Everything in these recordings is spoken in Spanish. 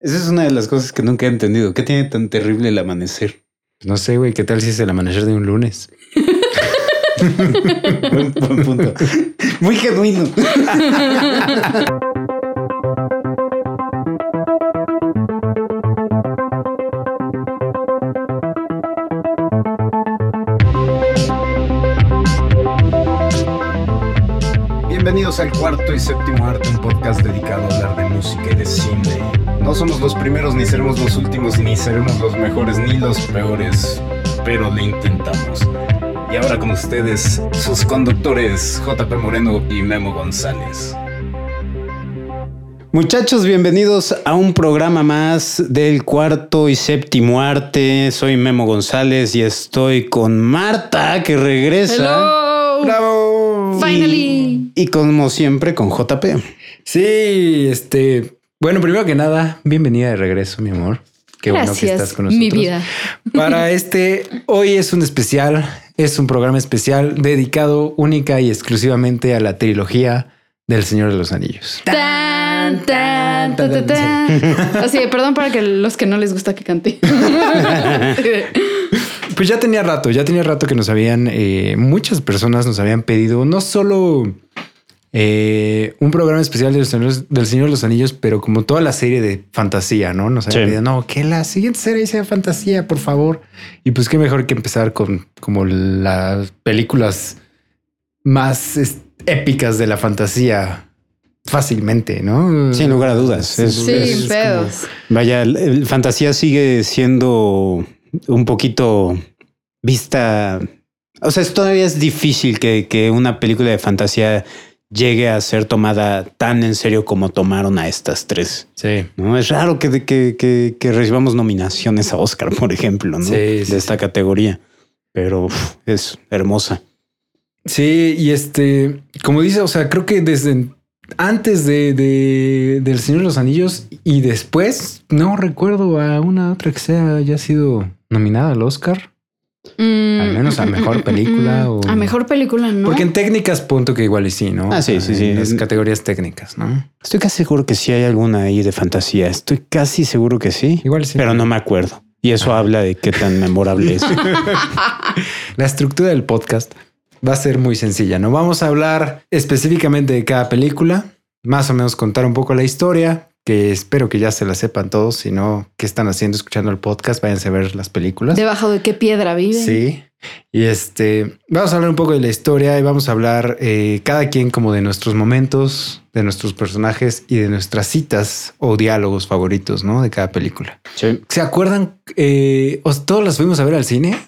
Esa es una de las cosas que nunca he entendido. ¿Qué tiene tan terrible el amanecer? No sé, güey, ¿qué tal si es el amanecer de un lunes? buen, buen punto. Muy genuino. Bienvenidos al cuarto y séptimo arte, un podcast dedicado a hablar de música y de cine. No somos los primeros, ni seremos los últimos, ni seremos los mejores, ni los peores, pero lo intentamos. Y ahora con ustedes, sus conductores JP Moreno y Memo González. Muchachos, bienvenidos a un programa más del cuarto y séptimo arte. Soy Memo González y estoy con Marta, que regresa. Hello. ¡Bravo! Finally. Y, y como siempre, con JP. Sí, este. Bueno, primero que nada, bienvenida de regreso, mi amor. Qué bueno que Gracias, estás con nosotros. mi vida. Para este, hoy es un especial, es un programa especial dedicado única y exclusivamente a la trilogía del Señor de los Anillos. Tan, tan, tan, tan, tan. Así, perdón para que los que no les gusta que cante. Pues ya tenía rato, ya tenía rato que nos habían, eh, muchas personas nos habían pedido no solo eh, un programa especial del Señor, del Señor de los Anillos, pero como toda la serie de fantasía, ¿no? Nos habían Sí. pedido, no, que la siguiente serie sea fantasía, por favor. Y pues qué mejor que empezar con como las películas más épicas de la fantasía fácilmente, ¿no? Sin lugar a dudas. Es- Sí, es pedos. Vaya, el, el fantasía sigue siendo un poquito vista. O sea, es- todavía es difícil que, que una película de fantasía llegue a ser tomada tan en serio como tomaron a estas tres. Sí. ¿no? Es raro que, que, que, que recibamos nominaciones a Oscar, por ejemplo, ¿no? Sí, de sí, esta categoría. Pero uf, es hermosa. Sí, y este, como dice, o sea, creo que desde antes de, de- del Señor de los Anillos y después, no recuerdo a una otra que sea haya sido nominada al Oscar. Mm, Al menos a mejor mm, película mm, o- A mejor película, ¿no? Porque en técnicas, punto que igual y sí, ¿no? Ah, sí, sí, sí. en Las categorías técnicas, ¿no? Estoy casi seguro que sí hay alguna ahí de fantasía. Estoy casi seguro que sí. Igual sí. pero no me acuerdo. Y eso Ah. habla de qué tan memorable es. La estructura del podcast va a ser muy sencilla. No vamos a hablar específicamente de cada película, más o menos contar un poco la historia, que espero que ya se la sepan todos. Si no, ¿qué están haciendo escuchando el podcast? Váyanse a ver las películas. Debajo de qué piedra vive. Sí. Y este, vamos a hablar un poco de la historia y vamos a hablar eh, cada quien como de nuestros momentos, de nuestros personajes y de nuestras citas o diálogos favoritos, ¿no? De cada película. ¿Se acuerdan? Eh, os- todos las fuimos a ver al cine.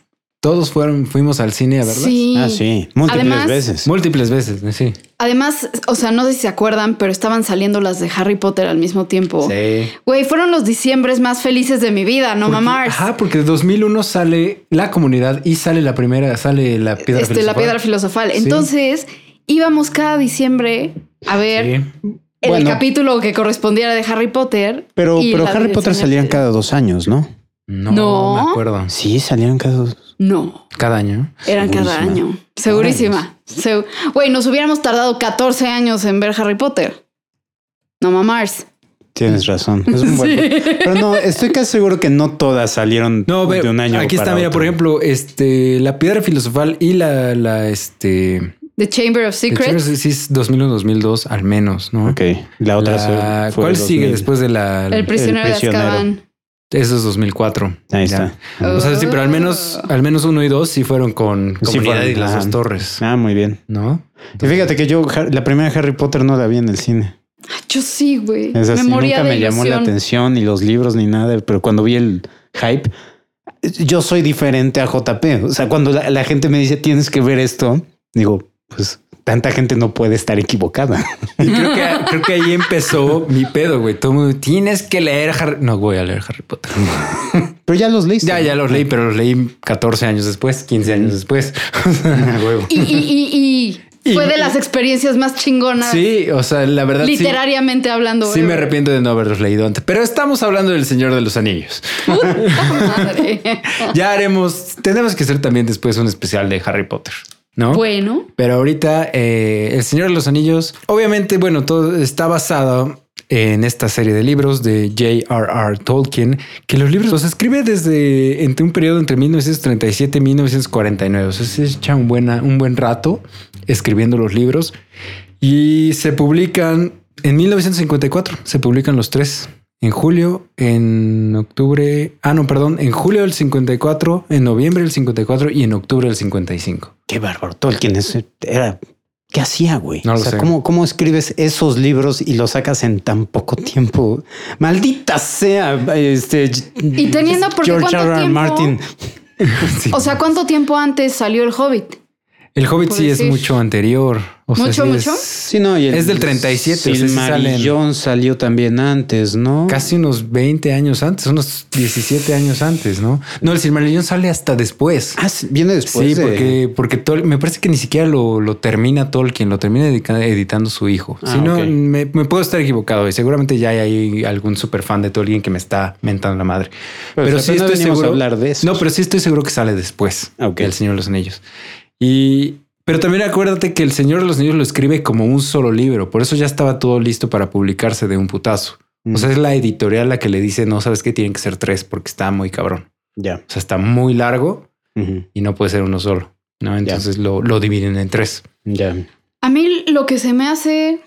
Todos fueron, fuimos al cine a verlas. Sí. Ah, sí. Múltiples Además- veces. Múltiples veces, sí. Además, o sea, no sé si se acuerdan, pero estaban saliendo las de Harry Potter al mismo tiempo. Sí. Güey, fueron los diciembres más felices de mi vida, no mamars. Ajá, porque de 2001 sale la comunidad y sale la primera, sale la piedra Este, la filosofal. piedra filosofal. Sí. Entonces, íbamos cada diciembre a ver Sí. el Bueno. capítulo que correspondiera de Harry Potter. Pero, pero la Harry Potter salían cada dos años, ¿no? No, No. me acuerdo. Sí, salían cada dos. No, Cada año. eran cada año. Segurísima. Segu- Güey, nos hubiéramos tardado 14 años en ver Harry Potter. No mamars. Tienes razón. Es un buen- Pero no, estoy casi seguro que no todas salieron No, de un año. aquí está, mira, otro. por ejemplo, este, la piedra filosofal y la, la, este, The Chamber of Secrets. hecho, sí es 2001-2002 al menos, ¿no? Ok. La otra La- se- fue ¿Cuál 2000. sigue después de la? El prisionero, El prisionero. de Azkaban. Eso es 2004. Ahí Ya. está. O sea, sí, pero al menos, al menos uno y dos sí fueron con Sí comunidad fueron, y las ajá. dos torres, Ah, muy bien. ¿no? Y fíjate que yo la primera Harry Potter no la vi en el cine. Yo sí, güey. Es así, me moría nunca de me llamó la atención ni los libros ni nada, pero cuando vi el hype, yo soy diferente a JP. O sea, cuando la, la gente me dice tienes que ver esto, digo, pues tanta gente no puede estar equivocada. Y creo que, creo que ahí empezó mi pedo, güey. Todo el mundo, tienes que leer Harry. No voy a leer Harry Potter. Pero ya los leíste. Ya, ya los leí, pero los leí 14 años después, 15 años después. Huevo. Y, y, y, y Y- fue de las experiencias más chingonas. Sí, o sea, la verdad. sí- Literariamente hablando. Sí, me arrepiento de no haberlos leído antes, pero estamos hablando del Señor de los Anillos. Puta madre. Ya haremos, tenemos que hacer también después un especial de Harry Potter, ¿no? Bueno, Pero ahorita eh, el Señor de los Anillos, obviamente, bueno, todo está basado en esta serie de libros de J.R.R. Tolkien, que los libros los escribe desde entre un periodo entre 1937 y 1949. O sea, se echa un, buena, un buen rato escribiendo los libros y se publican en 1954. Se publican los tres. En julio, en octubre, ah, no, perdón, en julio del 54, en noviembre del 54 y en octubre del 55. Qué bárbaro. Tolkien es- era. ¿Qué hacía, güey? No o lo sea, sé. ¿cómo, ¿cómo escribes esos libros y los sacas en tan poco tiempo? Maldita sea. Este. Y teniendo, porque George ¿cuánto R. Martin. Sí. O sea, ¿cuánto tiempo antes salió el Hobbit? El Hobbit sí es mucho anterior. O sea, ¿Mucho, sí mucho? es Sí, no, y el Es del 37, o sea, sí Silmarillón salió también antes, ¿no? Casi unos 20 años antes, unos 17 años antes, ¿no? No, el Silmarillion sale hasta después. Ah, sí, viene después. sí, de- porque, porque Tol- me parece que ni siquiera lo, lo termina Tolkien, lo termina editando su hijo. Ah, si no, me, me puedo estar equivocado y seguramente ya hay ahí algún super fan de Tolkien que me está mentando la madre. Pero sí estoy a seguro. hablar de eso. No, pero sí estoy seguro que sale después Ok. del Señor de los Anillos. Y pero también acuérdate que el Señor de los Anillos lo escribe como un solo libro, por eso ya estaba todo listo para publicarse de un putazo. Mm, O sea, es la editorial la que le dice, no sabes que tienen que ser tres porque está muy cabrón. ya. O sea, está muy largo y no puede ser uno solo. ¿no? Entonces lo, lo dividen en tres. Ya. A mí lo que se me hace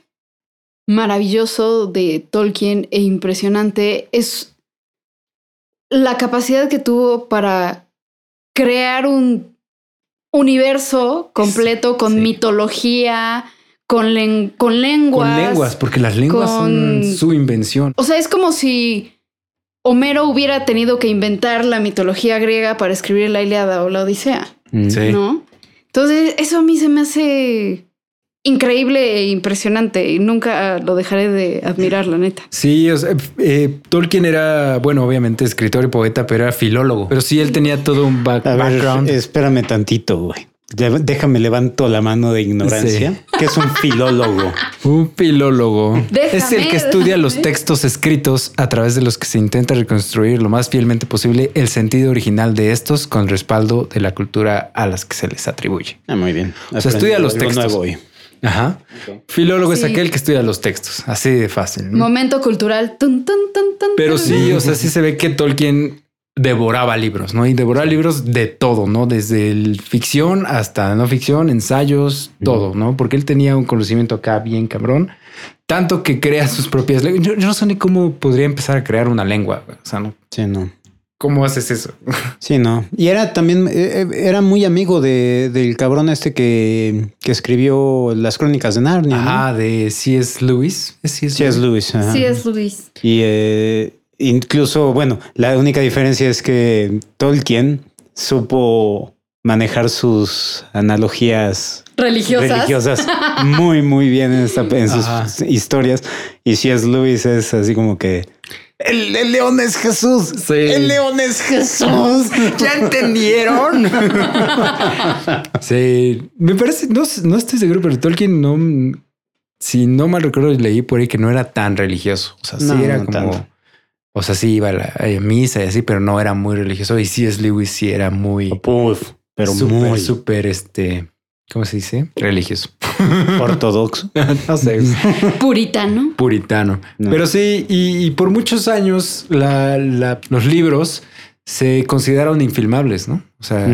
maravilloso de Tolkien e impresionante es la capacidad que tuvo para crear un universo completo con sí. mitología, con, len- con lenguas. Con lenguas, porque las lenguas son su invención. O sea, es como si Homero hubiera tenido que inventar la mitología griega para escribir la Ilíada o la Odisea, Mm. Sí. ¿no? Entonces, eso a mí se me hace increíble e impresionante y nunca lo dejaré de admirar, la neta. Sí, o sea, eh, Tolkien era, bueno, obviamente escritor y poeta, pero era filólogo. Pero sí, él tenía todo un back- A ver, background. espérame tantito, güey. Déjame levanto la mano de ignorancia. Que es un filólogo. Un filólogo Déjame, es el que estudia los textos escritos a través de los que se intenta reconstruir lo más fielmente posible el sentido original de estos con respaldo de la cultura a las que se les atribuye. Ah, muy bien. sea, estudia los textos. nuevo hoy. Ajá. Filólogo es aquel que estudia los textos, así de fácil. ¿no? Momento cultural. Tun, tun, tun, tun, Pero sí, o sea, sí se ve que Tolkien devoraba libros, ¿no? Y devoraba libros de todo, ¿no? Desde el ficción hasta no ficción, ensayos, todo, ¿no? Porque él tenía un conocimiento acá bien cabrón, tanto que crea sus propias lenguas. Yo, yo no sé ni cómo podría empezar a crear una lengua, o sea, ¿no? Sí, no. ¿Cómo haces eso? Sí, no. Y era también, eh, eh, era muy amigo de, del cabrón este que, que escribió las crónicas de Narnia. ¿no? Ajá, de C.S. Lewis. ¿Es C.S. Lewis. es Luis. Y eh, incluso, bueno, la única diferencia es que Tolkien supo manejar sus analogías Religiosas. religiosas muy, muy bien en, esta- en sus Ajá. historias. Y si es Lewis, es así como que el, el león es Jesús. Sí. El león es Jesús. ¿Ya entendieron? sí, me parece, no, no estoy seguro, pero Tolkien no, si no mal recuerdo, leí por ahí que no era tan religioso. O sea, sí No, era no como, tanto. o sea, sí iba a la a misa y así, pero no era muy religioso. Y sí es Lewis, sí era muy, Uf, pero súper, muy súper, este, ¿cómo se dice? Religioso. ortodoxo. no sé, Puritano. puritano. No. Pero sí, y, y por muchos años la- la- los libros se consideraron infilmables, ¿no? O sea,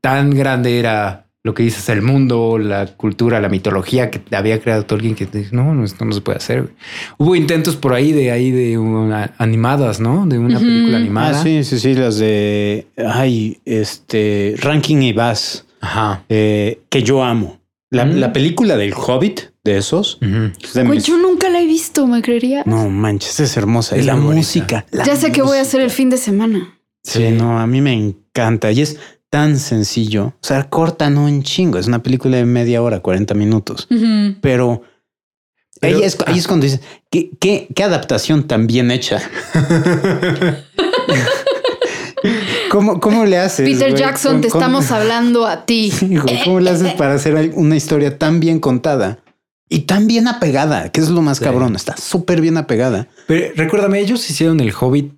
tan grande era lo que dices, el mundo, la cultura, la mitología que había creado Tolkien que te dice, no, no, esto no se puede hacer. güey". Hubo intentos por ahí de ahí de una- animadas, ¿no? De una película animada. Ah, sí, sí, sí, las de ay, este Ranking y Bass, Ajá. eh, que yo amo. La, Mm. la película del Hobbit de esos. Ujú. es de Güey, mis- yo nunca la he visto, ¿me creería? No manches, es hermosa. Es y la bonita. música. la ya sé qué voy a hacer el música. fin de semana. Sí, no, a mí me encanta y es tan sencillo. O sea, cortan un chingo. Es una película de media hora, 40 minutos, pero. Pero- ahí, es, ahí es cuando dices, ¿qué, qué, qué adaptación tan bien hecha? ¿Cómo, ¿Cómo le haces? Peter güey? Jackson, te estamos hablando a ti. Sí, güey, ¿Cómo le haces para hacer una historia tan bien contada y tan bien apegada? Que es lo más Sí. cabrón. Está súper bien apegada. Pero recuérdame, ellos hicieron el Hobbit,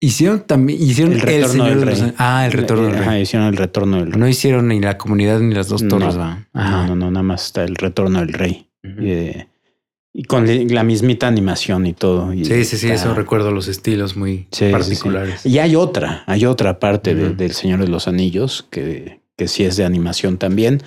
hicieron también, hicieron El el, Retorno Señor del de los Rey. Ah, el retorno del Ajá, rey. hicieron el retorno del rey. No hicieron ni la comunidad ni las dos torres, no, va. no, no, nada más está el retorno del rey. Eh, y con la mismita animación y todo. y Sí, sí, sí, está- eso recuerdo los estilos muy Sí, particulares. sí. Y hay otra, hay otra parte de- del Señor de los Anillos que, que sí es de animación también,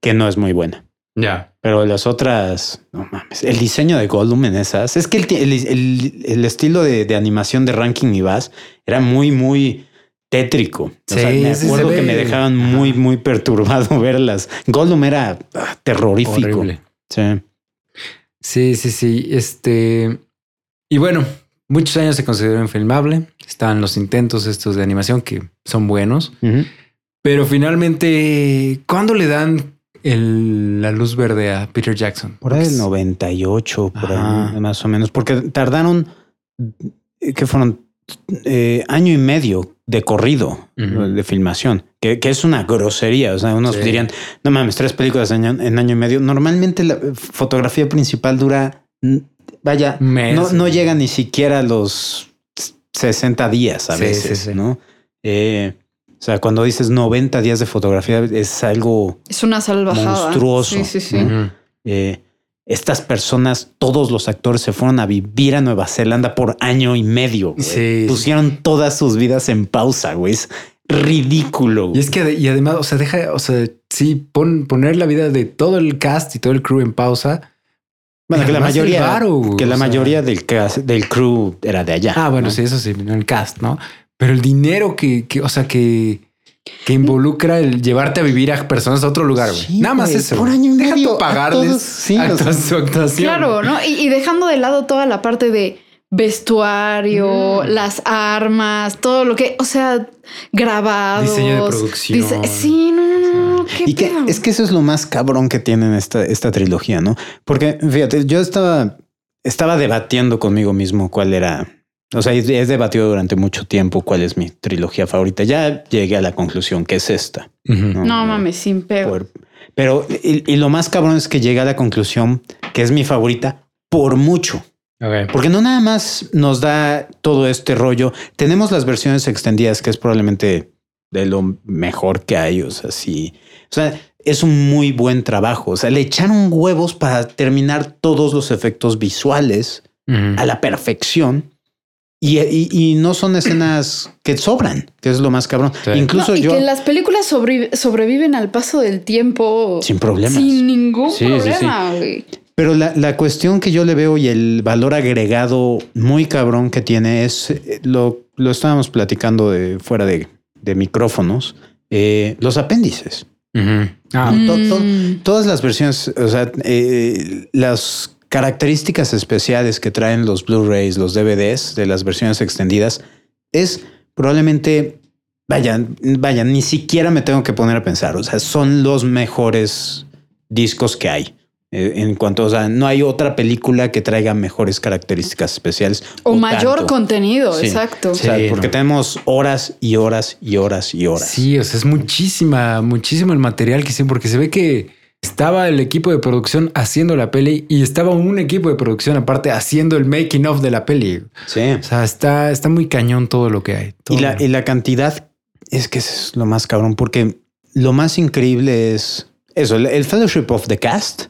que no es muy buena. Ya. Pero las otras, no mames, el diseño de Gollum en esas, es que el, el- el- el estilo de, de animación de Ranking y Bass era muy, muy tétrico. O Sí, sea, me acuerdo se que me dejaban muy, muy perturbado verlas. Gollum era ah, terrorífico. Horrible. Sí. Sí, sí, sí. Este. Y bueno, muchos años se consideró infilmable. Estaban los intentos estos de animación que son buenos. Pero finalmente, ¿cuándo le dan el- la luz verde a Peter Jackson? Por ahí el es- 98, por Ajá. ahí, más o menos, porque tardaron, eh, que fueron eh, año y medio de corrido de filmación, que, que es una grosería. O sea, unos Sí. dirían, no mames, tres películas en año, en año y medio. Normalmente la fotografía principal dura, vaya, mes. no, no llega ni siquiera a los 60 días a Sí, veces, sí, sí. ¿no? Eh, o sea, cuando dices 90 días de fotografía es algo Es una salvajada. Monstruoso. Sí, sí, sí. Eh, estas personas, todos los actores se fueron a vivir a Nueva Zelanda por año y medio. güey. Sí, Pusieron todas sus vidas en pausa, güey. Es ridículo. Y es que, y además, o sea, deja, o sea, sí, pon, poner la vida de todo el cast y todo el crew en pausa. bueno, que la mayoría, varo, que la sea. mayoría del, cast- del crew era de allá. Ah, bueno, ¿no? sí, eso sí, el cast, ¿no? Pero el dinero que, que o sea, que, que involucra el llevarte a vivir a personas a otro lugar, güey. Sí, Nada más eso. por año y Deja medio a pagarles todos, sí, o actua- sea. su actuación. Claro, ¿no? Y, y dejando de lado toda la parte de vestuario, Mm. las armas, todo lo que, o sea, grabados. Diseño de producción. dise- sí, no, no, no, no, qué Y que es que eso es lo más cabrón que tienen esta, esta trilogía, ¿no? Porque fíjate, yo estaba, estaba debatiendo conmigo mismo cuál era. O sea, he debatido durante mucho tiempo cuál es mi trilogía favorita. Ya llegué a la conclusión que es esta. No mames, sin pedo. Por- pero, y, y lo más cabrón es que llegué a la conclusión que es mi favorita por mucho. Porque no nada más nos da todo este rollo. Tenemos las versiones extendidas, que es probablemente de lo mejor que hay. O sea, sí. O sea, es un muy buen trabajo. O sea, le echaron huevos para terminar todos los efectos visuales a la perfección. Y, y- y no son escenas que sobran, que es lo más cabrón. Sí. Incluso No, y yo, que las películas sobrevi- sobreviven al paso del tiempo sin problemas. sin ningún Sí, sí, sí. Pero la, la cuestión que yo le veo y el valor agregado muy cabrón que tiene es eh, lo, lo estábamos platicando de fuera de, de micrófonos, eh, los apéndices. Ah, to- to- Mm. Todas las versiones, o sea, eh, las características especiales que traen los Blu-rays, los DVDs de las versiones extendidas, es probablemente, vayan, vayan, ni siquiera me tengo que poner a pensar, o sea, son los mejores discos que hay. Eh, En cuanto, o sea, no hay otra película que traiga mejores características especiales. O mayor tanto. contenido, Sí. exacto. O sea, Sí, porque no. tenemos horas y horas y horas y horas. Sí, o sea, es muchísima, muchísimo el material que hicieron, porque se ve que estaba el equipo de producción haciendo la peli y estaba un equipo de producción aparte haciendo el making of de la peli. Sí. O sea, está, está muy cañón todo lo que hay. Y la, y la cantidad es que es lo más cabrón, porque lo más increíble es eso. El, el Fellowship of the Cast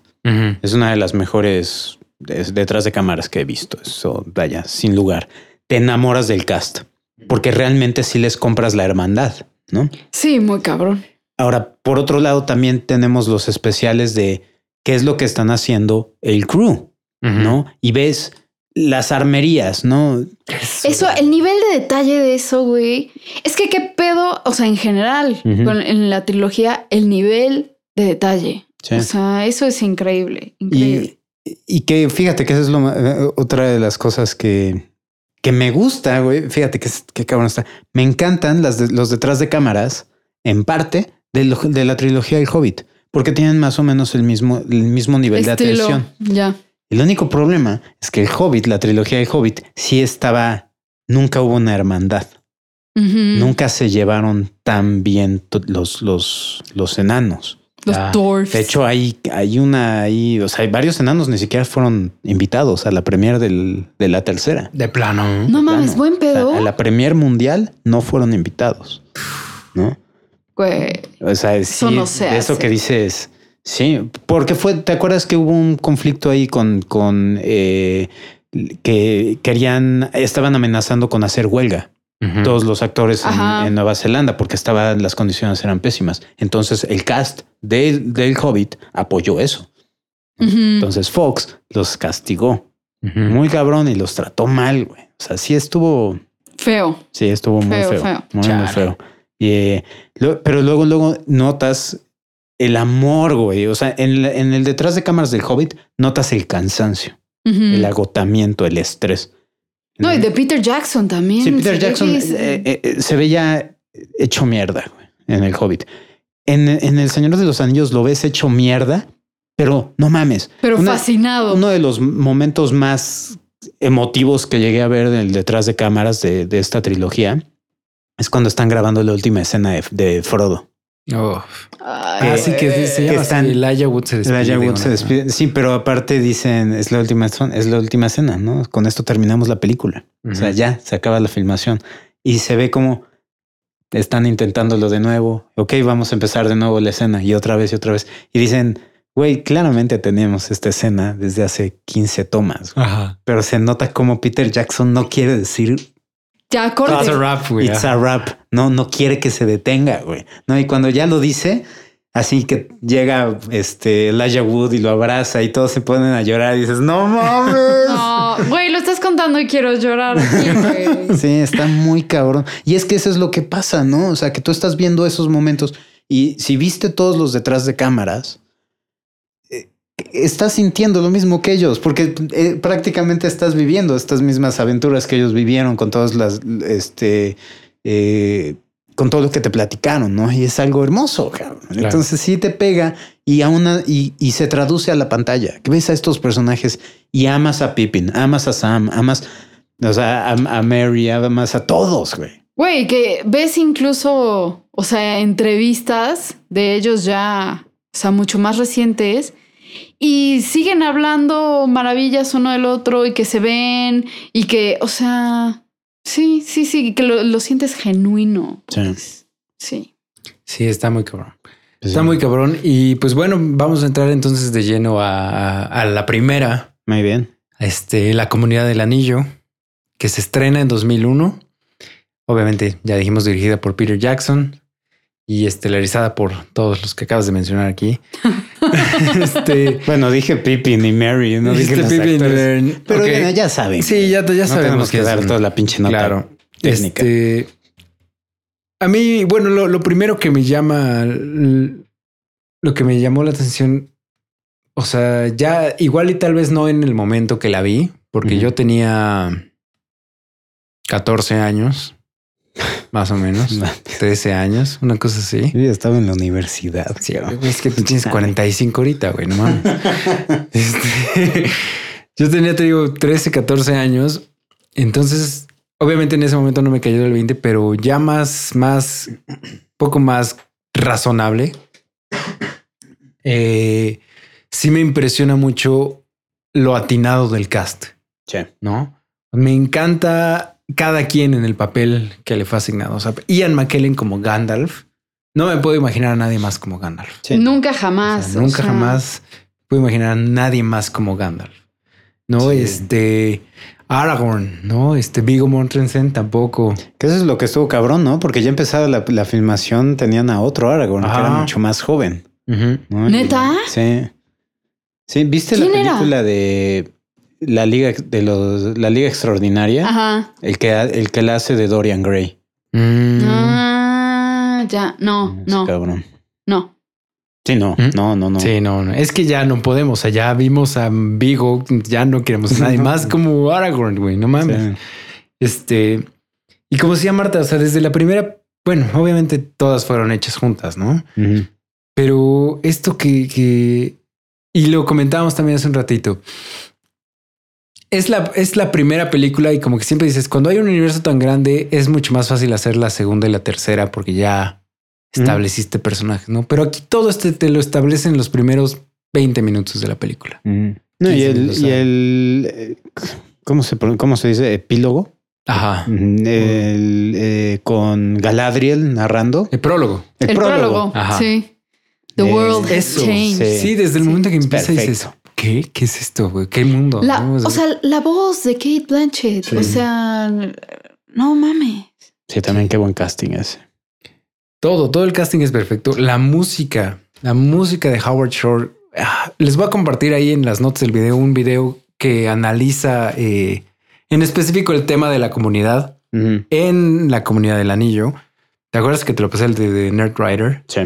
Es una de las mejores detrás de cámaras que he visto. Eso, vaya, sin lugar. Te enamoras del cast porque realmente sí les compras la hermandad, no? Sí, muy cabrón. Ahora, por otro lado, también tenemos los especiales de qué es lo que están haciendo el crew, no? Y ves las armerías, no? Eso, el nivel de detalle de eso, güey. Es que qué pedo, o sea, en general, con- en la trilogía, el nivel de detalle. Sí. O sea, eso es increíble. Increíble. Y, y que fíjate que esa es lo, eh, otra de las cosas que, que me gusta, güey. Fíjate que, que cabrón está. Me encantan las de- los detrás de cámaras, en parte, de, lo- de la trilogía del Hobbit, porque tienen más o menos el mismo, el mismo nivel de atención. Ya. El único problema es que el Hobbit, la trilogía del Hobbit, sí estaba, nunca hubo una hermandad. Nunca se llevaron tan bien los, los, los enanos. Los Ah, dwarfs. De hecho, hay, hay una ahí, o sea, hay varios enanos ni siquiera fueron invitados a la premier del, de la tercera. De plano. no mames, plano. buen O sea, pedo. a la premier mundial no fueron invitados, ¿no? Güey. O sea, sí, Eso no se de eso hace. que dices, Sí, porque fue, ¿te acuerdas que hubo un conflicto ahí con, con eh, que querían, estaban amenazando con hacer huelga? Todos los actores en, Nueva Zelanda, porque estaban, las condiciones eran pésimas. Entonces el cast del, del Hobbit apoyó eso. Entonces Fox los castigó muy cabrón y los trató mal, güey. O sea, sí estuvo, Feo. sí estuvo muy Feo, feo, feo. muy, feo. Y, eh, lo- pero luego, luego notas el amor, güey. O sea, en, la- en el detrás de cámaras del Hobbit notas el cansancio, el agotamiento, el estrés. No, y de Peter Jackson también. Sí, Peter ve Jackson eh, eh, eh, se veía hecho mierda en el Hobbit. En, en El Señor de los Anillos lo ves hecho mierda, pero no mames. pero Una- fascinado. Uno de los momentos más emotivos que llegué a ver detrás de cámaras de, de esta trilogía es cuando están grabando la última escena de, de Frodo. Oh. Ay, Ah, sí, que se llama están- así, Elijah Wood se despide. Elijah de Wood una- se despide. Sí, pero aparte dicen es la última es la última escena, ¿no? Con esto terminamos la película. O sea, ya se acaba la filmación y se ve como están intentándolo de nuevo. Ok, vamos a empezar de nuevo la escena y otra vez y otra vez. Y dicen, güey, claramente tenemos esta escena desde hace 15 tomas. Ajá. pero se nota como Peter Jackson no quiere decir ya corte. It's a rap, güey. it's a rap. No, no quiere que se detenga, güey. No, y cuando ya lo dice, así que llega este Elijah Wood y lo abraza y todos se ponen a llorar y dices, no mames. No, güey, lo estás contando y quiero llorar aquí. Sí, está muy cabrón. Y es que eso es lo que pasa, ¿no? O sea, que tú estás viendo esos momentos y si viste todos los detrás de cámaras, estás sintiendo lo mismo que ellos, porque eh, prácticamente estás viviendo estas mismas aventuras que ellos vivieron con todas las, este, eh, con todo lo que te platicaron, ¿no? Y es algo hermoso, cabrón. Claro. Entonces sí te pega y aún a- y, y se traduce a la pantalla. Que ves a estos personajes y amas a Pippin, amas a Sam, amas o sea, a, a Mary, amas a todos, güey. Güey, que ves incluso, o sea, entrevistas de ellos ya, o sea, mucho más recientes y siguen hablando maravillas uno del otro y que se ven y que, o sea, sí, sí, sí, que lo, lo sientes genuino. Sí. Sí. Sí, está muy cabrón. Pues Está sí. muy cabrón. Y pues bueno, vamos a entrar entonces de lleno a, a- a la primera, Muy bien. este, La Comunidad del Anillo, que se estrena en 2001. Obviamente, ya dijimos, dirigida por Peter Jackson y estelarizada por todos los que acabas de mencionar aquí. este, Bueno, dije Pippin y Mary, no dije los Pippin, actores. Pero bueno, ya saben. Sí, ya, ya no sabemos tenemos que dar toda la pinche nota. Claro. técnica. Este, a mí, bueno, lo, lo primero que me llama, lo que me llamó la atención, o sea, ya igual y tal vez no en el momento que la vi, porque yo tenía 14 años, más o menos, 13 años, una cosa así. Yo ya estaba en la universidad. Sí, es que tú tienes 45 ahorita, güey, no mames. Este, yo tenía, te digo, 13, 14 años. Entonces, obviamente en ese momento no me cayó del 20, pero ya más, más, poco más razonable. Eh, sí me impresiona mucho lo atinado del cast, Sí. ¿no? Me encanta cada quien en el papel que le fue asignado. O sea, Ian McKellen como Gandalf. No me puedo imaginar a nadie más como Gandalf. Sí. Nunca O jamás. o nunca sea, jamás puedo imaginar a nadie más como Gandalf. No, Sí. este Aragorn, no, este Vigo Mortensen tampoco. Que eso es lo que estuvo cabrón, ¿no? Porque ya empezada la, la filmación, tenían a otro Aragorn, que era mucho más joven. ¿Neta? Sí. Sí, ¿viste la película de la Liga de los la Liga Extraordinaria? Ajá. El que el que la hace de Dorian Gray. Mm. Ah, ya. No, Ese no, cabrón. no. Sí, no, ¿Mm? no, no, no. Sí, no, no, es que ya no podemos. O sea, ya vimos a Vigo, ya no queremos a nadie No. más como Aragorn, güey. No mames. Sí. Este, y como decía Marta, o sea, desde la primera, bueno, obviamente todas fueron hechas juntas, ¿no? Pero esto que, que y lo comentábamos también hace un ratito. Es la, es la primera película y como que siempre dices, cuando hay un universo tan grande es mucho más fácil hacer la segunda y la tercera porque ya estableciste personajes, ¿no? Pero aquí todo este te lo establecen en los primeros 20 minutos de la película. No, y el, y el eh, ¿cómo se, cómo se dice? Epílogo. Ajá. El, eh, con Galadriel narrando. El prólogo. El, prólogo. Ajá. Sí. The Es- world has eso, changed. sí. Desde el momento que empieza perfecto. dices, ¿qué? ¿Qué es esto, güey? ¿Qué mundo? La- ¿no? o sea, la voz de Kate Blanchett. Sí. O sea, no mames. Sí, también qué buen casting ese. todo, todo el casting es perfecto. La música, la música de Howard Shore. ah, Les voy a compartir ahí en las notas del video un video que analiza eh, en específico el tema de la comunidad en la comunidad del anillo. ¿Te acuerdas que te lo pasé el de, de Nerd Rider? Sí.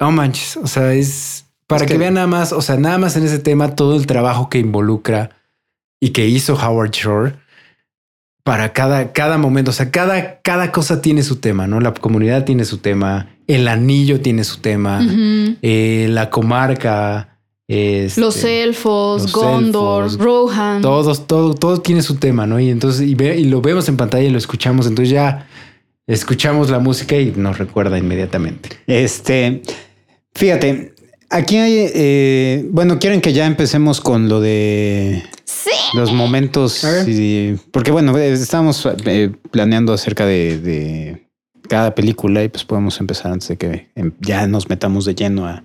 No manches, o sea, es para Es que, que- vean nada más, o sea, nada más en ese tema todo el trabajo que involucra y que hizo Howard Shore para cada, cada momento, o sea, cada, cada cosa tiene su tema, ¿no? La comunidad tiene su tema, el anillo tiene su tema, eh, la comarca, este, Los elfos, los Gondor, elfos, Rohan. todos, todo, todo tiene su tema, ¿no? Y entonces, y, ve- y lo vemos en pantalla y lo escuchamos, entonces ya escuchamos la música y nos recuerda inmediatamente. Este, fíjate, aquí hay, eh, bueno, quieren que ya empecemos con lo de Sí. los momentos, y- porque bueno, eh, estamos eh, planeando acerca de, de cada película y pues podemos empezar antes de que em, ya nos metamos de lleno a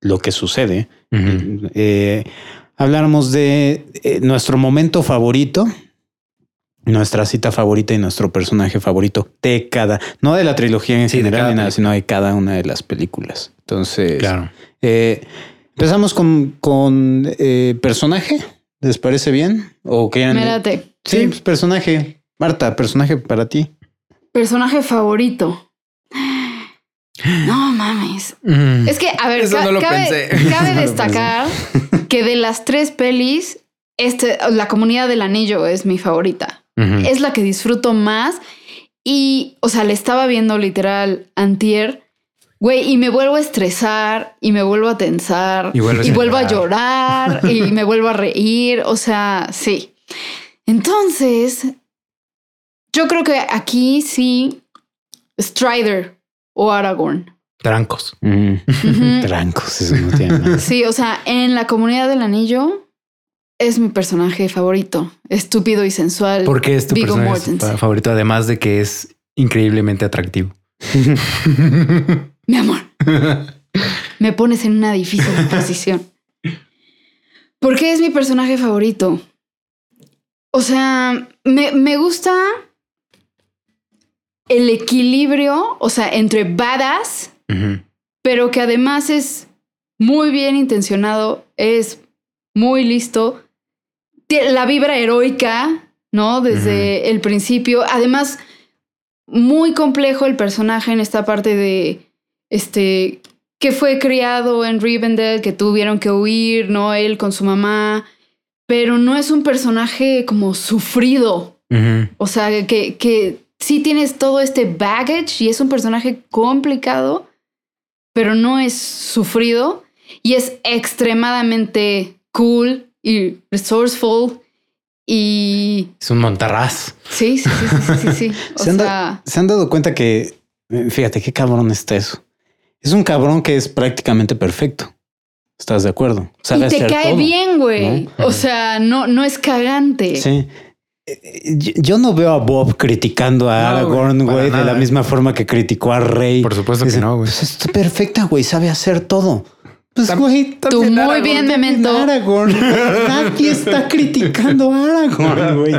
lo que sucede. Eh, habláramos de eh, nuestro momento favorito, nuestra cita favorita y nuestro personaje favorito de cada, no de la trilogía en Sí, de general ni nada, sino de cada una de las películas. Entonces, Claro. eh, empezamos con, con eh, personaje. ¿Les parece bien? ¿O quieren? Mírate. Sí, pues, personaje. Marta, personaje para ti. Personaje favorito. No mames. Mm. Es que, a ver, Eso ca- no lo cabe, pensé. cabe No lo destacar que de las tres pelis, este, la comunidad del anillo es mi favorita. Es la que disfruto más. Y, o sea, le estaba viendo literal antier. Güey, y me vuelvo a estresar y me vuelvo a tensar Y a vuelvo a llorar. y me vuelvo a reír. O sea, sí. Entonces, yo creo que aquí sí, Strider o Aragorn. Trancos. Ujú. Trancos, eso no tiene nada. Sí, o sea, en la comunidad del anillo es mi personaje favorito. Estúpido y sensual. ¿Por qué es tu Viggo personaje Mortensen. favorito? Además de que es increíblemente atractivo. Mi amor, me pones en una difícil posición. ¿Por qué es mi personaje favorito? O sea, me, me gusta el equilibrio, o sea, entre badass, pero que además es muy bien intencionado, es muy listo. La vibra heroica, ¿no? Desde el principio. Además, muy complejo el personaje en esta parte de este que fue criado en Rivendell, que tuvieron que huir, ¿no? Él con su mamá. Pero no es un personaje como sufrido. O sea, que, que sí tienes todo este baggage y es un personaje complicado, pero no es sufrido y es extremadamente cool y resourceful y Es un montarraz. sí, sí, sí, sí, sí, sí. O ¿Se han, sea, se han dado cuenta que, eh, fíjate qué cabrón está eso? Es un cabrón que es prácticamente perfecto. ¿Estás de acuerdo? Sabe y te hacer cae todo. bien, güey. ¿no? O sea, no, no es cagante. Sí. Eh, Yo yo no veo a Bob criticando a No, Aragorn, güey, de nada. la misma forma que criticó a Rey. Por supuesto que no, güey. Pues está perfecta, güey, sabe hacer todo. Pues, güey, Tú muy Aragorn, bien, también Memento. Aragorn. Nadie está criticando a Aragorn, güey.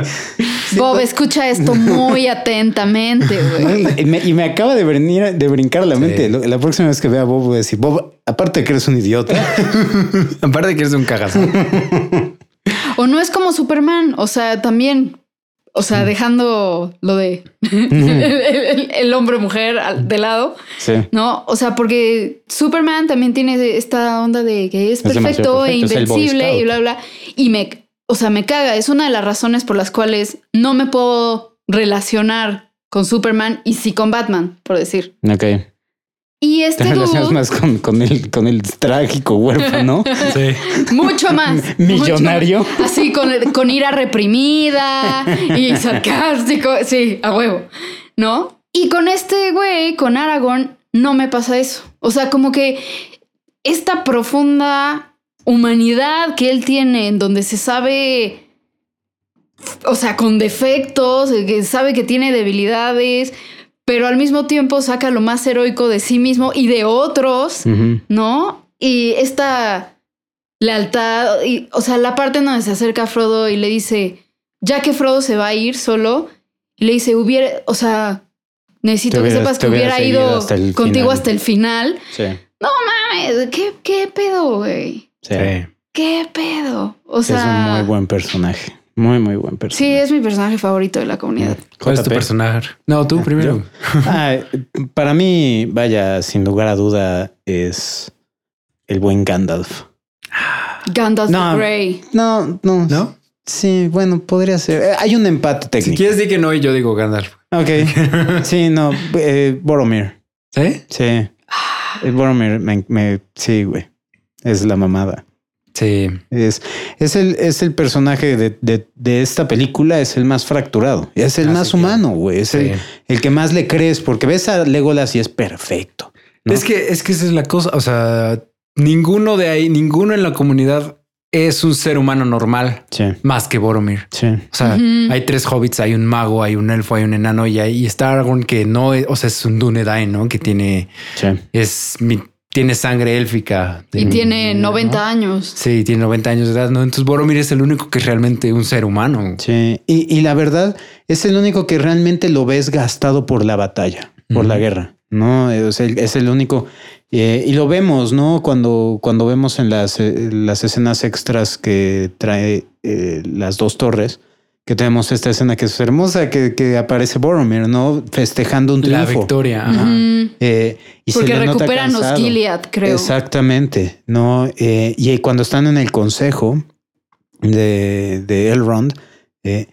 Bob, escucha esto muy atentamente, güey. Y me, y me acaba de venir de brincar a la Sí. mente. La próxima vez que vea a Bob voy a decir, Bob, aparte de que eres un idiota, Aparte que eres un cagazo. O no es como Superman, o sea, también, o sea, dejando lo de el, el- el hombre-mujer de lado, sí. ¿no? O sea, porque Superman también tiene esta onda de que es perfecto e perfecto, Boy invencible y bla, bla. Y me, o sea, me caga. Es una de las razones por las cuales no me puedo relacionar con Superman y sí con Batman, por decir. Ok. Y este Te relacionas dude, más con, con el, con el trágico huérfano. Sí. mucho más. Millonario. mucho más. Así, con, con ira reprimida y sarcástico. Sí, a huevo. ¿No? Y con este güey, con Aragorn, no me pasa eso. O sea, como que esta profunda humanidad que él tiene, en donde se sabe, o sea, con defectos, que sabe que tiene debilidades, pero al mismo tiempo saca lo más heroico de sí mismo y de otros. ¿no? y esta lealtad, y, o sea, la parte en donde se acerca a Frodo y le dice, ya que Frodo se va a ir solo, y le dice, hubiera, o sea, necesito que sepas que hubiera ido hasta contigo final". hasta el final. Sí. No mames, ¿qué, qué pedo, güey? sí. ¿Qué pedo? O es sea, un muy buen personaje. Muy, muy buen sí, personaje. es mi personaje favorito de la comunidad. ¿Cuál es tu personaje? No, tú primero. Ah, para mí, vaya, sin lugar a duda, es el buen Gandalf. Gandalf No. the Grey. No, no. ¿No? Sí, bueno, podría ser. Eh, Hay un empate Si técnico. quieres decir que no y yo digo Gandalf. Ok. Sí, no. Eh, Boromir. ¿Sí? Sí. El Boromir, me, me- sí, güey. Es la mamada. Sí. Es, es, el, es el personaje de, de- de esta película, es el más fracturado. Es el Así más que- humano, güey. Es Sí. el, el que más le crees, porque ves a Legolas y es perfecto. ¿no? Es que, es que esa es la cosa. O sea, ninguno de ahí, ninguno en la comunidad es un ser humano normal Sí, más que Boromir. sí. O sea, hay tres hobbits, hay un mago, hay un elfo, hay un enano y, hay, y está Aragorn que no es, o sea, es un Dunedain, ¿no? Que tiene, sí. es, mi- tiene sangre élfica. Y tiene ¿no? 90 años. Sí, tiene 90 años de edad, ¿no? Entonces Boromir es el único que es realmente un ser humano. Sí, y, y la verdad es el único que realmente lo ves gastado por la batalla, por la guerra, ¿no? Es el, es el único. eh, y lo vemos, ¿no? Cuando, cuando vemos en las, eh, las escenas extras que trae eh, las dos torres, que tenemos esta escena que es hermosa, que, que aparece Boromir, ¿no? Festejando un La triunfo. victoria. ajá. Ujú. Eh, y se Porque nota recuperan los. Gilead, creo. Exactamente, ¿no? Eh, y cuando están en el consejo de, de Elrond, eh,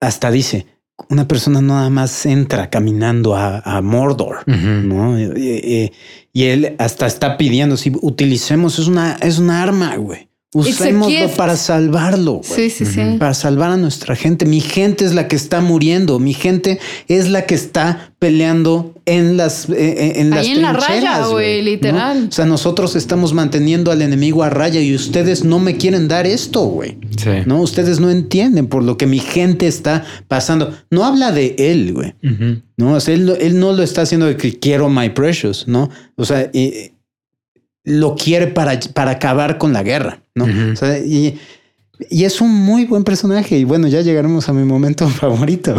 hasta dice, una persona nada más entra caminando a, a Mordor. ¿no? Eh, eh, y él hasta está pidiendo, si utilicemos, es una, es una arma, güey. Usémoslo para salvarlo, güey Sí, sí, sí. Para salvar a nuestra gente. Mi gente es la que está muriendo. Mi gente es la que está peleando en las eh, eh, en las Ahí en la trincheras, raya, güey, ¿no? literal. O sea, nosotros estamos manteniendo al enemigo a raya y ustedes no me quieren dar esto, güey. Sí. No, ustedes no entienden por lo que mi gente está pasando. No habla de él, güey. No, o sea, él, él no lo está haciendo de que quiero my precious, ¿no? O sea, y- lo quiere para, para acabar con la guerra, ¿no? Ujú. O sea, y, y es un muy buen personaje. Y bueno, ya llegaremos a mi momento favorito,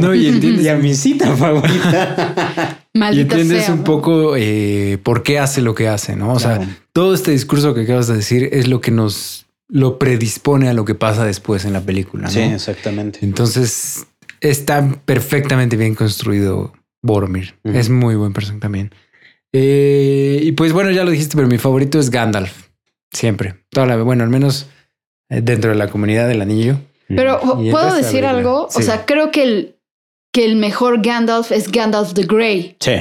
No, y entiendes- y a mi cita favorita. Y entiendes sea, un ¿no? poco eh, por qué hace lo que hace, ¿no? O Claro. sea, todo este discurso que acabas de decir es lo que nos lo predispone a lo que pasa después en la película, ¿no? Sí, exactamente. Entonces está perfectamente bien construido Boromir. Ujú. Es muy buen personaje también. Eh, y pues bueno, ya lo dijiste, pero mi favorito es Gandalf. Siempre. Toda la, bueno, al menos eh, dentro de la comunidad del anillo. Pero Y ¿puedo decir algo? Sí. O sea, creo que el, que el mejor Gandalf es Gandalf the Grey. Sí.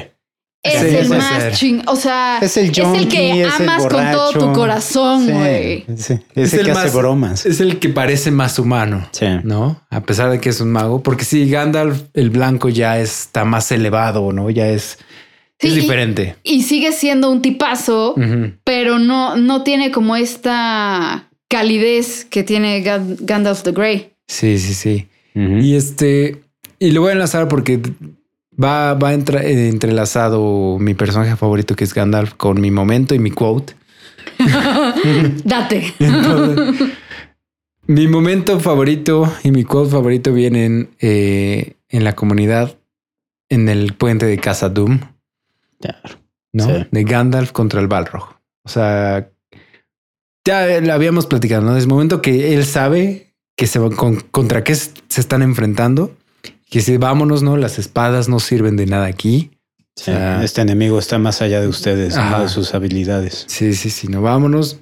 Es Sí, el más ching. O sea, Es el junkie, que es el amas con todo tu corazón, Sí, güey. sí. Es el que hace bromas. Es el que parece más humano. Sí. ¿no? A pesar de que es un mago, porque sí, Gandalf el blanco ya está más elevado, ¿no? Ya es, Sí, es diferente. Y sigue siendo un tipazo, pero no, no tiene como esta calidez que tiene Gan- Gandalf the Grey. Sí, sí, sí. Y este, y lo voy a enlazar porque va, va entra- eh, entrelazado mi personaje favorito que es Gandalf con mi momento y mi quote. Date. Entonces, mi momento favorito y mi quote favorito vienen eh, en la comunidad, en el puente de Casa Doom. Claro. ¿no? Sí. De Gandalf contra el Balrog. O sea, ya lo habíamos platicado, ¿no? Desde el momento que él sabe que se van con, contra qué se están enfrentando, que si vámonos, ¿no? Las espadas no sirven de nada aquí. Sí, este enemigo está más allá de ustedes, Ajá. no de sus habilidades. Sí, sí, sí, no vámonos.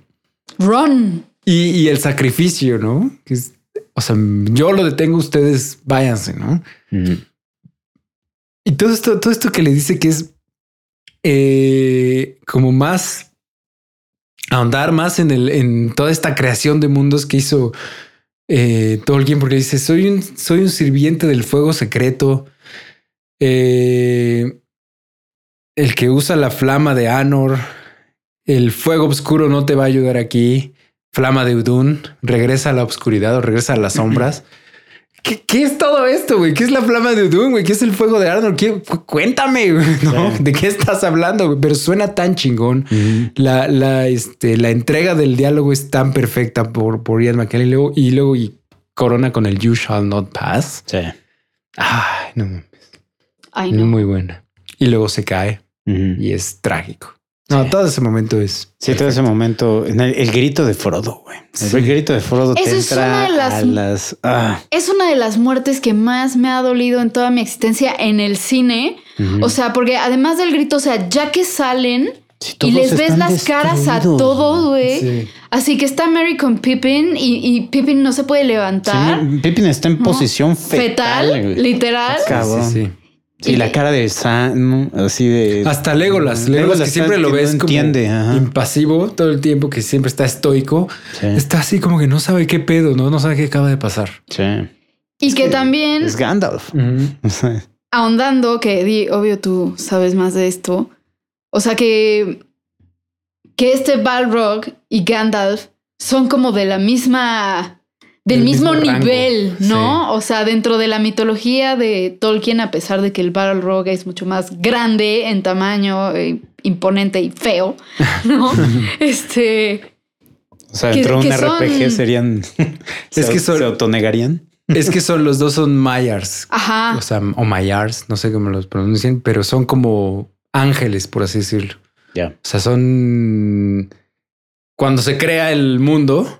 Run. Y, y el sacrificio, ¿no? Que es- o sea, yo lo detengo, ustedes váyanse, ¿no? Y todo esto, todo esto que le dice que es eh, como más ahondar más en el, en toda esta creación de mundos que hizo eh, Tolkien, porque dice: soy un, soy un sirviente del fuego secreto. eh, el que usa la flama de Anor, el fuego oscuro no te va a ayudar aquí. Flama de Udun, regresa a la oscuridad o regresa a las sombras. ¿Qué, qué es todo esto, güey? ¿Qué es la flama de Udun, güey? ¿Qué es el fuego de Arnold? ¿Qué- cu- Cuéntame, güey, ¿no? Sí. ¿De qué estás hablando, güey? Pero suena tan chingón. La, la, este, la entrega del diálogo es tan perfecta por, por Ian McKellen y luego, y luego y corona con el You Shall Not Pass. Sí. Ay, no mames. Ay, no. Muy buena. Y luego se cae y es trágico. No, todo ese momento es. Sí, todo ese momento, en el, el grito de Frodo, güey. El Sí. grito de Frodo te Esa es entra una de las- a las... ah. Es una de las muertes que más me ha dolido en toda mi existencia en el cine. O sea, porque además del grito, o sea, ya que salen Sí, y les ves las caras a todos, güey. Sí. Así que está Mary con Pippin y, y Pippin no se puede levantar. Sí, Pippin está en ¿no? posición fetal. Fetal, literal. Sí, sí. La cara de Sam, así de... Hasta Legolas, Legolas, Legolas que siempre lo que ves no como ajá. impasivo todo el tiempo, que siempre está estoico. Sí, Está así como que no sabe qué pedo, no, no sabe qué acaba de pasar. sí. Y que también, Es Gandalf. Ahondando, que di, obvio tú sabes más de esto. O sea que, que este Balrog y Gandalf son como de la misma. Del Del mismo, nivel, ¿no? sí. O sea, dentro de la mitología de Tolkien, a pesar de que el Balrog es mucho más grande en tamaño, eh, imponente y feo, ¿no? este. o sea, dentro de un son- RPG serían... Es que son- se autonegarían. Es que son los dos son Mayars, Ajá. o sea, o Mayars, no sé cómo los pronuncian, pero son como ángeles, por así decirlo. Ya. O sea, son cuando se crea el mundo,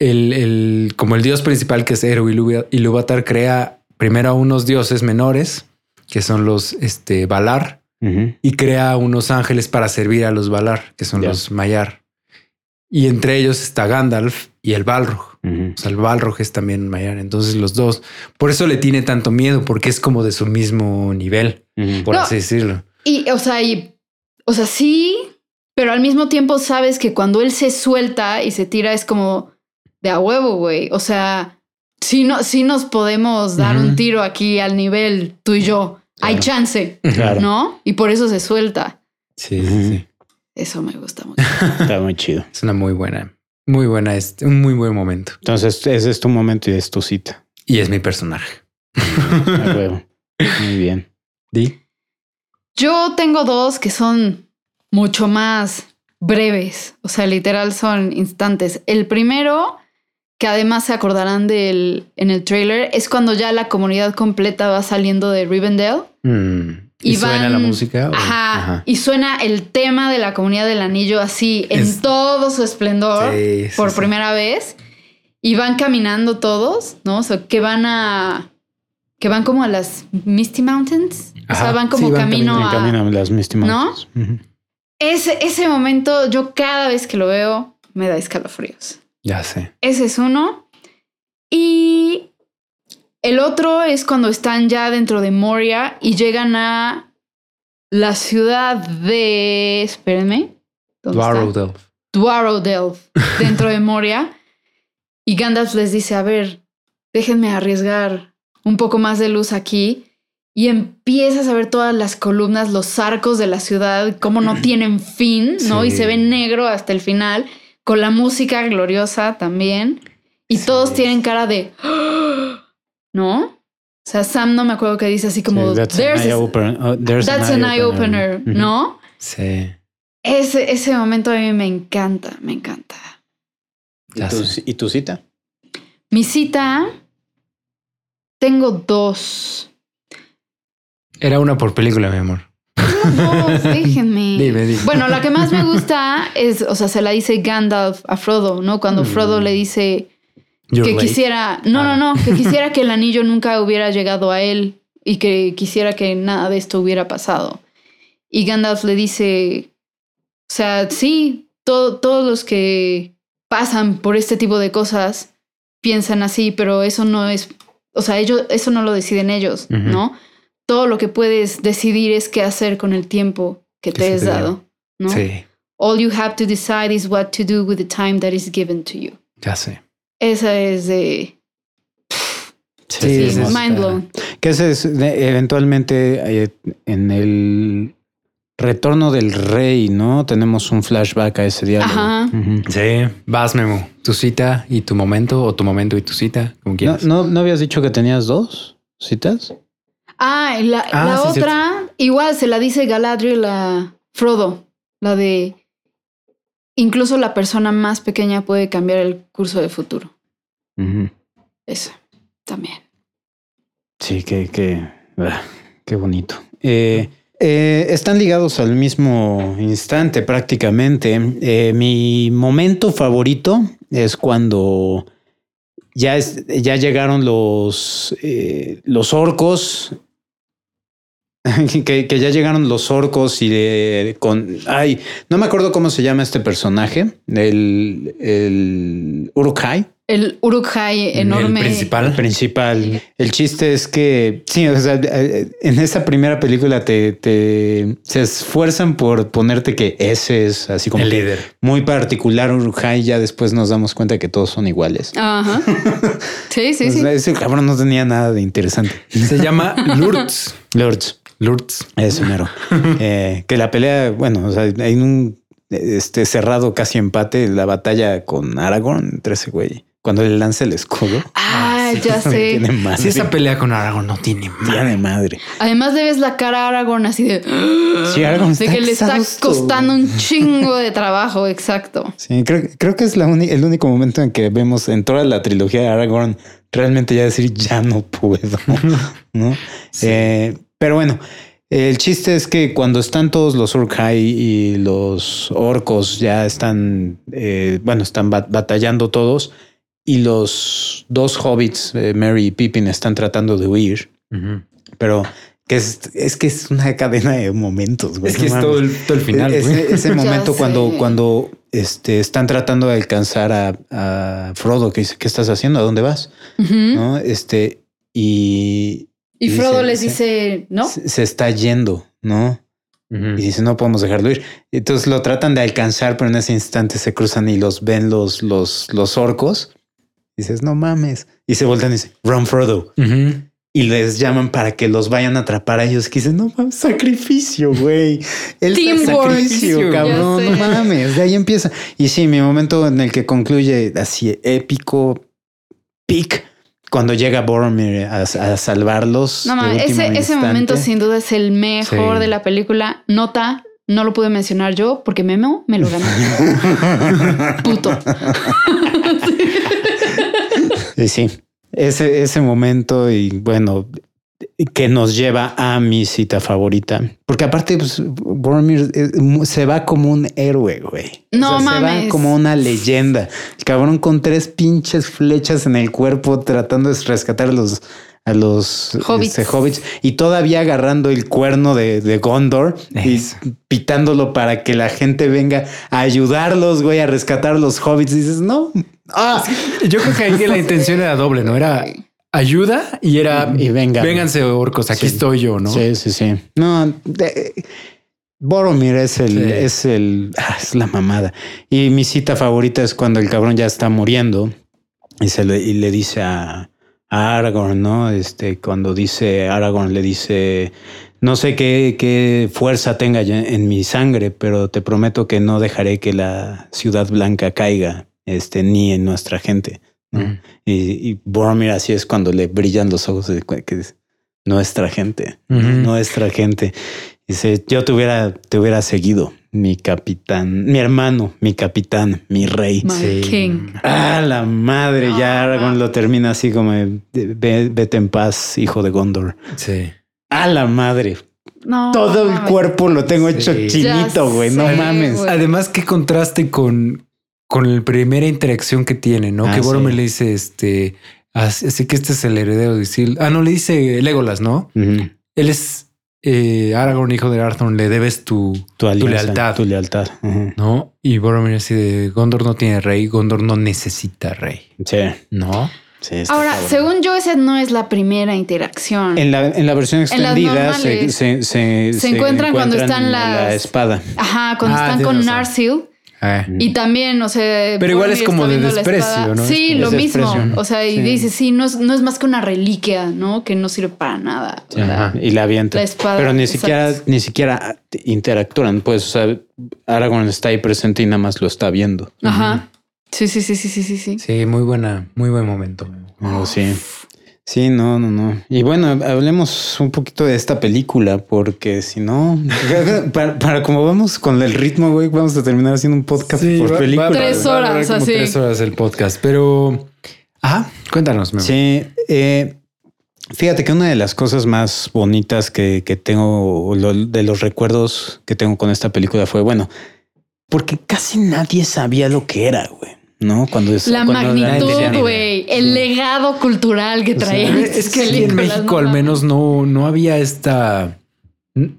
el, el- como el dios principal que es Eru Ilúva- Ilúvatar crea primero a unos dioses menores que son los este Valar y crea unos ángeles para servir a los Valar, que son los Mayar. Y entre ellos está Gandalf y el Balrog. Ujú. O sea, el Balrog es también Mayar. Entonces los dos, por eso le tiene tanto miedo, porque es como de su mismo nivel, por No. así decirlo. Y, o sea, y, o sea, sí, pero al mismo tiempo sabes que cuando él se suelta y se tira es como de a huevo, güey. O sea, sí, no, sí nos podemos dar un tiro aquí al nivel tú y yo. Hay chance, Claro. ¿no? Y por eso se suelta. Sí, sí, sí. Eso me gusta mucho. Está muy chido. Es una muy buena, muy buena, este, un muy buen momento. Entonces, ese es tu momento y es tu cita. Y es mi personaje. A huevo. Muy bien. Di. Yo tengo dos que son mucho más breves, o sea, literal son instantes. El primero, que además se acordarán del en el trailer, es cuando ya la comunidad completa va saliendo de Rivendell. Mm. ¿Y, Y suena van- la música? o- Ajá, Y suena el tema de la comunidad del anillo así en Es- todo su esplendor Sí, sí, por sí. primera vez. Y van caminando todos, ¿no? O sea, que van a. que van como a las Misty Mountains. o sea, van como van camino a. camino a las Misty ¿No? Mountains. Ese, ese momento, yo cada vez que lo veo, me da escalofríos. Ya sé. Ese es uno. Y el otro es cuando están ya dentro de Moria y llegan a la ciudad de. Espérenme. Dwarrowdelf. Dwarrowdelf, dentro de Moria. Y Gandalf les dice: A ver, déjenme arriesgar un poco más de luz aquí. Y empiezas a ver todas las columnas, los arcos de la ciudad, cómo no tienen fin, ¿no? Y se ve negro hasta el final, con la música gloriosa también. Y Sí. todos tienen cara de. ¿No? O sea, Sam no me acuerdo que dice así como. Sí, that's "There's an eye a- opener. Oh, there's that's an eye opener, Ujú. ¿no? Sí. Ese, ese momento a mí me encanta, me encanta. ¿Y tu. ¿Y tu cita? Mi cita, tengo dos. Era una por película, mi amor. Dos, déjenme. Dime, dime. Bueno, la que más me gusta es, o sea, se la dice Gandalf a Frodo, ¿no? Cuando Mm. Frodo le dice You're que late. quisiera, no, Ah, no, no, que quisiera que el anillo nunca hubiera llegado a él y que quisiera que nada de esto hubiera pasado. Y Gandalf le dice, o sea, sí, todo- todos los que pasan por este tipo de cosas piensan así, pero eso no es, o sea, ellos, eso no lo deciden ellos. ¿no? Todo lo que puedes decidir es qué hacer con el tiempo que te dio. dado, ¿no? Sí, All you have to decide is what to do with the time that is given to you. ya sé. Esa es de Sí, sí, sí, mind blown. Que ese es eventualmente eh, en el Retorno del Rey, ¿no? Tenemos un flashback a ese diálogo. Ajá. Sí, vas Memo. Tu cita y tu momento o tu momento y tu cita, como ¿No, quieras. no, ¿No habías dicho que tenías dos citas? Ah, la, Ah, la sí, otra, igual se la dice Galadriel a Frodo, la de incluso la persona más pequeña puede cambiar el curso del futuro. Ujú. Eso también. Sí, qué, qué, ah, qué bonito. Eh, eh, están ligados al mismo instante prácticamente. Eh, mi momento favorito es cuando ya, es- ya llegaron los, eh, los orcos. Que, que ya llegaron los orcos y de, con ay no me acuerdo cómo se llama este personaje el el Uruk-hai El Uruk-hai enorme. El principal. el principal. El chiste es que, sí, o sea, eh, en esta primera película te, te se esfuerzan por ponerte que ese es así como el líder. muy particular Urujai. Ya después nos damos cuenta que todos son iguales. Ajá. Sí, sí, O sí. ese cabrón no tenía nada de interesante. Se llama Lurtz. Lords, Lurtz. ese mero. Eh, que la pelea, bueno, o sea, hay un este cerrado casi empate la batalla con Aragorn entre ese güey. Cuando le lanza el escudo. Ah, sí, ya sé. Tiene madre. Si esa pelea con Aragorn no tiene Tiene madre. madre. Además le ves la cara a Aragorn así de... Sí, Aragorn de está que le está costando un chingo de trabajo, exacto. Sí, creo, creo que es la uni- el único momento en que vemos en toda la trilogía de Aragorn realmente ya decir ya no puedo, ¿no? Eh, pero bueno, el chiste es que cuando están todos los Uruk-hai y los orcos ya están, eh, bueno, están bat- batallando todos y los dos hobbits, eh, Merry y Pippin, están tratando de huir, pero que es, es que es una cadena de momentos. güey, Es que no es todo el, todo el final. güey. Ese, momento cuando, cuando este, están tratando de alcanzar a, a Frodo, que dice, ¿qué estás haciendo? ¿A dónde vas? ¿No? Este, y, Y dice- Frodo les dice- dice, ¿no? se, se está yendo, ¿no? Y dice, no podemos dejarlo ir. Entonces lo tratan de alcanzar, pero en ese instante se cruzan y los ven los, los, los orcos. Dices, no mames. Y se voltean y dicen, run Frodo. Y les llaman para que los vayan a atrapar a ellos. Que dicen, no mames, sacrificio, güey. El Teamwork. sacrificio, cabrón, no mames. De ahí empieza. Y sí, mi momento en el que concluye así épico, pic, cuando llega Boromir a, a salvarlos. No mames, ese, momento sin duda es el mejor Sí. de la película. Nota, no lo pude mencionar yo porque Memo me lo ganó. Puto. Y sí, ese, ese momento y bueno, que nos lleva a mi cita favorita. Porque aparte, pues, Boromir eh, se va como un héroe, güey. No Se va mames. como una leyenda. El cabrón con tres pinches flechas en el cuerpo tratando de rescatar a los a los Hobbits. este, hobbits y todavía agarrando el cuerno de, de Gondor Eso. y pitándolo para que la gente venga a ayudarlos, güey, a rescatar a los hobbits. dices, no, ah, Yo creo que ahí la intención era doble, ¿no? Era ayuda y era Y vengan. vénganse orcos, aquí Sí. estoy yo, ¿no? Sí, sí, sí. No, de- Boromir es el, Sí. es el, ah, es la mamada. Y mi cita favorita es cuando el cabrón ya está muriendo y se le, y le dice a, a Aragorn, ¿no? Este, cuando dice Aragorn le dice, no sé qué, qué fuerza tenga en mi sangre, pero te prometo que no dejaré que la ciudad blanca caiga, este, ni en nuestra gente. Y, y Boromir así es cuando le brillan los ojos de que es nuestra gente, nuestra gente. Dice, yo te hubiera, te hubiera seguido, mi capitán, mi hermano, mi capitán, mi rey. My Sí. king. Ah, la madre, ya Ah. Aragorn lo termina así como, "Ve- vete en paz, hijo de Gondor. Sí. Ah, la madre. No. Todo el cuerpo lo tengo Sí. hecho chinito, güey, no sé, mames. Además, qué contraste con, con la primera interacción que tiene, ¿no? Ah, que Boromir sí. le dice, este, así, así que este es el heredero de Isil. Ah, no, le dice Legolas, ¿no? Él es eh, Aragorn, hijo de Arthur, le debes tu, Tu, alianza, lealtad. Tu lealtad. ¿no? Y Boromir así de Gondor no tiene rey, Gondor no necesita rey, Sí, ¿no? sí. Ahora, cabrón. según yo, esa no es la primera interacción. En la, en la versión extendida se, normales. se, se, Se encuentran cuando están en las- la espada. Ajá, cuando Ah, están con razón. Narsil Eh. Y también, o sea. Pero igual es como de desprecio, Sí, como lo mismo. O sea, y Sí. dice, sí, no es, no es más que una reliquia, ¿no? Que no sirve para nada. Ajá. Y la avienta. La espada, Pero ni exacto. siquiera, ni siquiera interactúan. Pues, o sea, Aragorn está ahí presente y nada más lo está viendo. Ajá. Sí, sí, sí, sí, sí, sí, sí. Sí, muy buena, muy buen momento. Pero sí. Sí, no, no, no. Y bueno, hablemos un poquito de esta película, porque si no, para, para como vamos con el ritmo, güey, vamos a terminar haciendo un podcast Sí, por va- película. va- Tres va a durar horas, como así. Tres horas el podcast, pero... Ajá, cuéntanos. Memo. Sí, eh, fíjate que una de las cosas más bonitas que, que tengo, lo- de los recuerdos que tengo con esta película fue, bueno, porque casi nadie sabía lo que era, güey, ¿no? Cuando es La cuando magnitud, ni güey. El legado cultural que traía. Es que aquí en México al menos no, no había esta...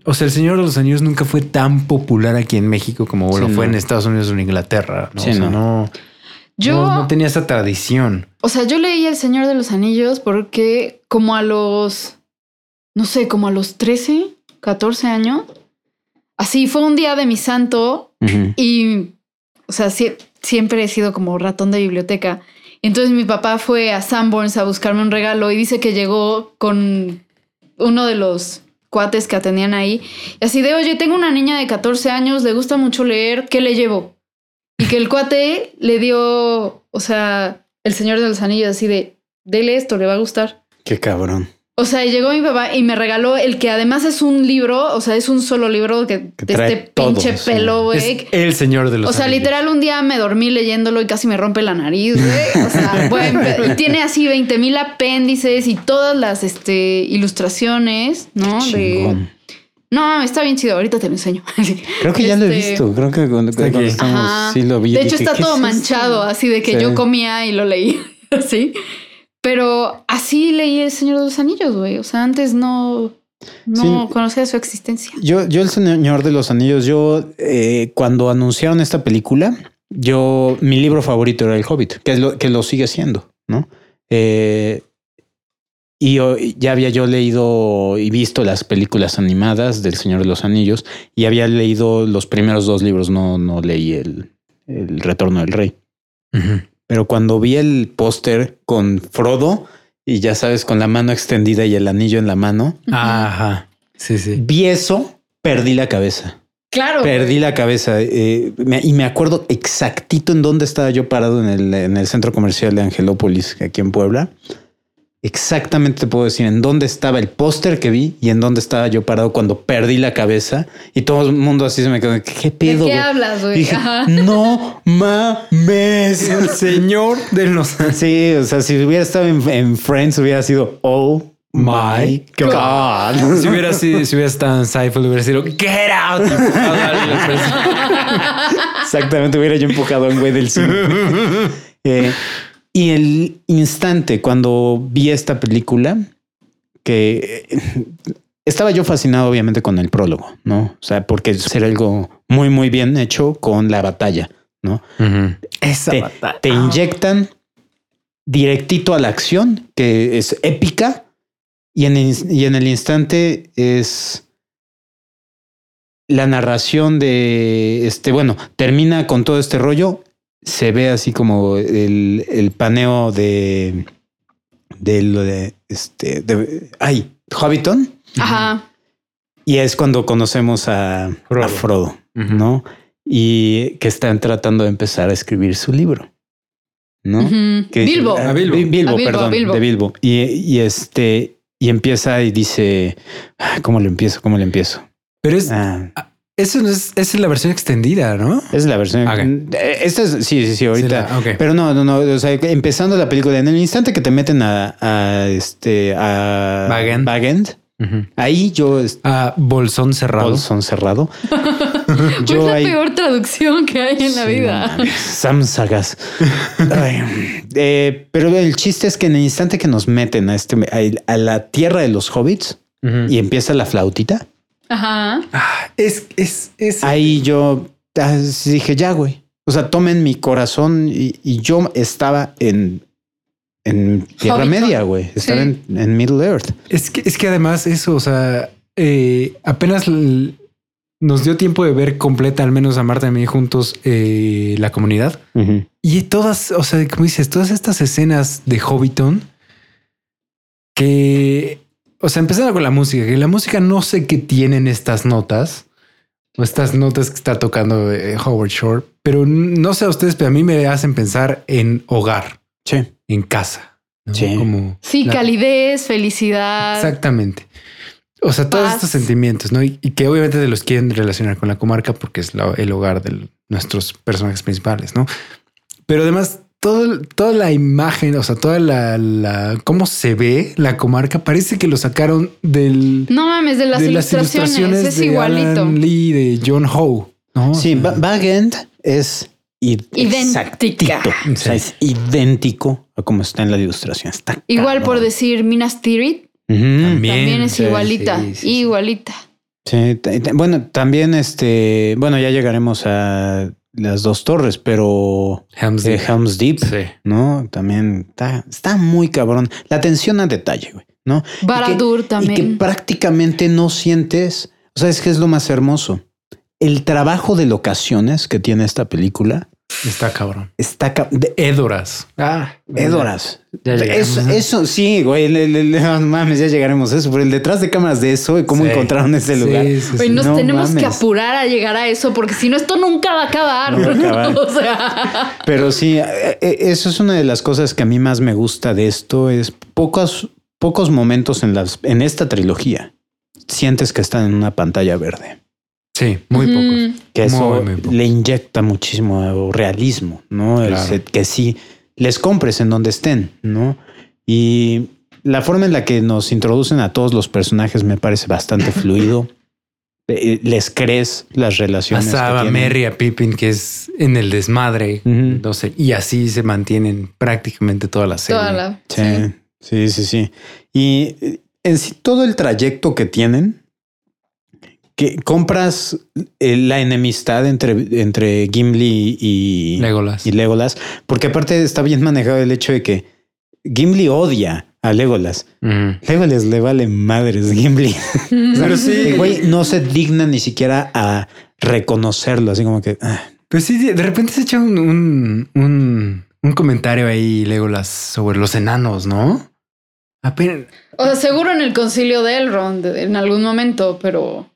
O sea, El Señor de los Anillos nunca fue tan popular aquí en México como Sí, lo fue no. en Estados Unidos o en Inglaterra. ¿no? Sí, O sea, no. no, Yo, no, tenía esa tradición. o sea, yo leí El Señor de los Anillos porque como a los, no sé, como a los 13, 14 años, así fue un día de mi santo y, o sea, sie- siempre he sido como ratón de biblioteca. Entonces mi papá fue a Sanborns a buscarme un regalo y dice que llegó con uno de los cuates que atendían ahí. Y así de, oye, tengo una niña de 14 años, le gusta mucho leer, ¿qué le llevo? Y que el cuate le dio, o sea, El Señor de los Anillos, así de, dele esto, le va a gustar. Qué cabrón. O sea, llegó mi papá y me regaló el que además es un libro, o sea, es un solo libro que, Que de trae este todo, pinche sí. pelo, güey. El Señor de los O sea, Anillos. literal, un día me dormí leyéndolo y casi me rompe la nariz, güey. O sea, buen pe- tiene así 20 mil apéndices y todas las este, ilustraciones, ¿no? De... No, está bien chido. Ahorita te lo enseño. Creo que ya lo he Este, visto. Creo que cuando, cuando estamos, Ajá. sí lo vi. De hecho, Dije, está ¿qué todo es manchado, así de que Sí. yo comía y lo leí así. Pero así leí El Señor de los Anillos, güey. O sea, antes no, no Sí. conocía su existencia. Yo, yo el Señor de los Anillos, yo eh, cuando anunciaron esta película, yo mi libro favorito era El Hobbit, que, es lo, que lo sigue siendo, ¿no? Eh, y yo- ya había yo leído y visto las películas animadas del Señor de los Anillos y había leído los primeros dos libros, no, no leí el, el Retorno del Rey. Pero cuando vi el póster con Frodo y ya sabes, con la mano extendida y el anillo en la mano, Ajá. Sí, sí. vi eso, perdí la cabeza. Claro. Perdí la cabeza eh, me- y me acuerdo exactito en dónde estaba yo parado en el, en el centro comercial de Angelópolis, aquí en Puebla. Exactamente te puedo decir en dónde estaba el póster que vi y en dónde estaba yo parado cuando perdí la cabeza y todo el mundo así se me quedó. ¿Qué ¿De pedo? qué güey?" hablas, güey? Dije, Ajá. no mames. El Señor de los Sí, o sea, si hubiera estado en, en Friends hubiera sido oh my god. Si hubiera, sido, si hubiera estado en Seinfeld, hubiera sido Get out. Frente. Exactamente, hubiera yo empujado a un güey del cine. Eh, y el instante cuando vi esta película, que eh, estaba yo fascinado obviamente con el prólogo, ¿no? O sea, porque era algo muy, muy bien hecho con la batalla, ¿no? Esa Te, batalla. te inyectan directito a la acción, que es épica, y en, y en el instante es la narración de este, bueno, termina con todo este rollo, se ve así como el, el paneo de de lo de este de ay Hobbiton Ajá. y es cuando conocemos a Frodo. a Frodo Ujú. ¿no? Y que están tratando de empezar a escribir su libro, ¿no? Que- Bilbo. ah, A Bilbo. Bi- Bilbo, A Bilbo, perdón, Bilbo. de Bilbo. Y, y este, y empieza y dice, "Ah, ¿cómo le empiezo? ¿Cómo le empiezo? Pero es, Ah, eso no es, esa es la versión extendida, ¿no? es la versión. Eh, Esta es, sí, sí, sí, ahorita. Sí, la- ok. Pero no, no, no. O sea, empezando la película, en el instante que te meten a, a este, a Bagend. Ahí yo, es- Ah, bolsón cerrado. bolsón cerrado. Yo la ahí- peor traducción que hay en la Sí, vida. Sam Sagas. Ay, eh, pero el chiste es que en el instante que nos meten a este a, a la tierra de los hobbits y empieza la flautita, Ajá. Ah, es, es, es. ahí yo ah, dije ya, güey. O sea, tomen mi corazón y, y yo estaba en en Tierra. Media, güey. Estaba Sí. en, en Middle Earth. Es que, es que además eso, o sea, eh, apenas nos dio tiempo de ver completa, al menos a Marta y a mí juntos, eh, la comunidad. Y todas, o sea, como dices, todas estas escenas de Hobbiton que, o sea, empezando con la música, que la música no sé qué tienen estas notas o estas notas que está tocando eh, Howard Shore, pero no sé a ustedes, pero a mí me hacen pensar en hogar, Sí. en casa. ¿no? Sí. Como Sí, la- calidez, felicidad. Exactamente. O sea, todos Paz. estos sentimientos, ¿no? Y, y que obviamente se los quieren relacionar con la comarca porque es la- el hogar de nuestros personajes principales, ¿no? Pero además, todo, toda la imagen, o sea, toda la, la- cómo se ve la comarca, parece que lo sacaron del, No mames, de las, de ilustraciones, es de igualito. Alan Lee, de John Howe, ¿no? Sí, O sea, Ba- Bag End es id- Idéntica. O sea, es idéntico a como está en la ilustración. Está Igual por decir Minas Tirith, también es sí, igualita, sí, sí, sí. igualita. Sí, bueno, también este, bueno, ya llegaremos a las dos torres, pero Helm's eh, Deep. Helm's Deep, Sí. ¿no? También está, está muy cabrón. La atención a detalle, güey, ¿no? Y que- Baradur Y que también. prácticamente no sientes, o sea, es que es lo más hermoso. El trabajo de locaciones que tiene esta película Está cabrón. está ca- de Édoras. Ah, Édoras. Ya llegamos. Eso, eso sí, güey. le- le- le- no mames, ya llegaremos a eso. Pero el detrás de cámaras de eso y cómo Sí. encontraron ese Sí, lugar. sí, Güey, sí. nos no tenemos que apurar a llegar a eso porque si no, esto nunca va a acabar. No va a acabar. o sea, Pero sí, eh, eh, eso es una de las cosas que a mí más me gusta de esto. Es pocos, pocos momentos en las, en esta trilogía. Sientes que están en una pantalla verde. Sí, muy pocos. Que eso Muy, muy pocos. le inyecta muchísimo realismo, ¿no? El set- que sí les compres en donde estén, ¿no? Y la forma en la que nos introducen a todos los personajes me parece bastante fluido. Eh, Les crees las relaciones. Pasaba a. Merry a Pippin, que es en el desmadre. Ujú. No sé, y así se mantienen prácticamente toda la serie. toda la. Sí, sí. sí, sí, sí. Y eh, en sí todo el trayecto que tienen, que compras eh, la enemistad entre, entre Gimli y Legolas. y Legolas, porque aparte está bien manejado el hecho de que Gimli odia a Legolas. Legolas le vale madres Gimli. Pero sí. El güey no se digna ni siquiera a reconocerlo, así como que ah, Pues sí, de repente se echa un, un, un, un comentario ahí, Legolas, sobre los enanos, ¿no? Apenas. O sea, seguro en el concilio de Elrond en algún momento, pero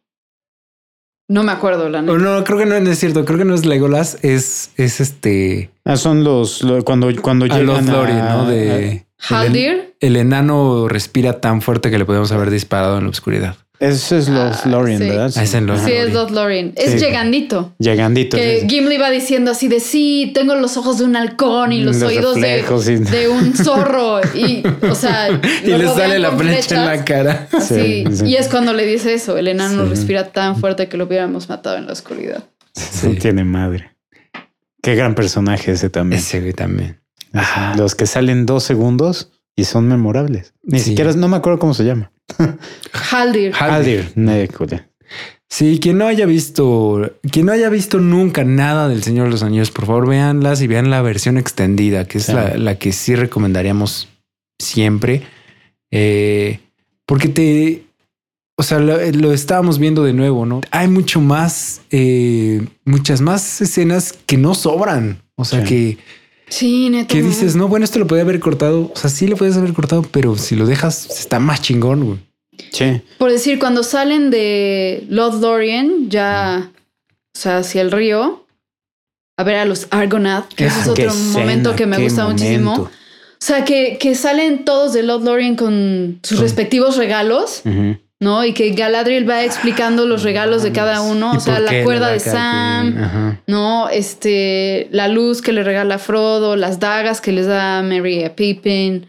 no me acuerdo la o neta. no, creo que no es cierto. Creo que no es Legolas, es, es este. ah, son los lo- cuando cuando A llegan a- ¿no? De. Haldir. El, el enano respira tan fuerte que le podemos haber disparado en la oscuridad. Ese es los Ah, Lorien, sí. ¿verdad? Ah, es en Sí, Lothlórien. es Sí. llegandito. Llegandito. Que sí, sí. Gimli va diciendo así de sí, tengo los ojos de un halcón y los, Los oídos de, reflejos, sí. de un zorro. Y, o sea, Y le sale la flecha en la cara. Sí, Sí, sí. y es cuando le dice eso, el enano Sí. respira tan fuerte que lo hubiéramos matado en la oscuridad. No tiene madre. Qué gran personaje ese también. Ese güey también. Ajá. Los que salen dos segundos y son memorables. Ni Sí. siquiera, no me acuerdo cómo se llama. Haldir. Haldir. Sí, quien no haya visto, quien no haya visto nunca nada del Señor de los Anillos, por favor véanlas y vean la versión extendida, que es Sí. la, la que sí recomendaríamos siempre. Eh, porque te, o sea, lo, lo estábamos viendo de nuevo, ¿no? Hay mucho más, eh, muchas más escenas que no sobran. O sea, Sí. que, Sí, neto. que dices, no, bueno, esto lo podía haber cortado. O sea, sí lo puedes haber cortado, pero si lo dejas, está más chingón, güey. Sí. Por decir, cuando salen de Lothlórien, ya, o sea, hacia el río, a ver a los Argonath, que ese es Ah, otro escena, momento que me gusta muchísimo. O sea, que, que salen todos de Lothlórien con sus respectivos regalos, Ujú. ¿No? Y que Galadriel va explicando los regalos de cada uno. ¿Y O sea, la cuerda da de Sam. ¿no? Este, la luz que le regala Frodo, las dagas que les da Merry a Pippin,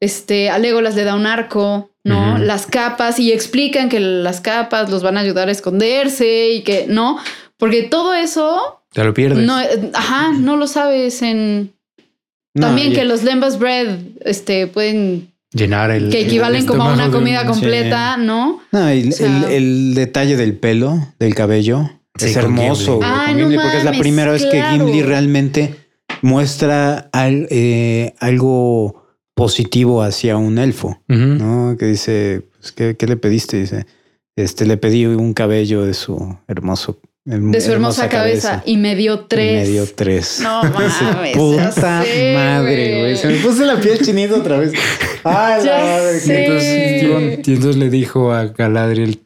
este, a Legolas le da un arco, ¿no? Las capas y explican que las capas los van a ayudar a esconderse y que, ¿no? Porque todo eso, Te lo pierdes. no, ajá, no lo sabes en... No, También que los Lembas Bread, este, pueden, Llenar el. que el equivalen como a una comida completa, ¿no? No, y el, O sea- el- el detalle del pelo, del cabello, Sí, es hermoso. Gimli. Ay, no porque es la primera vez que. Gimli realmente muestra al- eh, algo positivo hacia un elfo. ¿no? Que dice, pues, ¿qué, qué le pediste? Dice, este, le pedí un cabello de su hermoso de su hermosa, cabeza. y me dio tres. me dio tres. No mames. Puta madre, güey. Se me puso la piel chinita otra vez. Ay, la madre. Y entonces, y entonces le dijo a Galadriel,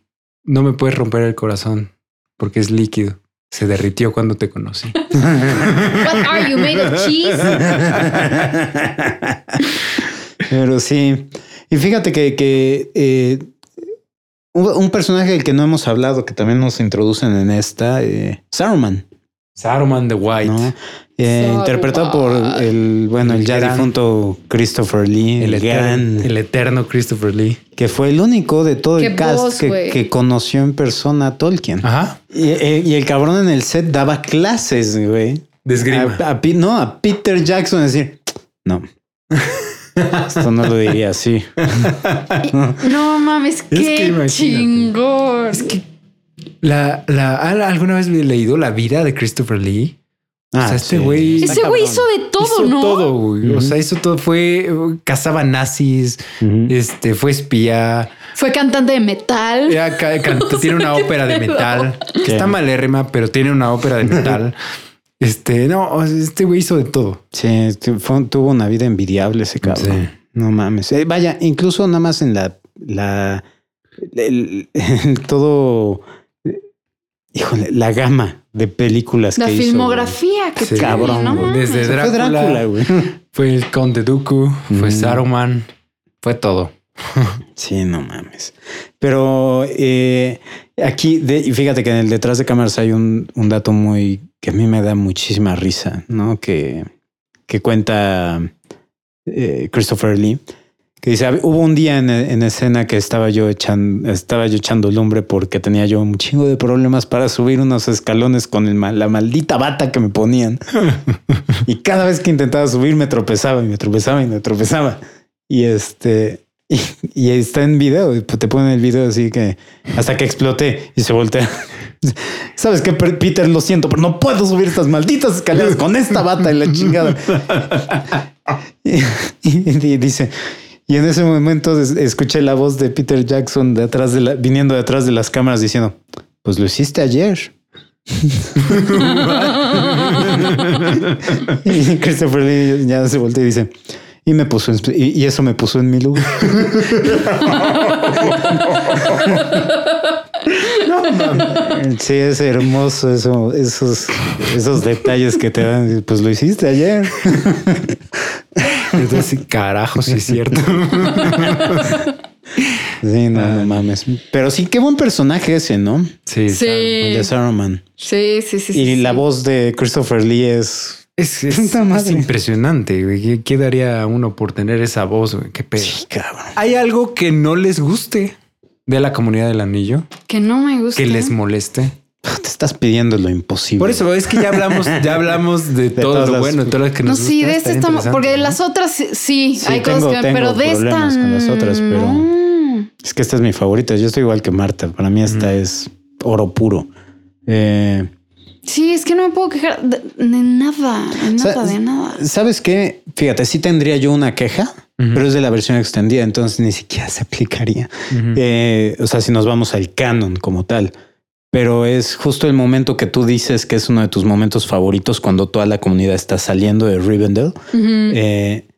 no me puedes romper el corazón porque es líquido. Se derritió cuando te conocí. What are you made of cheese? Pero sí. Y fíjate que, que eh, un personaje del que no hemos hablado, que también nos introducen en esta, eh, Saruman. Saruman the White. Eh, interpretado por el, bueno, el, ya difunto Christopher Lee, el, eterno, el eterno Christopher Lee, que fue el único de todo el cast que, conoció en persona a Tolkien. Ajá. Eh, y, el cabrón en el set daba clases, güey. De no, a Peter Jackson decir, no. Esto no lo diría así. no mames, qué chingón. Es que la, la, alguna vez he leído la vida de Christopher Lee. Ah, o sea, este güey. Ese güey hizo de todo, hizo todo, güey. O sea, hizo todo. Fue. Cazaba nazis. Este fue espía. Fue cantante de metal. tiene una ópera de metal. Que está malérrima, pero tiene una ópera de metal. Este, no, este güey hizo de todo. Sí, tuvo una vida envidiable ese cabrón. No mames. Eh, vaya, incluso nada más en la, la, el, todo, híjole, la gama de películas la que filmografía que cabrón, ¿no? desde Drácula, fue, fue el Conde Dooku, fue Saruman, fue todo. sí, no mames. Pero eh, aquí, de, fíjate que en el detrás de cámaras hay un, un dato muy que a mí me da muchísima risa, ¿no? Que, que cuenta eh, Christopher Lee, que dice, hubo un día en, escena que estaba yo echando, estaba yo echando lumbre porque tenía yo un chingo de problemas para subir unos escalones con el, la maldita bata que me ponían. y cada vez que intentaba subir me tropezaba y me tropezaba y me tropezaba. Y este, y, está en video, te ponen el video así que hasta que exploté y se voltea. Sabes que Peter, lo siento, pero no puedo subir estas malditas escaleras con esta bata y la chingada. y, dice, y en ese momento escuché la voz de Peter Jackson de atrás de la, viniendo detrás de las cámaras diciendo, pues lo hiciste ayer. y Christopher Lee ya se voltea y dice, y me puso y, eso me puso en mi lugar. no, Sí, es hermoso eso, esos, esos detalles que te dan. Pues lo hiciste ayer. Entonces, carajo, sí es cierto. Sí, no, no mames. Pero sí, qué buen personaje ese, ¿no? Sí, sí. De Saruman. Sí, sí, sí. Y la voz de Christopher Lee es es, impresionante. ¿Qué daría uno por tener esa voz? Qué pedo. Hay algo que no les guste de la comunidad del anillo. Que no me guste. Que les moleste. Te estás pidiendo lo imposible. Por eso es que ya hablamos, ya hablamos de, todo lo bueno, de todas las que nos No, sí, de esta estamos, porque de las otras sí, hay cosas que, pero de esta con las otras, pero es que esta es mi favorita. Yo estoy igual que Marta. Para mí esta es oro puro. Eh, Sí, es que no me puedo quejar de, nada, de nada, de nada. ¿Sabes qué? Fíjate, sí tendría yo una queja, pero es de la versión extendida, entonces ni siquiera se aplicaría. Eh, o sea, si nos vamos al canon como tal. Pero es justo el momento que tú dices que es uno de tus momentos favoritos cuando toda la comunidad está saliendo de Rivendell. Eh,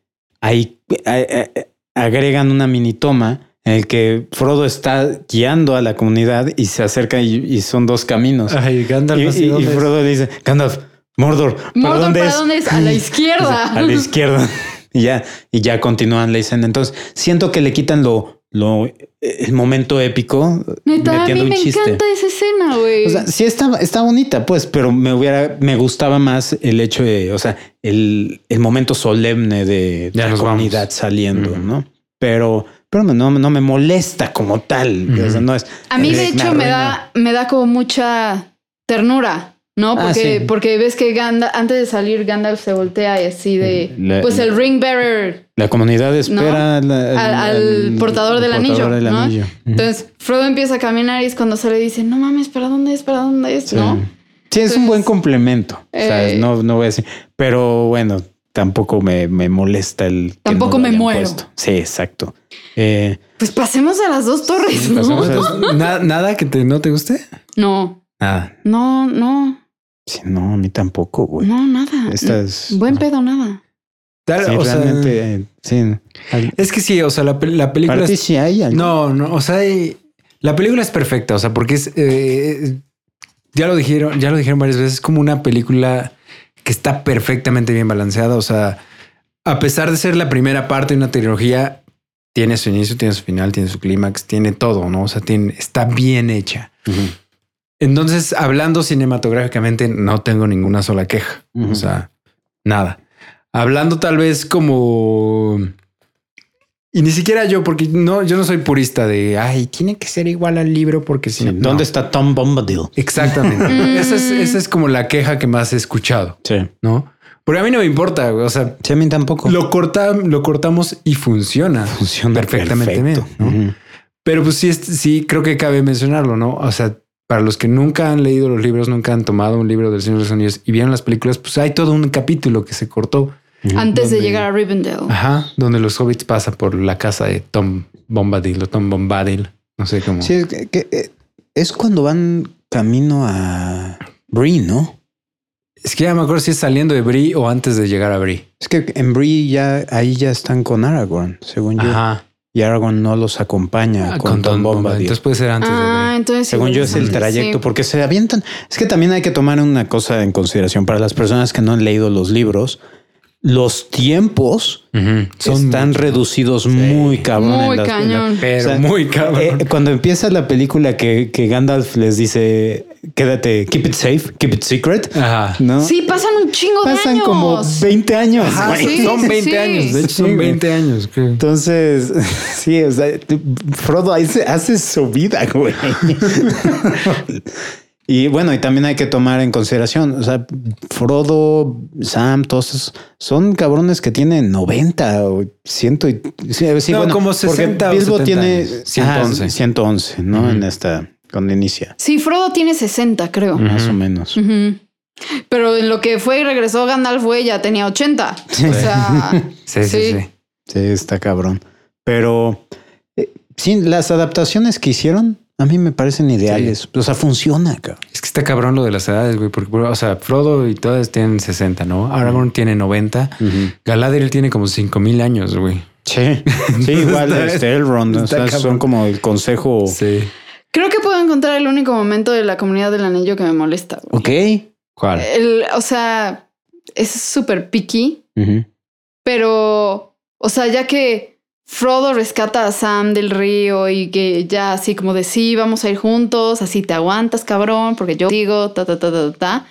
ahí eh, agregan una mini toma en el que Frodo está guiando a la comunidad y se acerca y, son dos caminos. y, Frodo le dice, Gandalf, Mordor, ¿para, dónde, es? A la izquierda. a la izquierda. y ya, y ya continúan la escena. Entonces, siento que le quitan lo, lo el momento épico. Neta, a mí me encanta esa escena, güey. O sea, sí está, está bonita, pues, pero me hubiera, me gustaba más el hecho de, o sea, el, el momento solemne de, la comunidad saliendo, ¿no? Pero pero no, no me molesta como tal. no es, a mí, de hecho, me da, me da como mucha ternura. ¿No? Ah, porque, porque ves que Gandalf, antes de salir, Gandalf se voltea y así de. pues el ring bearer. La comunidad espera al, portador del anillo. ¿no? Entonces, Frodo empieza a caminar y es cuando se le dice: No mames, ¿para dónde es? ¿Para dónde es? Sí. ¿No? Sí, es un buen complemento. o sea, eh, no, no voy a decir. Pero bueno, tampoco me, me molesta el. Tampoco no me muero. puesto. Sí, exacto. Eh, Pues pasemos a las dos torres, ¿no? O sea, na- nada que te, no te guste. No, Nada. no, no, sí, no, a mí tampoco, güey. no, nada. Esta es. Buen pedo, nada. Tal- Sí, o sea, realmente. eh, sí. Al- es que sí, o sea, la, la película Para ti es- sí hay algo. No, no, o sea, hay- la película es perfecta, o sea, porque es eh, ya lo dijeron, ya lo dijeron varias veces, es como una película que está perfectamente bien balanceada, o sea, a pesar de ser la primera parte de una trilogía, tiene su inicio, tiene su final, tiene su clímax, tiene todo, ¿no? O sea, tiene, está bien hecha. Entonces, hablando cinematográficamente, no tengo ninguna sola queja. O sea, nada. Hablando tal vez como... Y ni siquiera yo, porque no, yo no soy purista de, ay, tiene que ser igual al libro porque si Sí, no... ¿Dónde está Tom Bombadil? Exactamente. Mm. esa, es, esa es como la queja que más he escuchado, Sí. ¿no? Porque a mí no me importa, o sea, Sí, a mí tampoco. lo, corta, lo cortamos y funciona. funciona perfectamente perfecto. bien, ¿no? Ujú. Pero pues sí, sí creo que cabe mencionarlo, ¿no? O sea, para los que nunca han leído los libros, nunca han tomado un libro del Señor de los Anillos y vieron las películas, pues hay todo un capítulo que se cortó. Antes de llegar a Rivendell. Ajá, donde los hobbits pasan por la casa de Tom Bombadil o Tom Bombadil. No sé cómo. Sí, es, que- que, eh, es cuando van camino a Bree, ¿no? Es que ya me acuerdo si es saliendo de Bree o antes de llegar a Bree. Es que en Bree ya ahí ya están con Aragorn, según yo. Ajá. Y Aragorn no los acompaña Ah, con, Tom Bombadil. Entonces puede ser antes Ah, de entonces. Según yo es el trayecto, sí. porque se avientan. Es que también hay que tomar una cosa en consideración para las personas que no han leído los libros. Los tiempos Bree. Ujú. Son están reducidos muy cabrón. en Muy las- en la- cañón. Pero o sea, muy cabrón. Eh, cuando empieza la película que, que Gandalf les dice, quédate, keep it safe, keep it secret, Ajá. ¿no? Sí, pasan un chingo de Pasan años. como 20 años. Ajá, sí, son sí, 20 sí. años. De hecho, Sí, son güey. 20 años. creo. Entonces, sí, o sea, Frodo hace, hace su vida, güey. y bueno, y también hay que tomar en consideración, o sea, Frodo, Sam, todos esos son cabrones que tienen 90 o 100 y sí, sí, No, bueno, como porque 60 o Bilbo 70 tiene años. 111. ajá, 111, ¿no? Ujú. En esta, cuando inicia, Sí, Frodo tiene 60, creo. más o menos. Ujú. Pero en lo que fue y regresó Gandalf fue ya tenía 80. O sea, Sí, sí, Sí. sí. Sí, está cabrón. Pero eh, sí, las adaptaciones que hicieron a mí me parecen ideales. O sea, funciona, cabrón. Es que está cabrón lo de las edades, güey. Porque, o sea, Frodo y todas tienen 60, ¿no? Aragorn tiene 90. Galadriel tiene como 5000 años, güey. Sí, sí, igual este Elrond, o sea, cabrón. son como el consejo. Sí. creo que puedo encontrar el único momento de la comunidad del anillo que me molesta. güey. Ok. ¿Cuál? El, o sea, es súper picky, pero, o sea, ya que Frodo rescata a Sam del río y que ya así como de sí, vamos a ir juntos, así te aguantas, cabrón, porque yo digo, ta, ta, ta, ta, ta.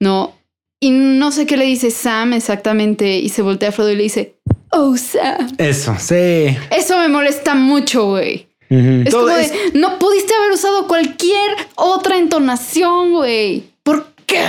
No. Y no sé qué le dice Sam exactamente y se voltea a Frodo y le dice, oh, Sam. Eso, sí. Eso me molesta mucho, güey. Es Todo como de, es- no pudiste haber usado cualquier otra entonación, güey. ¿Por qué?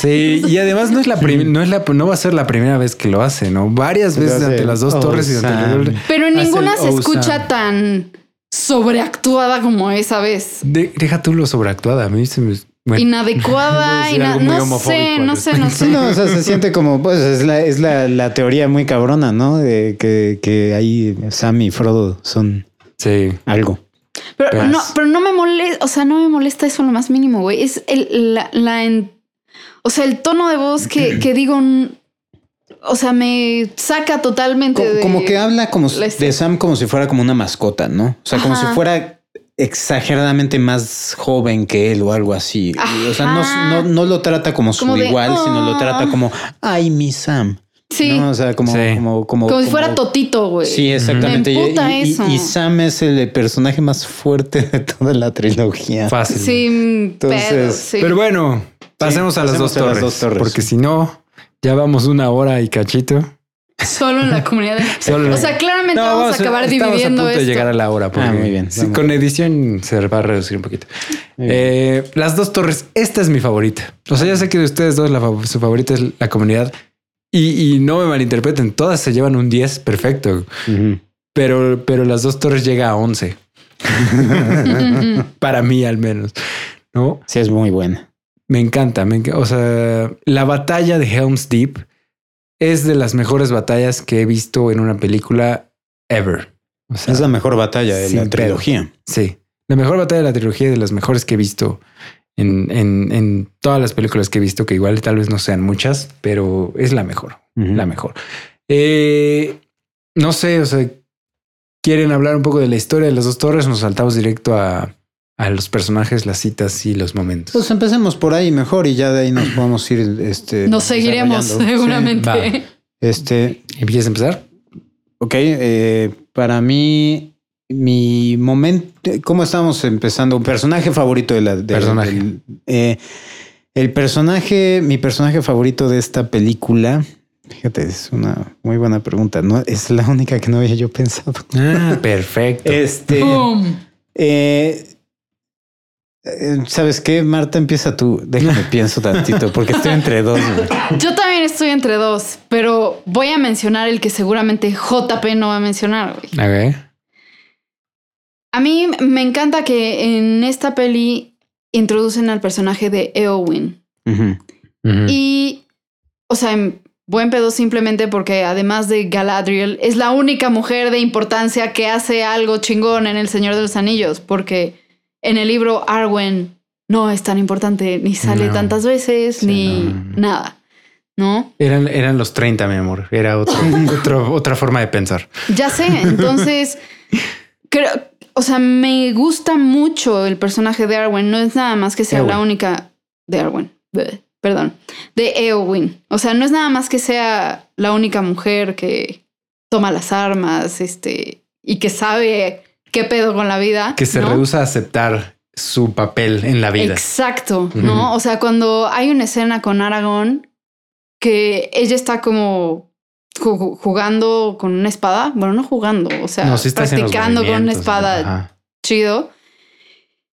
Sí, y además no es la prim- no es la no va a ser la primera vez que lo hace, ¿no? Varias veces hace, ante las dos "Oh, torres y ante Sam". el- Pero ninguna el se oh, escucha Sam. tan sobreactuada como esa vez. De- deja tú lo sobreactuada. A mí se me bueno, Inadecuada, ina- no sé, no sé, no sé. no, o sea, se siente como, pues es la, es la, la teoría muy cabrona, ¿no? De que, que ahí Sam y Frodo son sí. algo. Pero Pues- no, pero no me molesta, o sea, no me molesta eso lo más mínimo, güey. Es el, la, la en- o sea, el tono de voz que, que digo, o sea, me saca totalmente de... Como que habla como de Sam como si fuera como una mascota, ¿no? O sea, como Ajá. si fuera exageradamente más joven que él o algo así. O sea, no, no, no lo trata como su de, igual, sino lo "Ah". trata como, ay, mi Sam. Sí, ¿no? O sea, como, Sí. como, como, como si fuera Totito, güey. Sí, exactamente. Me Y- emputa y, y- eso. y Sam es el personaje más fuerte de toda la trilogía. Fácil. Sí, Entonces, pero sí. Pero bueno, pasemos a las pasemos dos a las torres. dos torres. Porque si no, ya vamos una hora y cachito. Solo en la comunidad. de- Solo- O sea, claramente No, vamos, a acabar estamos dividiendo a punto esto. de llegar a la hora. porque Ah, muy bien. sí, con edición se va a reducir un poquito. Eh, las dos torres, esta es mi favorita. O sea, ya sé que de ustedes dos la su favorita es la comunidad. Y, y no me malinterpreten, todas se llevan un 10 perfecto. Pero, pero las dos torres llega a 11. Para mí al menos. ¿No? Sí, es muy buena. Me encanta. me o sea, la batalla de Helm's Deep es de las mejores batallas que he visto en una película ever. O sea, Es la mejor batalla de la pedo. trilogía. Sí, la mejor batalla de la trilogía y de las mejores que he visto en, en, en todas las películas que he visto, que igual tal vez no sean muchas, pero es la mejor, la mejor. Eh, no sé, o sea, quieren hablar un poco de la historia de las dos torres, nos saltamos directo a, a los personajes, las citas y los momentos. Pues empecemos por ahí mejor y ya de ahí nos podemos ir. Este, Nos seguiremos seguramente. Este, ¿Empiezas a empezar? ok, eh, para mí, mi momento, ¿cómo estamos empezando? Un personaje favorito de la... de- Personaje. del- eh, el personaje, mi personaje favorito de esta película, fíjate, es una muy buena pregunta, ¿no? Es la única que no había yo pensado. Ah, perfecto. Este... ¡Pum! Eh, eh, ¿Sabes qué? Marta, empieza tú. Déjame pienso tantito porque estoy entre dos. güey. Yo también estoy entre dos, pero voy a mencionar el que seguramente JP no va a mencionar. güey. Ok. A mí me encanta que en esta peli introducen al personaje de Eowyn. Y, o sea, en buen pedo simplemente porque además de Galadriel, es la única mujer de importancia que hace algo chingón en El Señor de los Anillos, porque en el libro Arwen no es tan importante, ni sale No. tantas veces, Sí, ni no. nada. ¿No? Eran, eran los 30, mi amor. Era otro, otro- otra forma de pensar. Ya sé, entonces creo, o sea, me gusta mucho el personaje de Arwen. No es nada más que sea la única de Arwen. Bleh, Perdón, de Eowyn. O sea, no es nada más que sea la única mujer que toma las armas, este, y que sabe qué pedo con la vida. Que se ¿no? rehúsa a aceptar su papel en la vida. Exacto. ¿no? O sea, cuando hay una escena con Aragorn que ella está como jugando con una espada, bueno, no jugando, o sea, No, sí practicando con una espada ajá. chido.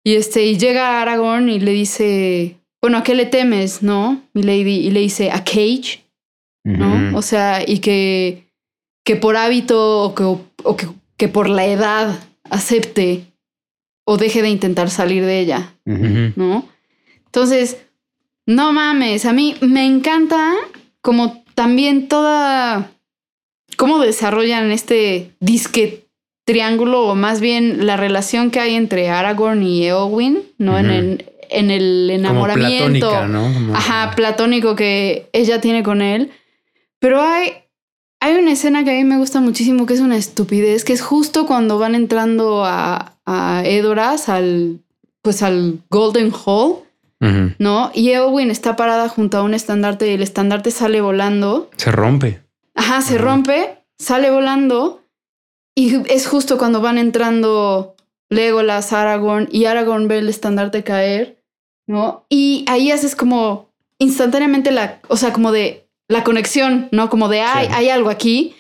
Y este, y llega Aragorn y le dice, bueno, ¿a qué le temes, no? Mi lady, y le dice, a Cage, ¿no? O sea, y que, que por hábito o que, o que, que por la edad acepte o deje de intentar salir de ella. ¿no? Entonces, no mames, a mí me encanta como también toda, cómo desarrollan este disque triángulo o más bien la relación que hay entre Aragorn y Eowyn, ¿no? en, el, en el Como enamoramiento. platónica, ¿no? Como- Ajá, platónico que ella tiene con él. Pero hay, hay una escena que a mí me gusta muchísimo que es una estupidez, que es justo cuando van entrando a, a Edoras, al, pues al Golden Hall, ¿no? Y Eowyn está parada junto a un estandarte y el estandarte sale volando. Se rompe. Ajá, se rompe, sale volando y es justo cuando van entrando Legolas, Aragorn y Aragorn ve el estandarte caer, ¿no? Y ahí haces como instantáneamente la, o sea, como de la conexión, ¿no? Como de, hay, Sí. hay algo aquí.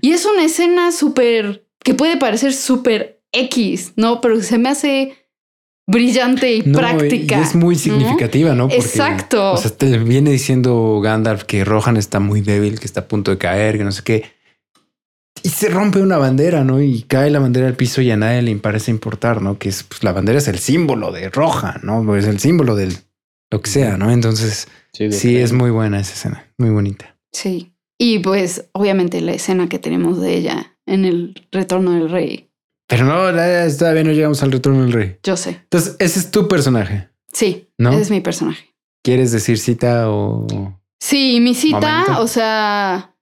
Y es una escena súper, que puede parecer súper X, ¿no? Pero se me hace brillante y No, práctica. Y es muy significativa, ¿no? Porque, Exacto. O sea, te viene diciendo Gandalf que Rohan está muy débil, que está a punto de caer, que no sé qué. Y se rompe una bandera, ¿no? Y cae la bandera al piso y a nadie le parece importar, ¿no? Que es, pues, la bandera es el símbolo de Rohan, ¿no? Es el símbolo del lo que sea, ¿no? Entonces, Sí, sí, es muy buena esa escena, muy bonita. Sí. Y pues, obviamente, la escena que tenemos de ella en el retorno del rey. Pero no, todavía no llegamos al retorno del rey. Yo sé. Entonces, ese es tu personaje. Sí, ¿No? ese es mi personaje. ¿Quieres decir cita o...? Sí, mi cita, Momento. o sea.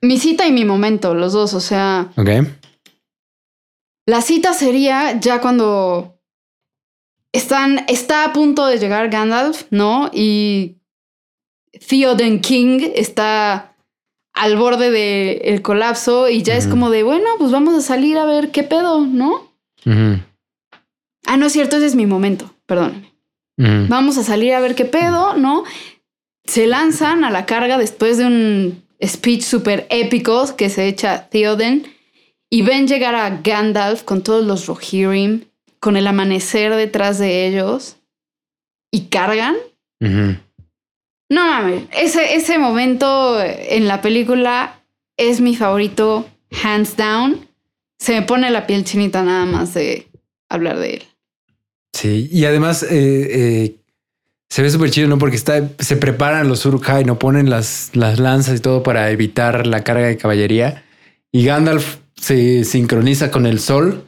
Mi cita y mi momento, los dos. O sea, Ok. la cita sería ya cuando están, está a punto de llegar Gandalf, ¿no? Y Theoden King está al borde del colapso y ya es como de, bueno, pues vamos a salir a ver qué pedo, ¿no? Ujú, Ah, no es cierto, ese es mi momento, perdóname. ujú. Vamos a salir a ver qué pedo, ¿no? Se lanzan a la carga después de un speech súper épico que se echa Theoden y ven llegar a Gandalf con todos los Rohirrim, con el amanecer detrás de ellos y cargan. No mames, ese, ese momento en la película es mi favorito, hands down. Se me pone la piel chinita nada más de hablar de él. Sí, y además, eh, eh, se ve súper chido, ¿no? Porque está, se preparan los Uruk-hai, no ponen las, las lanzas y todo para evitar la carga de caballería. Y Gandalf se sincroniza con el sol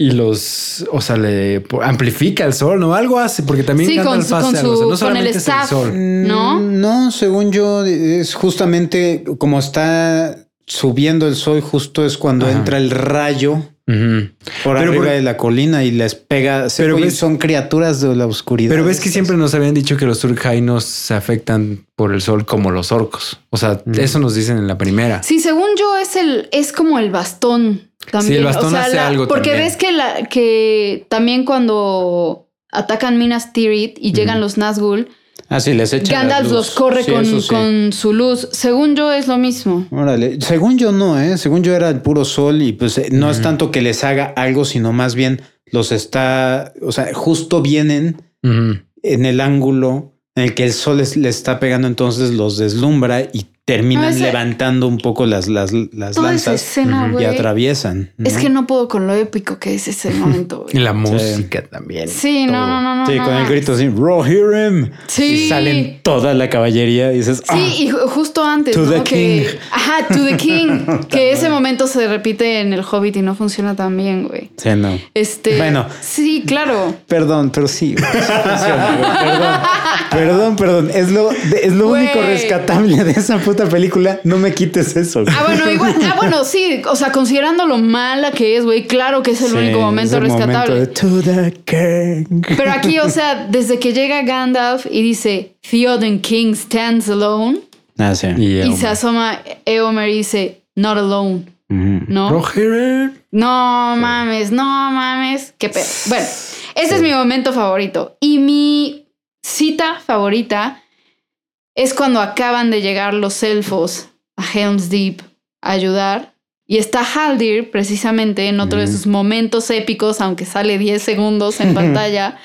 y los, o sea, le amplifica el sol, ¿no? Algo hace, porque también Sí, con su- con hace algo, o sea, su- no con el el sol. ¿No? Mm, No, según yo, es justamente como está subiendo el sol, justo es cuando Ajá. entra el rayo por Pero arriba por- de la colina y les pega. Se Pero ves- son criaturas de la oscuridad. Pero ves que siempre nos habían dicho que los no se afectan por el sol como los orcos. O sea, Mm. eso nos dicen en la primera. Sí, según yo es el, es como el bastón también. Sí, el bastón hace algo Porque también. ves que la, que también cuando atacan Minas Tirith y llegan los Nazgûl, Ah, sí, les echa. Gandalf la luz. los corre Sí, con, sí. con su luz. Según yo es lo mismo. Órale, según yo no, ¿eh? Según yo era el puro sol y pues eh, no es tanto que les haga algo, sino más bien los está, o sea, justo vienen en el ángulo en el que el sol les, les está pegando, entonces los deslumbra y terminan ese- levantando un poco las, las, las Toda esa lanzas y atraviesan. Es que no puedo con lo épico que es ese momento, Y la música también. Sí, no, no, no, no. Sí, no, con el grito así, Raw hear him. Sí. Y salen toda la caballería y dices, Sí, "Ah". y ju- justo antes, To ¿no? the que, king. Ajá, to the king. que ese momento se repite en el Hobbit y no funciona tan bien, güey. Sí, no. Este. Bueno. Sí, claro. Perdón, pero sí. funciona, perdón, perdón, perdón. Es lo, de- es lo único rescatable de esa puta película. No me quites eso. güey. Ah, bueno, igual. Ah, bueno, sí. O sea, considerando lo mala que es, güey, claro que es el Sí, único momento es el rescatable. momento de To the king. Pero aquí, o sea, desde que llega Gandalf y dice Theoden King stands alone Ah, sí. Y, y se asoma Eomer y dice not alone. ¿no? Roger. No mames, no mames. Qué pedo. Bueno, ese es mi momento favorito. Y mi cita favorita es cuando acaban de llegar los elfos a Helm's Deep a ayudar. Y está Haldir precisamente en otro de sus momentos épicos, aunque sale 10 segundos en pantalla,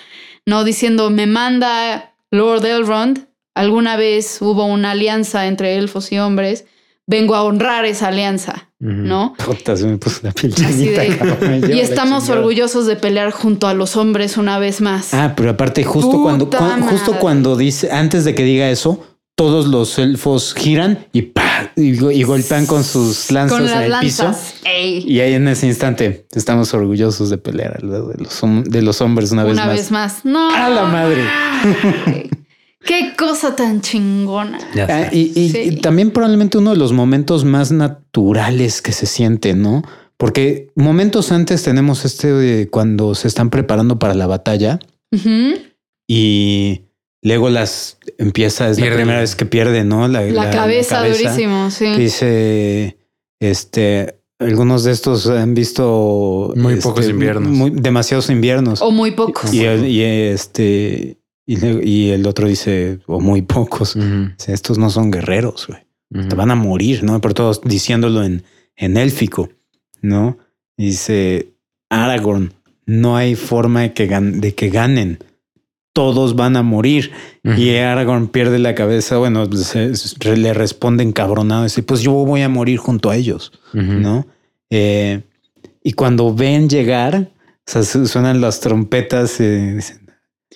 no diciendo, me manda Lord Elrond, alguna vez hubo una alianza entre elfos y hombres, vengo a honrar esa alianza, ¿no? Se me puso la piel chinita, de- Y estamos orgullosos de pelear junto a los hombres una vez más. Ah, pero aparte, justo Puta cuando, cu- justo cuando dice, antes de que diga eso, todos los elfos giran y ¡pa! Y, go- y golpean con sus lanzas Con en las el piso. lanzas. Y ahí en ese instante estamos orgullosos de pelear al lado de los, de los hombres una, una vez vez más. más. No. ¡A la madre! Qué cosa tan chingona. Ah, y, y- Sí. y también probablemente uno de los momentos más naturales que se siente, ¿no? Porque momentos antes tenemos este de cuando se están preparando para la batalla y Legolas empieza, es Pierde. la primera vez que pierde, ¿no? La, cabeza, durísimo, sí. Dice, este, algunos de estos han visto Muy este, pocos inviernos. muy- demasiados inviernos. O muy pocos. y, el- y este, y, le- y el otro dice, o muy pocos. Estos no son guerreros, güey. Te van a morir, ¿no? Por todos diciéndolo en, en élfico, ¿no? Dice Aragorn, no hay forma de que, gan- de que ganen. Todos van a morir. Y Aragorn pierde la cabeza. Bueno, se- se- le responde encabronado. Dice, pues yo voy a morir junto a ellos. ¿no? Eh, y cuando ven llegar, o sea, suenan las trompetas, eh, dicen,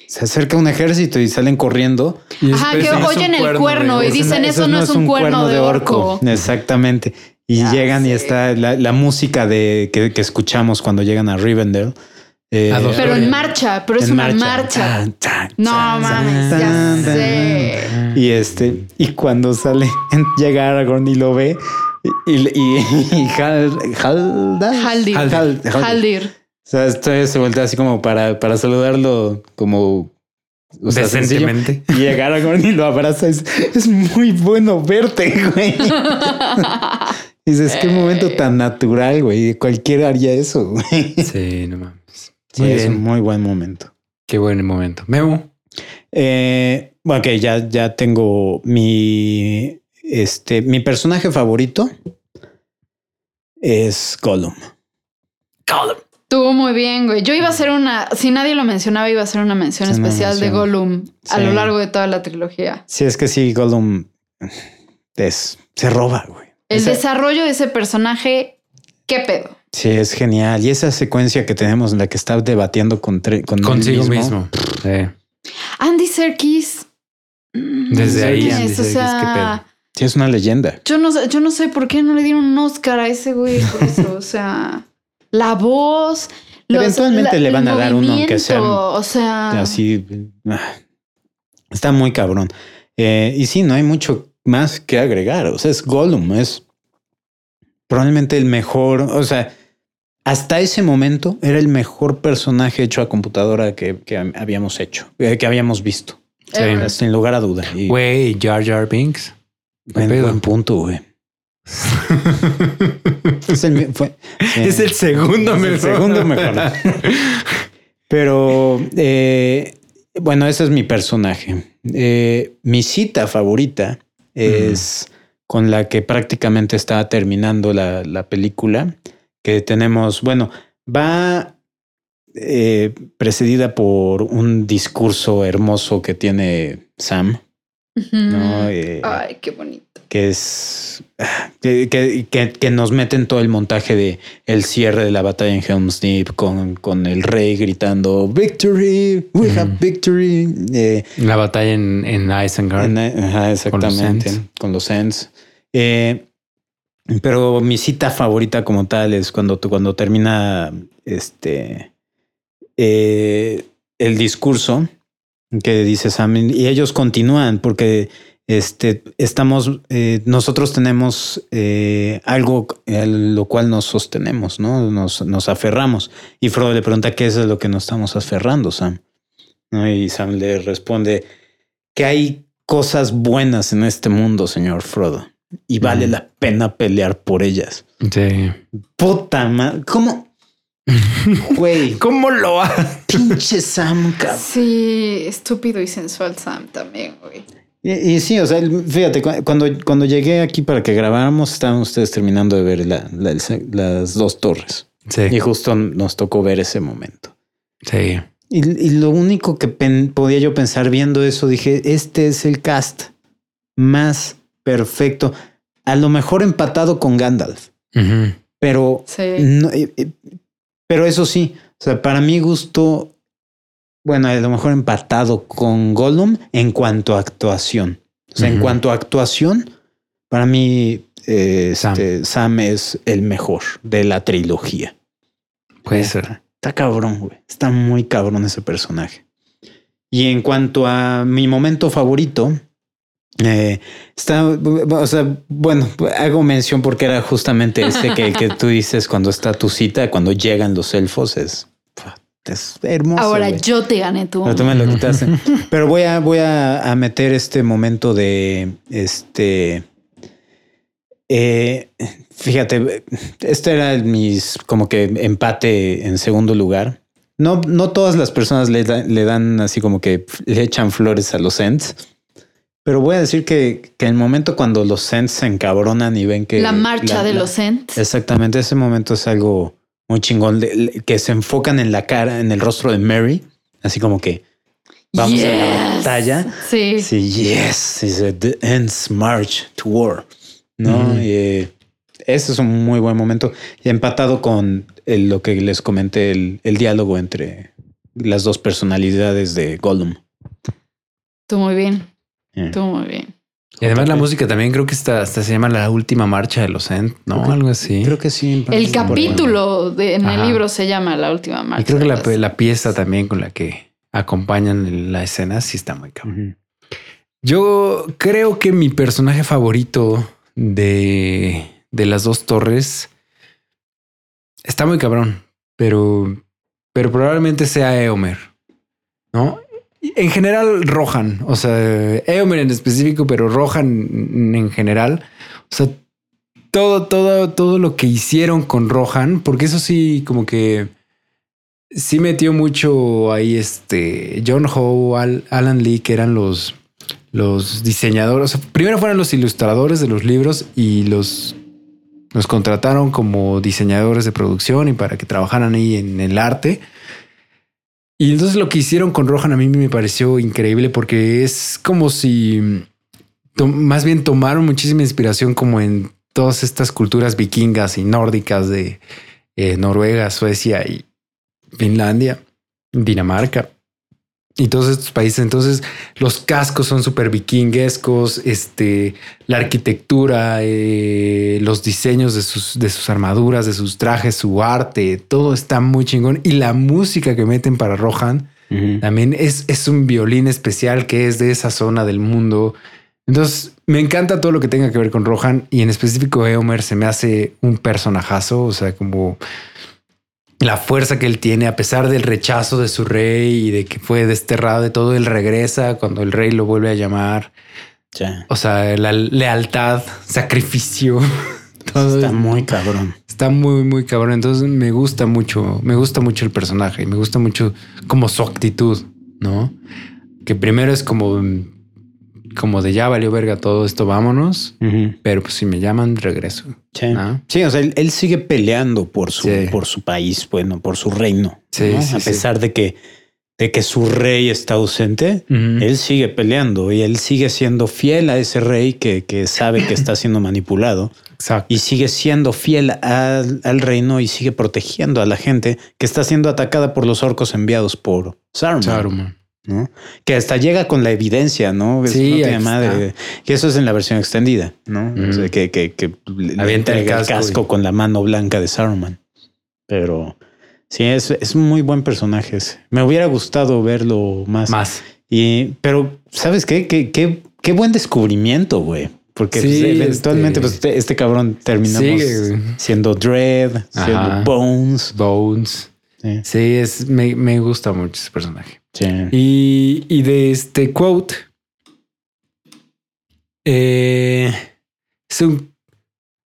se acerca un ejército y salen corriendo. Y Ajá, que oyen el cuerno de- y dicen, eso no es un cuerno de orco. Exactamente. Y llegan y está la, la música de que, que escuchamos cuando llegan a Rivendell. Eh, A dos Pero en marcha, pero es una marcha. Tan, tan, No tan, mames, tan, ya tan, sé. tan. Y este, y cuando sale, llega Aragorn y lo ve, y, y, y- y Hal, Halda- Haldir. Hal- Haldir. Haldir. O sea, esto se voltea así como para, para saludarlo como o sea, sencillo. Decentemente. Y llega Aragorn y lo abraza. Es, es muy bueno verte, güey. Dices, qué momento tan natural, güey. Cualquiera haría eso, güey. Sí, no mames. Sí, Muy es bien. un muy buen momento. Qué buen momento. Memo. Eh, bueno, ok, ya, ya tengo mi, este, mi personaje favorito es Gollum. Estuvo muy bien, güey. Yo iba a hacer una, si nadie lo mencionaba, iba a hacer una mención Es una especial de. Gollum a lo largo de toda la trilogía. Sí, es que sí, Gollum es, se roba, güey. El Esa- desarrollo de ese personaje, ¿qué pedo? Sí, es genial. Y esa secuencia que tenemos en la que está debatiendo con, con Consigo mismo. Sí. Andy Serkis. Desde ahí, ¿quién Andy es? O Serkis, sea, qué pedo. Sí, es una leyenda. Yo no, sé- yo no sé por qué no le dieron un Oscar a ese güey por eso. o sea, la voz. los- Eventualmente le van a dar uno, aunque sea O sea, Así ah, está muy cabrón. Eh, y sí, no hay mucho más que agregar. O sea, es Gollum, es probablemente el mejor. O sea, hasta ese momento era el mejor personaje hecho a computadora que, que habíamos hecho, eh, que habíamos visto. Sí. Sin lugar a duda. Güey, Jar Jar Binks. buen, punto, güey. Es el, fue-. Es el segundo Es el mejor. segundo mejor. Pero eh, bueno, ese es mi personaje. Eh, mi cita favorita es con la que prácticamente está terminando la, la película. Que tenemos, bueno, va eh, precedida por un discurso hermoso que tiene Sam. Eh, Ay, qué bonito. Que es que, que, que- nos meten todo el montaje de el cierre de la batalla en Helm's Deep con, con el rey gritando victory, we have victory. eh, La batalla en, en Isengard. en- ajá, exactamente, con los Ents. Eh, pero mi cita favorita como tal es cuando, cuando termina este eh, el discurso que dice Sam y ellos continúan porque este estamos eh, nosotros tenemos eh, algo a lo cual nos sostenemos, ¿no? Nos, nos aferramos. Y Frodo le pregunta qué es lo que nos estamos aferrando, Sam. ¿No? Y Sam le responde que hay cosas buenas en este mundo, señor Frodo, y vale la pena pelear por ellas. Sí. Puta madre, ¿cómo? Güey, ¿Cómo lo hace? pinche Sam, cabrón. Sí, estúpido y sensual Sam también, güey. Y, y sí, o sea, fíjate, cu- cuando, cuando llegué aquí para que grabáramos, estaban ustedes terminando de ver la- la- el- las dos torres. Y justo nos tocó ver ese momento. Sí. Y, y lo único que pen- podía yo pensar viendo eso, dije, este es el cast más perfecto. A lo mejor empatado con Gandalf, pero Sí. no, eh, eh, pero eso sí, o sea, para mi gusto, bueno, a lo mejor empatado con Gollum en cuanto a actuación. O sea, en cuanto a actuación, para mí eh, Sam. este, Sam es el mejor de la trilogía. Puede ser. Está cabrón, güey. Está muy cabrón ese personaje. Y en cuanto a mi momento favorito, eh, está, o sea, bueno, hago mención porque era justamente este que, que tú dices cuando está tu cita, cuando llegan los elfos, es, es hermoso. Ahora yo te gané tú. Pero tú me lo quitaste. Pero voy a, voy a, a meter este momento de este. eh, fíjate, este era el- mis como que empate en segundo lugar. No, no todas las personas le, da- le dan así como que le echan flores a los Ents. Pero voy a decir que, que el momento cuando los Ents se encabronan y ven que la marcha la- de la- los Ents. Exactamente, ese momento es algo muy chingón de- que se enfocan en la cara, en el rostro de Mary, así como que vamos a la batalla. Sí. Sí, yes, dice the ends march to war, ¿no? Y, eh, ese es un muy buen momento y empatado con el- lo que les comenté, el, el diálogo entre las dos personalidades de Gollum. Tú muy bien. Eh. Tú muy bien. Y además la música también creo que está, hasta se llama la última marcha de los Ent, ¿no? Algo así. Creo que sí. El capítulo de, en Ajá. el libro se llama La última marcha. y creo que la, de las- la pieza también con la que acompañan la escena sí está muy cabrón. Yo creo que mi personaje favorito de, de las dos torres está muy cabrón, pero, pero probablemente sea Eomer, ¿no? En general, Rohan, o sea, Eomer en específico, pero Rohan en general. O sea, todo, todo, todo lo que hicieron con Rohan, porque eso sí, como que sí metió mucho ahí este John Howe, Al- Alan Lee, que eran los, los diseñadores. Primero fueron los ilustradores de los libros y los, los contrataron como diseñadores de producción y para que trabajaran ahí en el arte. Y entonces lo que hicieron con Rohan a mí me pareció increíble porque es como si más bien tomaron muchísima inspiración como en todas estas culturas vikingas y nórdicas de eh, Noruega, Suecia y Finlandia, Dinamarca. Y todos estos países. Entonces, los cascos son súper vikinguescos, este, la arquitectura, eh, los diseños de sus, de sus armaduras, de sus trajes, su arte, todo está muy chingón. Y la música que meten para Rohan también es, es un violín especial que es de esa zona del mundo. Entonces, me encanta todo lo que tenga que ver con Rohan y en específico Eomer se me hace un personajazo, o sea, como la fuerza que él tiene a pesar del rechazo de su rey y de que fue desterrado de todo, él regresa cuando el rey lo vuelve a llamar. O sea, la lealtad, sacrificio. Todo está muy cabrón. Está muy, muy cabrón. Entonces me gusta mucho, me gusta mucho el personaje y me gusta mucho como su actitud, ¿no? Que primero es como como de ya valió verga todo esto, vámonos. Pero pues si me llaman, regreso. Sí, o sea, él, sigue peleando por su, por su país, bueno, por su reino. Sí, A pesar de que, de que su rey está ausente, él sigue peleando y él sigue siendo fiel a ese rey que, que sabe que está siendo manipulado. Exacto. Y sigue siendo fiel al, al, reino y sigue protegiendo a la gente que está siendo atacada por los orcos enviados por Saruman. Saruman. ¿No? Que hasta llega con la evidencia, ¿no? sí, que eso es en la versión extendida, ¿no? que, que, que avienta el casco, con la mano blanca de Saruman. Pero sí, es, es un muy buen personaje. Me hubiera gustado verlo más. Más. Y, pero, ¿sabes qué? Qué, qué, qué buen descubrimiento, güey. Porque pues, eventualmente este, pues, este, este, cabrón terminamos siendo Dread, siendo Bones. Bones. Sí, es, me, me gusta mucho ese personaje. Y, de este quote, eh, es un...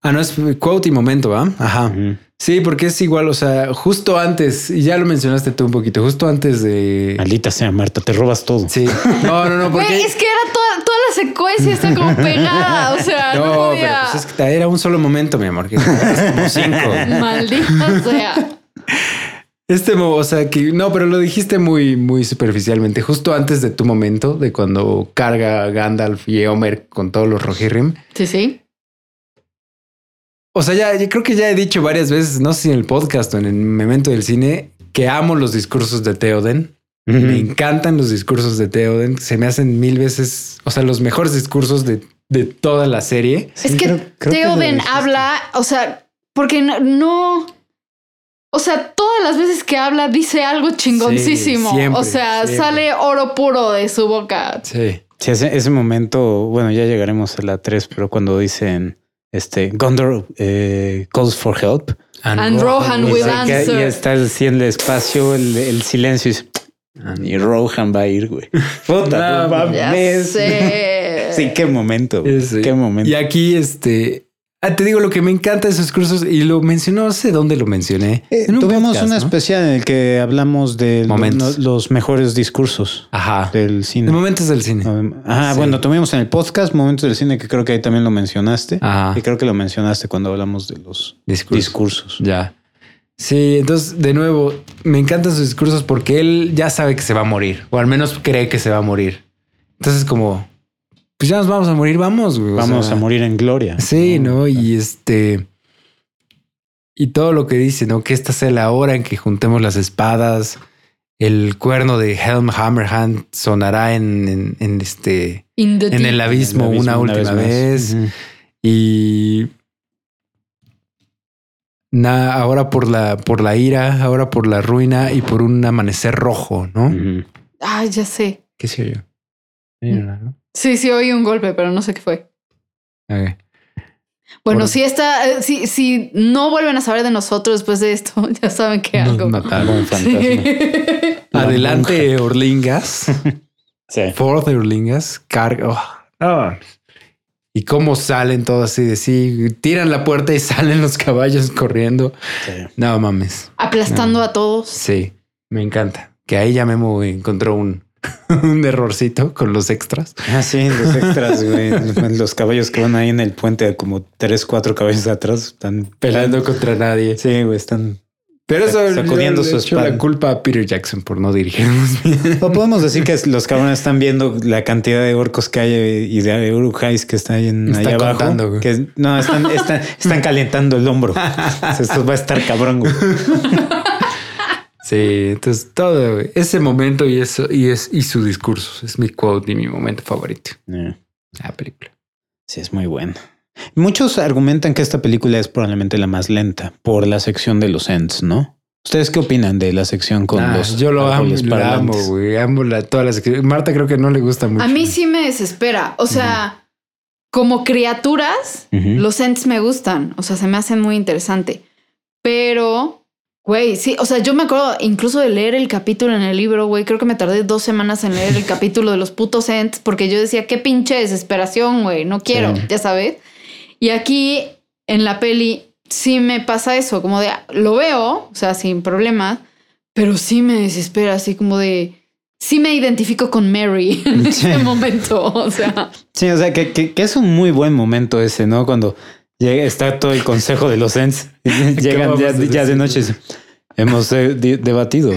Ah, no, es quote y momento, ¿va? Ajá. Sí, porque es igual, o sea, justo antes, y ya lo mencionaste tú un poquito, justo antes de... Maldita sea, Marta, te robas todo. Sí. No, no, no, porque... es que era toda, toda la secuencia, está como pegada, o sea, no, podía... pero pues es que era un solo momento, mi amor, que como cinco. Maldita sea. Este, o sea, que no, pero lo dijiste muy, muy superficialmente, justo antes de tu momento, de cuando carga Gandalf y Eomer con todos los Rohirrim. Sí, sí. O sea, ya, yo creo que ya he dicho varias veces, no sé si en el podcast o en el momento del cine, que amo los discursos de Theoden. Me encantan los discursos de Theoden. Se me hacen mil veces, o sea, los mejores discursos de, de toda la serie. Es que Theoden habla, o sea, porque no o sea, todas las veces que habla dice algo chingoncísimo. o sea, sale oro puro de su boca. Sí. Sí, ese, momento, bueno, ya llegaremos a la 3, pero cuando dicen este Gondor eh, calls for help. And, Rohan, will answer. Y está así en el espacio, el, silencio. Y, Rohan va a ir, güey. Puta, no, Sí, qué momento. Qué momento. Y aquí, este, Ah, te digo lo que me encanta de esos cursos y lo mencionó, no sé dónde lo mencioné. Eh, tuvimos una especial en el que hablamos de los mejores discursos del cine. De momentos del cine. Ah, bueno, tuvimos en el podcast momentos del cine que creo que ahí también lo mencionaste. Y creo que lo mencionaste cuando hablamos de los discursos. Ya. Sí, entonces de nuevo, me encantan sus discursos porque él ya sabe que se va a morir, o al menos cree que se va a morir. Entonces como, pues ya nos vamos a morir, vamos, güey. Vamos a morir en gloria. Sí, ¿no? Y este. Y todo lo que dice, ¿no? Que esta sea la hora en que juntemos las espadas. El cuerno de Helm Hammerhand sonará en, en, este. en el abismo, una, última vez. Y. ahora por la, por la ira, ahora por la ruina y por un amanecer rojo, ¿no? Ay, ya sé. ¿Qué sé yo? ¿No? Sí, sí, oí un golpe, pero no sé qué fue. Bueno, si esta, eh, si, si no vuelven a saber de nosotros después de esto, ya saben que algo. Mataron Adelante, Orlingas. sí. Fourth Orlingas, carga. Oh. Y cómo salen todos así de sí, tiran la puerta y salen los caballos corriendo. No mames. Aplastando a todos. Sí, me encanta. Que ahí ya Memo encontró un, un errorcito con los extras. Ah, sí, los extras, güey. los caballos que van ahí en el puente, como tres, cuatro caballos atrás, están peleando contra nadie. Sí, güey, están. Pero eso sacudiendo su la culpa a Peter Jackson por no dirigirnos bien. O podemos decir que los cabrones están viendo la cantidad de orcos que hay y de urujais que está ahí en allá abajo. Que no, están, están, están calentando el hombro. Esto va a estar cabrón, güey. Sí, entonces todo ese momento y eso y es y su discurso es mi quote y mi momento favorito. Eh, La película. Sí, es muy bueno. Muchos argumentan que esta película es probablemente la más lenta por la sección de los ends, ¿no? ¿Ustedes qué opinan de la sección con Ah, los yo lo amo, lo amo, güey. Amo la, todas las Marta creo que no le gusta mucho. A mí sí me desespera. O sea, como criaturas, Ujú. los Ents me gustan. O sea, se me hacen muy interesante. Pero, güey, sí. O sea, yo me acuerdo incluso de leer el capítulo en el libro, güey. Creo que me tardé dos semanas en leer el capítulo de los putos Ents porque yo decía, qué pinche desesperación, güey. No quiero, Sí. ya sabes. Y aquí en la peli sí me pasa eso, como de lo veo, o sea, sin problemas, pero sí me desespera, así como de sí me identifico con Mary en ese momento. O sea, Sí, o sea, que, que- que es un muy buen momento ese, ¿no? Cuando está todo el consejo de los Ents. Llegan ya, a ya de noche. Hemos eh, debatido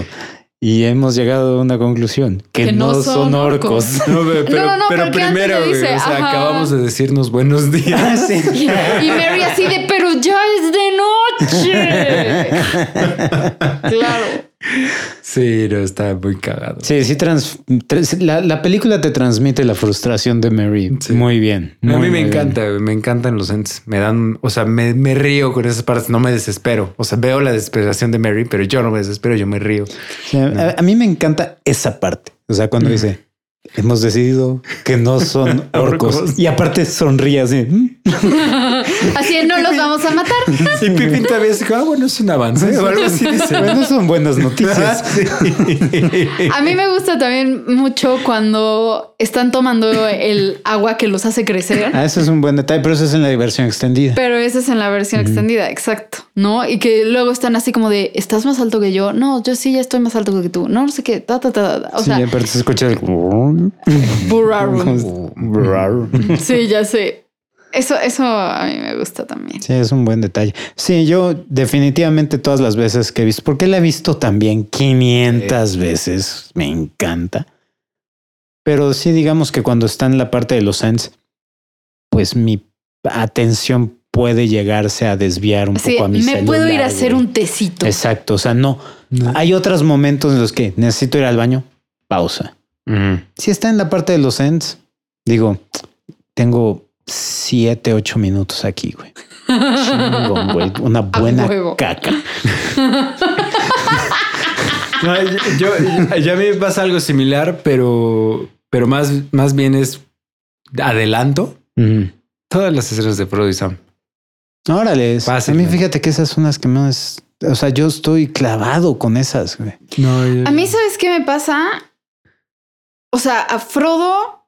y hemos llegado a una conclusión. Que, no, son orcos. No, pero, No, no, no, pero primero, le güey, dice, o sea, ajá. acabamos de decirnos buenos días. Ah, sí. y, y Mary así de, pero ya es de noche. claro. Sí, no, está muy cagado. Sí, sí, trans- trans- la, la película te transmite la frustración de Mary Sí. muy bien. a mí me bien. encanta, me encantan los ents. Me dan, o sea, me, me río con esas partes, no me desespero. O sea, veo la desesperación de Mary, pero yo no me desespero, yo me río. Sí, a, a mí me encanta esa parte. O sea, cuando dice, hemos decidido que no son orcos. Orcos. y aparte sonríe así. Así no los vamos a matar. Y Pipín todavía dice, ah, bueno, es un avance o algo así dice. Bueno, son buenas noticias. A mí me gusta también mucho cuando están tomando el agua que los hace crecer. Ah, eso es un buen detalle, pero eso es en la versión extendida. Pero ese es en la versión extendida, exacto, ¿no? Y que luego están así como de, ¿estás más alto que yo? No, yo sí ya estoy más alto que tú. No, no sé qué, ta, ta, ta, ta. O sí, sea, aparte se escucha el... burrarum. Sí, ya sé. Eso, eso a mí me gusta también. Sí, es un buen detalle. Sí, yo definitivamente todas las veces que he visto, porque la he visto también 500 veces, me encanta. Pero sí, digamos que cuando está en la parte de los Ents, pues mi atención puede llegarse a desviar un Sí, poco a mi me puedo ir a hacer un tecito. Exacto, o sea, no. Hay otros momentos en los que necesito ir al baño, pausa. Si está en la parte de los ends, digo, tengo siete, ocho minutos aquí, güey. Chingón, güey. Una buena caca. No, yo, yo- yo a mí me pasa algo similar, pero, pero más, más bien es adelanto todas las escenas de Frodo y Sam. Órale, a mí fíjate que esas son las que más, o sea, yo estoy clavado con esas, güey. No, yo- A mí, ¿sabes qué me pasa? O sea, a Frodo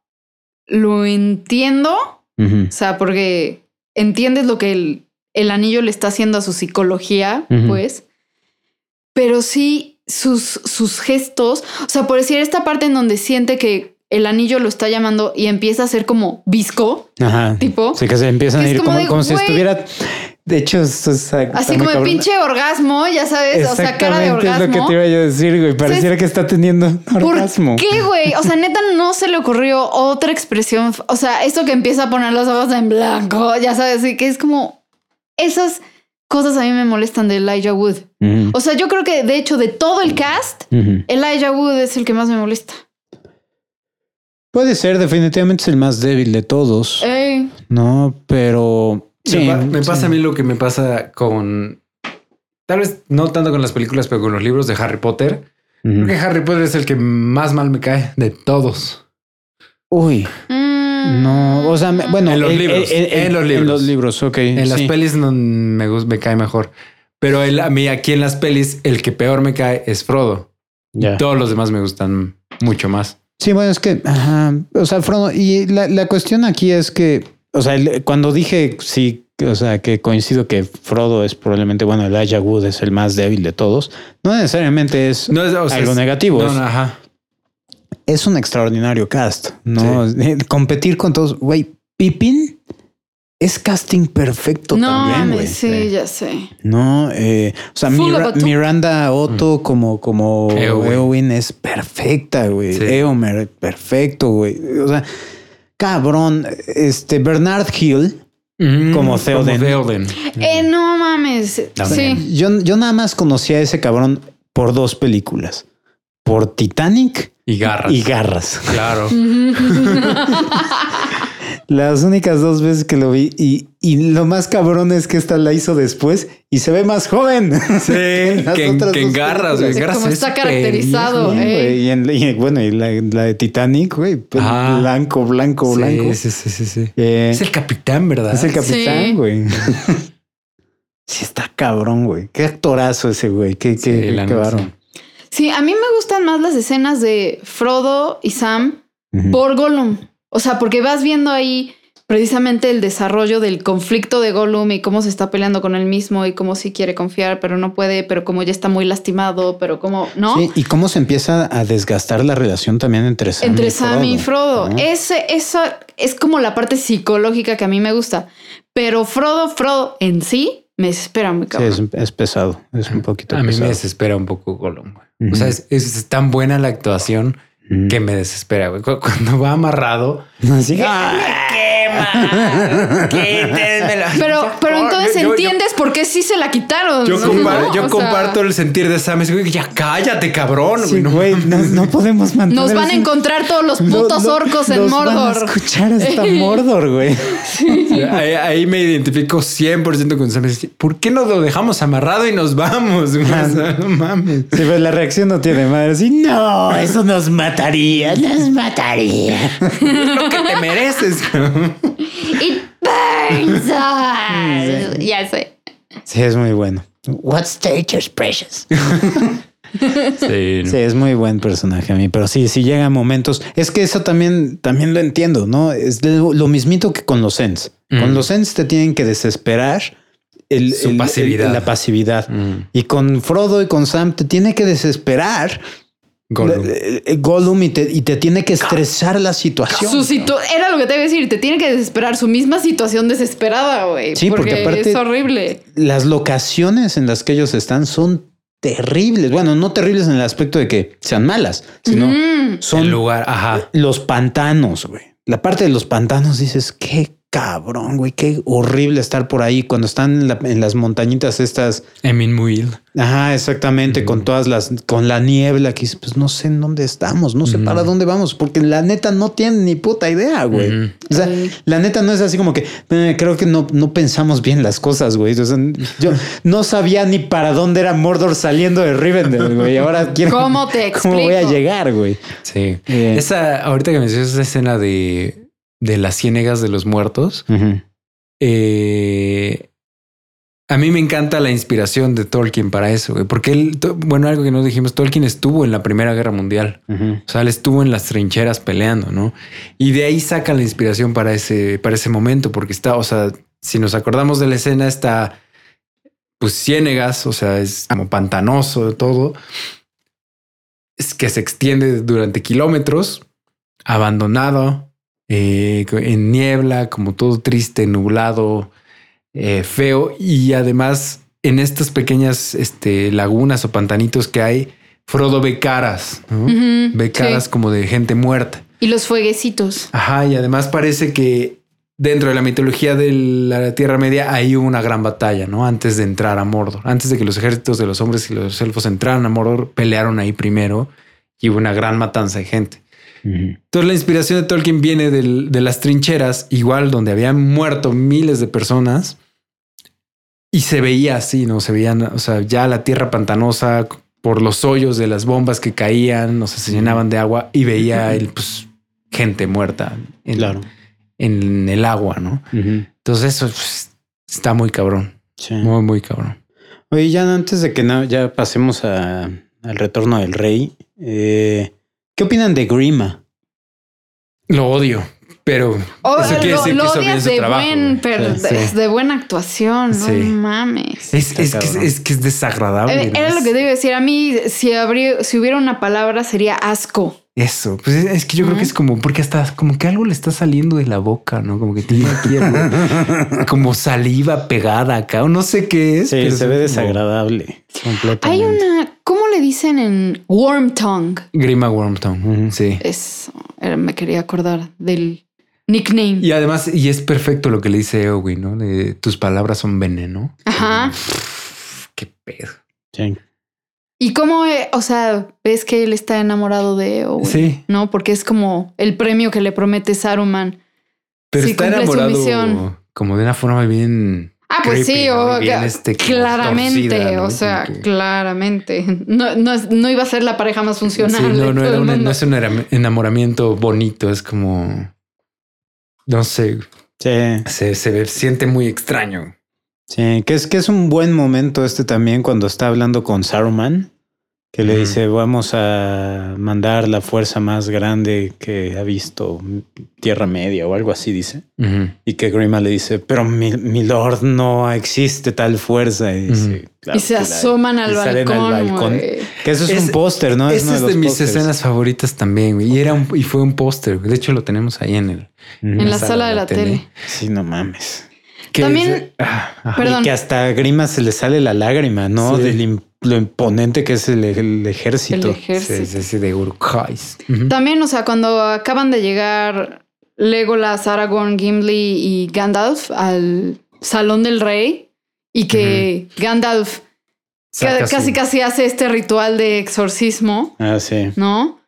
lo entiendo. O sea, porque entiendes lo que el, el anillo le está haciendo a su psicología, pues. Pero sí, sus, sus gestos. O sea, por decir esta parte en donde siente que el anillo lo está llamando y empieza a ser como visco, Ajá. tipo. Sí, que se empiezan Que a ir como como, de, como si estuviera. De hecho, eso es Así como cabrón. pinche orgasmo, ya sabes, o sea, cara de Exactamente es lo que orgasmo. te iba yo a decir, güey. Pareciera que está teniendo un ¿Por orgasmo. qué, güey? O sea, neta, no se le ocurrió otra expresión. O sea, esto que empieza a poner los ojos en blanco, ya sabes, y que es como esas cosas a mí me molestan de Elijah Wood. O sea, yo creo que de hecho de todo el cast. Elijah Wood es el que más me molesta. Puede ser, definitivamente es el más débil de todos. Ey, No, pero. Me, pa- me sí. pasa a mí lo que me pasa con. Tal vez no tanto con las películas, pero con los libros de Harry Potter. Creo que Harry Potter es el que más mal me cae de todos. Uy, mm, no. O sea, me- bueno, En los libros, en los libros. En los libros, ok. En las pelis no me, me cae mejor. Pero a mí aquí en las pelis, el que peor me cae es Frodo. Ya. Todos los demás me gustan mucho más. Sí, bueno, es que, ajá, o sea, Frodo, y la, la cuestión aquí es que, o sea, el- cuando dije sí, o sea, que coincido que Frodo es probablemente, bueno, Elijah Wood es el más débil de todos, no necesariamente es, No es o sea, algo es- negativo, No, es, no, ajá. es un extraordinario cast, ¿no? Competir con todos, güey, Pippin es casting perfecto no también, güey. mames, sí, ya sé. No, eh, o sea, Mira- Miranda Otto como, como Eowyn. Eowyn es perfecta, güey. Sí. Eomer, perfecto, güey. O sea, cabrón, este Bernard Hill. Como Theoden. Theoden. Eh, no mames. Sí. Yo, yo nada más conocí a ese cabrón por dos películas, por Titanic Y garras. y Garras. Claro. Las únicas dos veces que lo vi y, y lo más cabrón es que esta la hizo después y se ve más joven. Sí, que, en- que en garras, güey. Como es está caracterizado. Sí, eh. y, en- y bueno, y la, la de Titanic, güey, Ajá. blanco, blanco, Sí, blanco. Sí, sí, sí, sí. Eh, Es el capitán, ¿verdad? es el capitán, güey. sí, está cabrón, güey. Qué actorazo ese, güey. Qué, Sí, qué, qué varón. Sí, a mí me gustan más las escenas de Frodo y Sam por Gollum. O sea, porque vas viendo ahí precisamente el desarrollo del conflicto de Gollum y cómo se está peleando con él mismo y cómo sí quiere confiar, pero no puede, pero como ya está muy lastimado, pero como, ¿no? Sí, y cómo se empieza a desgastar la relación también entre Sam Entre y Sam y Frodo. ¿no? Ese, eso es como la parte psicológica que a mí me gusta. Pero Frodo, Frodo en sí me desespera muy Sí, cabrón. es, es pesado. Es un poquito A mí me desespera un poco Gollum. O sea, es, es tan buena la actuación. Que me desespera, güey. Cuando va amarrado, Así que- Pero, pero entonces Yo- yo- entiendes por qué sí se la quitaron. Yo, ¿no? compar- ¿No? yo O sea, comparto el sentir de Sam. Es, güey, ya cállate, cabrón. Sí, güey, no güey, no, no podemos mantener. Nos van a encontrar todos los Lo- putos orcos en los Van a Mordor. escuchar hasta Mordor, güey. Ahí, ahí me identifico 100% con Sam. ¿Por qué no lo dejamos amarrado y nos vamos? güey? O sea, no mames. Sí, pues la reacción no tiene madre. Sí, no, eso nos mataría, nos mataría. Lo que te mereces. It burns us. Ya sé. Sí, es muy bueno. What stage is precious? Sí, Sí, es muy buen personaje a mí, pero sí, sí llega momentos. Es que eso también, también lo entiendo, ¿no? Es lo, lo mismito que con los Sens. Con Mm. los Sens te tienen que desesperar el, Su el- el- pasividad. la pasividad. Mm. Y con Frodo y con Sam te tiene que desesperar Gollum. eh, eh, Gollum y, te, y te tiene que estresar la situación. Su situ- Era lo que te iba a decir. Te tiene que desesperar su misma situación desesperada, güey. Sí, porque aparte- es horrible. Las locaciones en las que ellos están son terribles. Bueno, no terribles en el aspecto de que sean malas, sino Mm. son el lugar, ajá. los pantanos, güey. La parte de los pantanos dices, qué cabrón, güey, qué horrible estar por ahí cuando están en, la- en las montañitas estas. Emin Muil. Ajá, exactamente, con todas las, con la niebla que pues no sé en dónde estamos, no sé para dónde vamos, porque la neta no tienen ni puta idea, güey. O sea, la neta no es así como que eh, creo que no, no pensamos bien las cosas, güey. O sea, yo no sabía ni para dónde era Mordor saliendo de Rivendell, güey. Ahora quiero. ¿Cómo te ¿Cómo voy a explico? llegar, güey? Sí. Eh. Esa, ahorita que mencionas esa escena de, de las ciénegas de los muertos, eh, a mí me encanta la inspiración de Tolkien para eso, güey, porque él, bueno, algo que no dijimos, Tolkien estuvo en la Primera Guerra Mundial. O sea, él estuvo en las trincheras peleando, ¿no? Y de ahí saca la inspiración para ese, para ese momento, porque está, o sea, si nos acordamos de la escena, está pues ciénegas, o sea, es como pantanoso todo. Es que se extiende durante kilómetros, abandonado, eh, en niebla, como todo triste, nublado, eh, feo. Y además, en estas pequeñas este, lagunas o pantanitos que hay, Frodo ve caras, Ve sí. caras como de gente muerta. Y los fueguecitos. Ajá, y además parece que dentro de la mitología de la Tierra Media hay una gran batalla, ¿no? Antes de entrar a Mordor, antes de que los ejércitos de los hombres y los elfos entraran a Mordor, pelearon ahí primero y hubo una gran matanza de gente. Entonces la inspiración de Tolkien viene del- de las trincheras, igual donde habían muerto miles de personas y se veía así, ¿no? Se veían, o sea, ya la tierra pantanosa por los hoyos de las bombas que caían, o sea, se llenaban de agua y veía el, pues, gente muerta en, Claro. en el agua, ¿no? Entonces eso pues, está muy cabrón, Sí. muy, muy cabrón. Oye, ya antes de que ya pasemos a- al retorno del rey, eh, ¿qué opinan de Grima? Lo odio, pero Oh, eso quiere lo, decir lo que hizo bien odias su de, trabajo. buen, pero Sí. de, de buena actuación. Sí. No mames. Es, es que, es que es desagradable. Eh, ¿no? Era lo Es- que te iba a decir. A mí, si, habría, si hubiera una palabra, sería asco. Eso, pues es, es que yo creo que es como porque hasta como que algo le está saliendo de la boca, ¿no? Como que tiene aquí algo, como saliva pegada acá, o no sé qué es. Sí, pero se ve como Hay desagradable. Completamente. una, ¿cómo le dicen en Worm Tongue? Grima Wormtongue. Ujú. Sí. Eso, era- me quería acordar del nickname. Y además, y es perfecto lo que le dice Eowyn, ¿no? De tus palabras son veneno. Ajá. Qué pedo. Sí. Y cómo, eh, o sea, ves que él está enamorado de Owen, Sí. ¿no? Porque es como el premio que le promete Saruman. Pero Sí, está cumple su enamorado misión. como de una forma bien. Ah, pues creepy, sí, ¿no? o- este, claramente, torcida, ¿no? o sea, que- claramente. No, no, iba a ser la pareja más funcional. Sí, no, no, era no es un enam- enamoramiento bonito, es como. No sé, Sí, se, se ve- siente muy extraño. Sí, que es que es un buen momento este también cuando está hablando con Saruman, que le dice, vamos a mandar la fuerza más grande que ha visto Tierra Media o algo así, dice. Y que Grima le dice, pero mi, mi lord no existe tal fuerza. Y, dice, Ujú. "Claro y se que la- asoman al y salen balcón. al balcón. Que eso es, Es- un póster, ¿no? Esa uno es de los mis escenas favoritas también, güey. Y era un, y fue un póster. De hecho, lo tenemos ahí en el. En la sala de la tele. Sí, no mames. Que También- ah. Perdón. Y que hasta a Grima se le sale la lágrima, ¿no? Sí. Del lo imponente que es el, el ejército. El ejército. Sí, sí, sí, de Uruk-hais. Ujú. También, o sea, cuando acaban de llegar Legolas, Aragorn, Gimli y Gandalf al Salón del Rey y que Gandalf su- casi casi hace este ritual de exorcismo, Ah, sí. ¿no?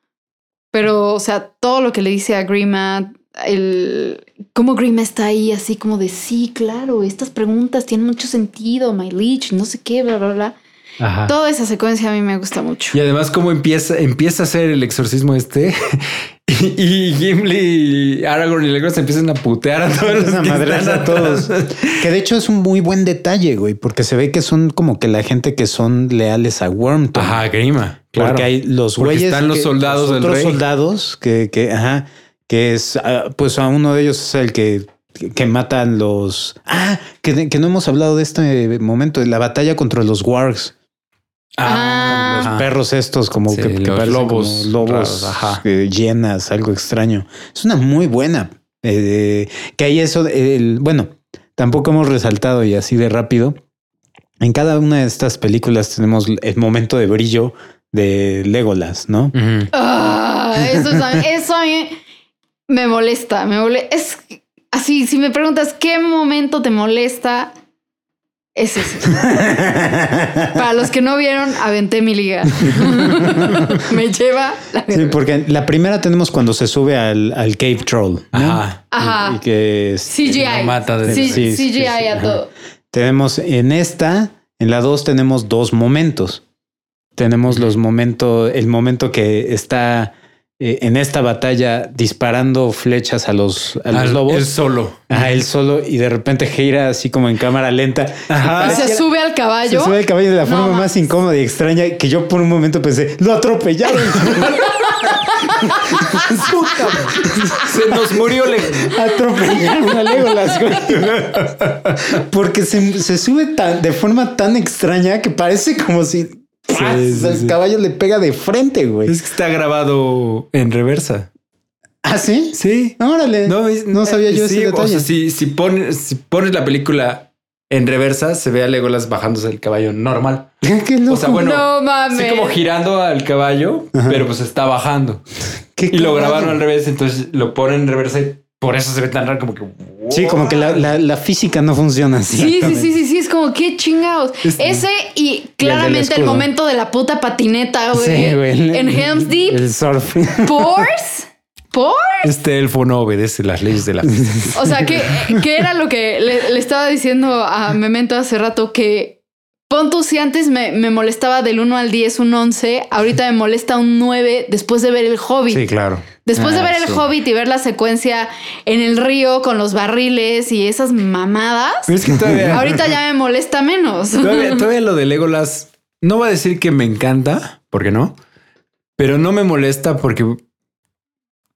Pero, o sea, todo lo que le dice a Grima, el cómo Grima está ahí así como de sí, claro, estas preguntas tienen mucho sentido, my leech, no sé qué, bla, bla, bla. Ajá. Toda esa secuencia a mí me gusta mucho. Y además, cómo empieza, empieza a hacer el exorcismo este. Y, y Gimli, y Aragorn y Legolas empiezan a putear a todos los que están a todos. Que de hecho es un muy buen detalle, güey, porque se ve que son como que la gente que son leales a Wormton. Ajá, Grima. Claro. Porque hay los Porque güeyes. están los que- soldados del otros rey. soldados que, que, ajá, que es, ah, pues a uno de ellos es el que, que matan los. Ah, que, que no hemos hablado de este momento, de la batalla contra los wargs. Ah. ajá. Perros estos, como Sí, que, que los lobos como lobos, raros, eh, llenas, algo extraño. Es una muy buena. eh, que hay eso, el, bueno, tampoco hemos resaltado y así de rápido. En cada una de estas películas tenemos el momento de brillo de Legolas, ¿no? Ah, eso, es eso a mí me molesta. Me mole- es así. Si me preguntas qué momento te molesta, es ese. Para los que no vieron, aventé mi liga. me lleva la Sí, porque la primera tenemos cuando se sube al, al Cave Troll. ¿no? Ajá. Ajá. Y que es- CGI. mata de- Sí, Sí, sí, CGI sí, a ajá. todo. tenemos en esta, en la dos tenemos dos momentos. Tenemos los momentos, el momento que está eh, en esta batalla disparando flechas a los, a los Al- lobos. él solo. Ajá, él solo y de repente gira así como en cámara lenta. Ajá. Y se sube al Se caballo. sube el caballo de la No forma más incómoda y extraña que yo por un momento pensé, lo atropellaron. Se nos murió Le atropellaron a Legolas, güey. Porque se, se sube tan, de forma tan extraña que parece como si ¡pras! sí, el sí. caballo le pega de frente, güey. Es que está grabado en reversa. ¿Ah, sí? Sí. Órale. No, es- sabía yo sí, ese O detalle. sea, si, si, pones, si pones la película en reversa, se ve a Legolas bajándose el caballo normal. Qué loco. O sea, bueno, no mames. sí como girando al caballo, pero pues está bajando. Qué Y lo grabaron al revés, entonces lo ponen en reversa y por eso se ve tan raro como que... Sí, como que la, la- la física no funciona así. Sí, sí, sí, sí, sí, es como qué chingados. Es- Ese y claramente el, momento de la puta patineta, güey. Sí, güey. En Helm's Deep. El surf. ¿Pors? ¿Por? Este elfo no obedece las leyes de la física. O sea, que, que era lo que le, le estaba diciendo a Memento hace rato que pon tú si antes me, me molestaba del 1 al 10 un 11, ahorita me molesta un 9 después de ver el Hobbit. Sí, claro. Después de Ah, ver el. Hobbit y ver la secuencia en el río con los barriles y esas mamadas, Pero es que todavía... ahorita ya me molesta menos. Todavía, todavía lo de Legolas, no va a decir que me encanta, porque no, pero no me molesta porque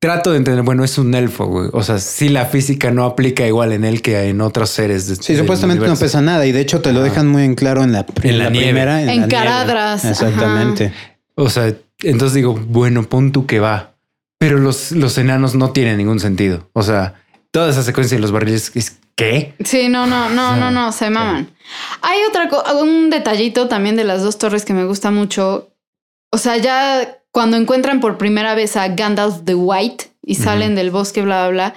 trato de entender, bueno, es un elfo, güey. O sea, si la física no aplica igual en él que en otros seres. de- Sí, supuestamente no pesa nada y de hecho te lo dejan muy en claro en la, En la nieve. primera. En la nieve. Caradras, Exactamente. O sea, entonces digo, bueno, pon tú que va. Pero los, los enanos no tienen ningún sentido. O sea, toda esa secuencia de los barriles es ¿qué? Sí, no, no, no, no, no, se maman. Hay otra un detallito también de las dos torres que me gusta mucho. O sea, ya cuando encuentran por primera vez a Gandalf the White y salen del bosque, bla, bla, bla.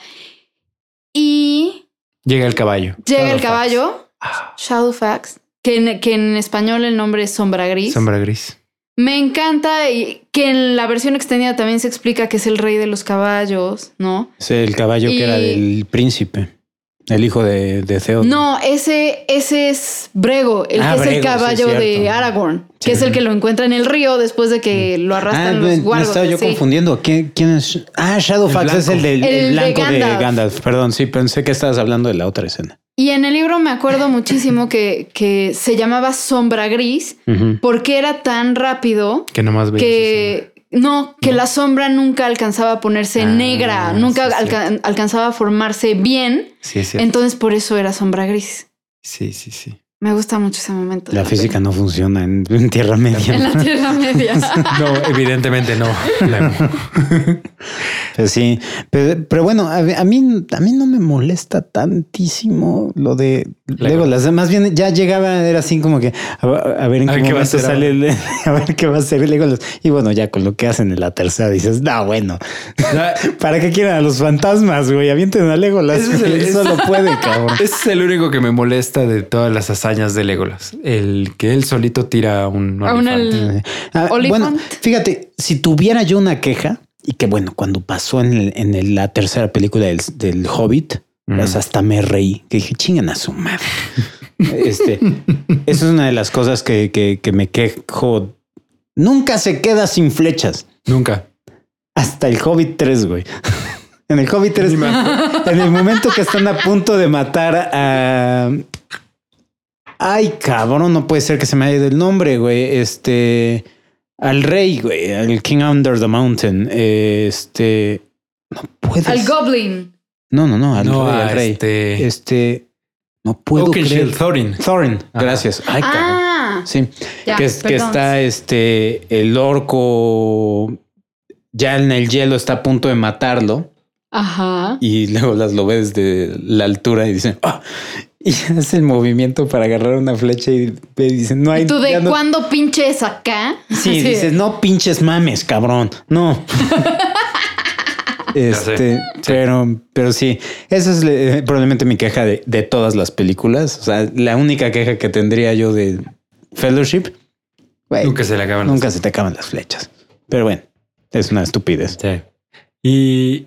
Y Llega el caballo. llega el Shadowfax. caballo, Ah, Shadowfax, que en, que en español el nombre es Sombra Gris. sombra gris. Me encanta y que en la versión extendida también se explica que es el rey de los caballos, ¿no? Es el caballo que era del príncipe, el hijo de, de Theoden. No, ese, ese es Brego, el Ah, que es el sí, caballo de. Aragorn, Sí. que es el que lo encuentra en el río después de que lo Ah, arrastran me, los me guardos. estaba yo sí. confundiendo. ¿Quién, quién es? Ah, Shadowfax El es el del El el de blanco de Gandalf. Gandalf. Perdón, sí, pensé que estabas hablando de la otra escena. Y en el libro me acuerdo muchísimo que, que se llamaba Sombra Gris porque era tan rápido Que nomás veías que no, que la sombra nunca alcanzaba a ponerse Ah, negra, nunca sí, sí. alca- alcanzaba a formarse bien. Sí, sí. Entonces por eso era sombra gris. Sí, sí, sí. Me gusta mucho ese momento. La física no funciona en, en Tierra Media. En la Tierra Media. No, evidentemente no. Lemo. Pues sí, pero, pero bueno, a, a mí a mí no me molesta tantísimo lo de Legolas. Más bien ya llegaba, era así como que a, a ver en A qué ver qué va a momento sale el- a ver qué va a hacer Legolas. Y bueno, ya con lo que hacen en la tercera dices, no, bueno, ¿para qué quieren a los fantasmas, güey? Avienten a Legolas, Ese es el- es- solo puede, cabrón. Ese es el único que me molesta de todas las hazañas de Legolas. El que él solito tira un A un el- Ah, bueno, fíjate, si tuviera yo una queja, y que bueno, cuando pasó en, el- en el- la tercera película del, del Hobbit, Mm. hasta me reí, que dije, chingan a su madre. este, eso es una de las cosas que, que- que me quejo. Nunca se queda sin flechas. Nunca. Hasta el Hobbit 3, güey. En el Hobbit 3, en el momento que están a punto de matar a... Ay, cabrón, no puede ser que se me haya ido el nombre, güey. Este... Al rey, güey. Al King Under the Mountain. Este... No puede Al. Goblin. No, no, no. Al no, rey, al rey. este. Este... No puedo creer. Thorin. Thorin. Ajá. Gracias. Ay, cabrón. Ah, Sí. ya, que, que está este... El orco... Ya en el hielo está a punto de matarlo. Ajá. y luego las lo ves desde la altura y dicen "Ah", y hace el movimiento para agarrar una flecha y dicen no hay ¿Y tú de no- cuándo pinches acá? sí, Así. dices no pinches mames cabrón no este pero pero sí esa es eh, probablemente mi queja de, de todas las películas o sea la única queja que tendría yo de Fellowship Nunca se le acaban. las- nunca se te acaban las flechas pero bueno es una estupidez Sí. Y.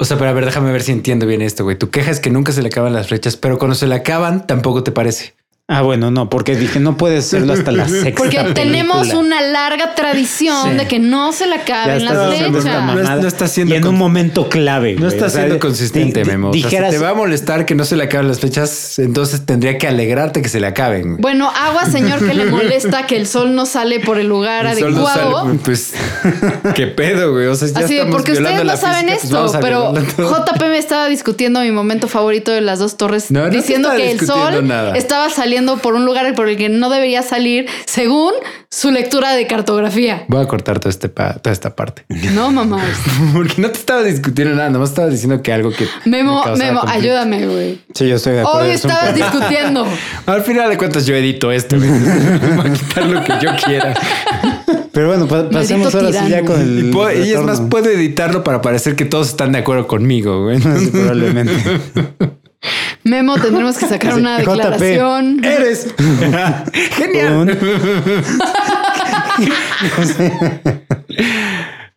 O sea, pero a ver, déjame ver si entiendo bien esto, güey. Tu queja es que nunca se le acaban las flechas, pero cuando se le acaban, tampoco te parece. Ah bueno no porque dije no puede serlo hasta la sexta Porque tenemos película. una larga tradición Sí. de que no se le Ya acaben las. No es- no está siendo y en con- un momento clave. No güey. está O sea, siendo consistente, Memo. O sea, dijeras, si te va a molestar que no se le acaben las flechas, entonces tendría que alegrarte que se le acaben. Bueno, agua, señor, que le molesta que el sol no sale por el lugar El sol no adecuado. sale, pues, qué pedo, güey. O sea, ya Así de, estamos porque ustedes no la saben física, pues esto, pero. JP me estaba discutiendo mi momento favorito de las dos torres, No, no diciendo que el sol nada. estaba saliendo por un lugar por el que no debería salir, según su lectura de cartografía. Voy a cortar toda, este pa- toda esta parte. No, mamá. Porque no te estaba discutiendo nada, nomás estaba diciendo que algo que. Memo, me Memo, conflicto. ayúdame, güey. Sí, yo estoy de acuerdo. Hoy estabas discutiendo. Al final de cuentas, yo edito esto. güey. Voy a quitar lo que yo quiera. Pero bueno, pa- pasemos ahora sí ya con el. Y, puedo- y es más, puedo editarlo para parecer que todos están de acuerdo conmigo, güey. Sí, probablemente. Memo, tendremos que sacar una JP, declaración. Eres genial.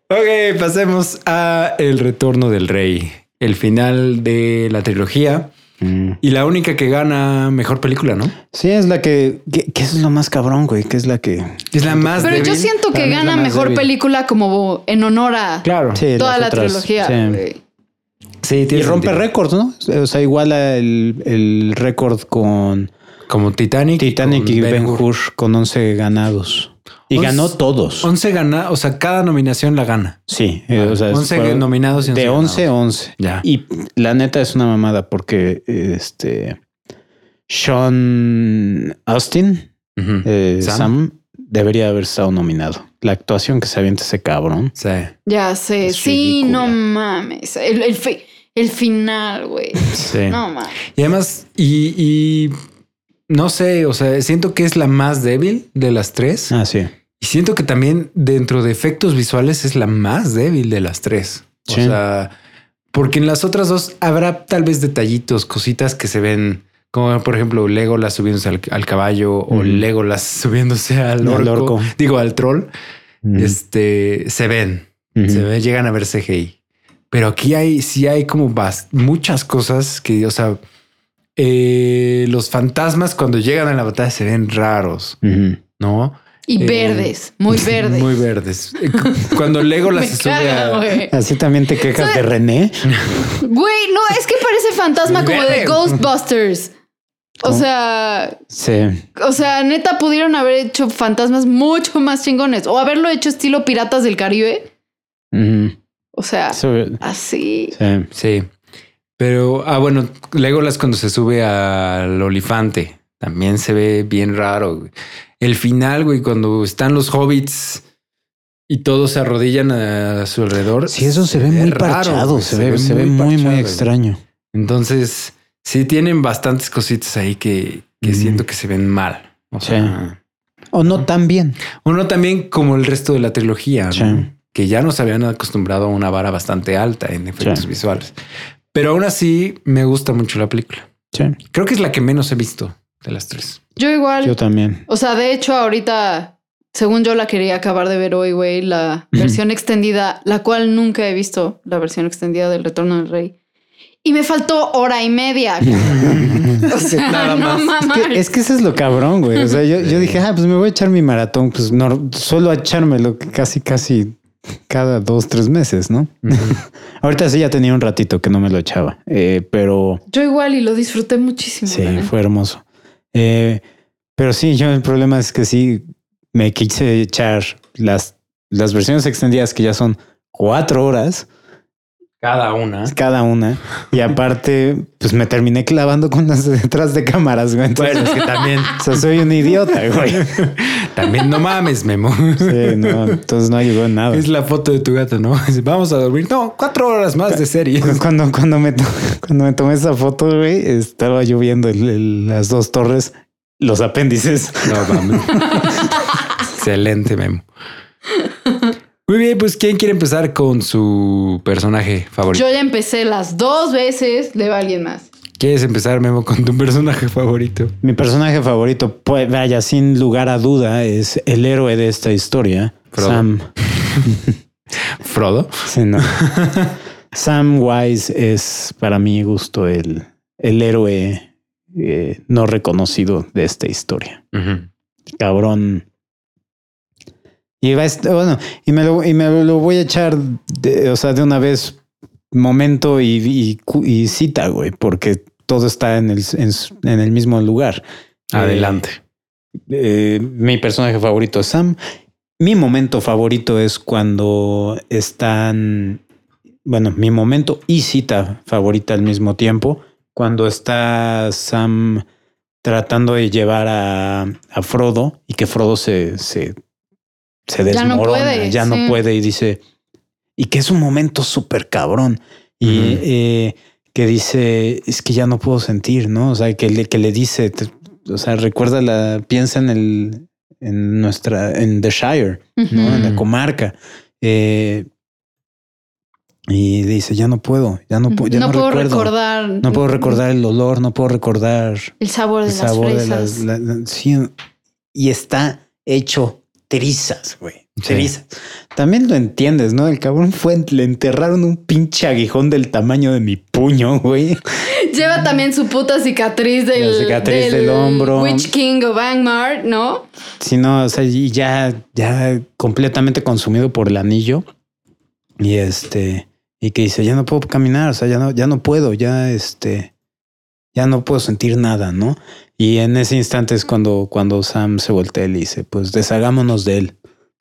Ok, pasemos a El Retorno del Rey, el final de la trilogía Mm. y la única que gana mejor película, ¿no? Sí, es la que, que, es lo más cabrón, güey, que es la que. Es la más Pero yo siento que gana mejor débil. película como en honor a Claro. Sí, toda la otras, trilogía. sí. Sí, Y tiene rompe sentido. récords, ¿no? O sea, iguala el, el récord con Como Titanic. Titanic y Ben Hur. Con 11 ganados. Y Once- ganó todos. 11 gana, o sea, cada nominación la gana. Sí, eh, o sea, 11 fueron nominados y 11 de 11 ganados. 11. Ya. Y la neta es una mamada porque este Sean Austin, Ujú. eh, Sam. Sam. Debería haber estado nominado. La actuación que se avienta ese cabrón. Sí. Ya sé. Es sí, ridícula. no mames. El, el, fi- el final, güey. Sí. No mames. Y además, y, y no sé, o sea, siento que es la más débil de las tres. Ah, sí. Y siento que también dentro de efectos visuales es la más débil de las tres. O Sí. sea, porque en las otras dos habrá tal vez detallitos, cositas que se ven Como por ejemplo Legolas subiéndose al, al caballo o. Legolas subiéndose al Al orco, digo al troll, Mm. este se ven, se ven, llegan a ver CGI. Pero aquí hay, sí hay como bas- muchas cosas que, o sea, eh, los fantasmas cuando llegan a la batalla se ven raros. ¿no? Y Eh, verdes, muy verdes. Muy verdes. Eh, cu- Cuando Legolas Me se sube caga, a... Así también te quejas de René. Güey, no, es que parece fantasma como de. Ghostbusters. O ¿Cómo? sea, Sí. o sea, neta pudieron haber hecho fantasmas mucho más chingones o haberlo hecho estilo Piratas del Caribe. O sea, así. sí. Sí. Pero, ah, bueno, Legolas cuando se sube al olifante también se ve bien raro. güey. El final, güey, cuando están los hobbits y todos se arrodillan a su alrededor. Sí, eso se ve muy raro, parchado. se, ve, se ve muy, muy güey. extraño. Entonces, sí tienen bastantes cositas ahí que, que siento que se ven mal. O Sí. sea, O no tan bien. uno también como el resto de la trilogía, ¿no? Que ya nos habían acostumbrado a una vara bastante alta en efectos Sí. visuales. Pero aún así me gusta mucho la película. Sí. Creo que es la que menos he visto de las tres. Yo igual. Yo también. O sea, de hecho, ahorita, según yo la quería acabar de ver hoy, güey, la versión extendida, la cual nunca he visto, la versión extendida del Retorno del Rey. Y me faltó hora y media. o sea, Nada no más. Es que, es que eso es lo cabrón, güey. O sea, yo, yo dije, ah, pues me voy a echar mi maratón. Pues no, solo a echármelo casi, casi cada dos, tres meses, ¿no? Ahorita sí ya tenía un ratito que no me lo echaba, Eh, pero Yo igual y lo disfruté muchísimo. sí, fue hermoso. Eh, pero sí, yo el problema es que sí me quise echar las, las versiones extendidas que ya son cuatro horas Cada una. cada una. Y aparte, pues me terminé clavando con las de detrás de cámaras, güey. Entonces, Bueno, es que también, o sea, soy un idiota, güey. también no mames, Memo. Sí, no, entonces no ayudó en nada. Es la foto de tu gato, ¿no? Vamos a dormir. No, cuatro horas más de serie. Cuando, cuando, me, to- cuando me tomé esa foto, güey, estaba yo viendo el- el- las dos torres, los apéndices. No mames. Excelente, Memo. Muy bien, pues ¿quién quiere empezar con su personaje favorito? Yo ya empecé las dos veces, le va alguien más. ¿Quieres empezar, Memo, con tu personaje favorito? Mi personaje favorito, pues vaya, sin lugar a duda, es el héroe de esta historia, Frodo. Sam. Frodo. Sí, no. Sam Wise es para mi gusto el, el héroe eh, no reconocido de esta historia. Cabrón. Y va a bueno, y me lo, y me lo voy a echar, de, o sea, de una vez, momento y, y cita, güey, porque todo está en el, en, en el mismo lugar. Adelante. Eh, mi personaje favorito es Sam. Mi momento favorito es cuando están, bueno, mi momento y cita favorita al mismo tiempo, cuando está Sam tratando de llevar a, a Frodo y que Frodo se, se, se Ya no desmorona, puede, ya no puede y dice, y que es un momento súper cabrón. Y eh, que dice, es que ya no puedo sentir, ¿no? O sea, que le, que le dice, te- o sea, recuerda la, piensa en el, en nuestra, en The Shire, ¿no? En la comarca. Eh, y dice, ya no puedo, ya no, puedo, ya no, no, puedo recuerdo. recordar. No puedo recordar el olor, no puedo recordar el sabor de el las sabor de fresas. las... la- la- sí, y está hecho trizas, güey. Sí. Trizas. También lo entiendes, ¿no? El cabrón fue, le enterraron un pinche aguijón del tamaño de mi puño, güey. Lleva también su puta cicatriz del, La cicatriz del hombro. Witch King of Angmar, ¿no? Si no, o sea, y ya, ya completamente consumido por el anillo. Y este, y que dice, ya no puedo caminar, o sea, ya no, ya no puedo, ya este, ya no puedo sentir nada, ¿no? Y en ese instante es cuando, cuando Sam se voltea y le dice, pues deshagámonos de él,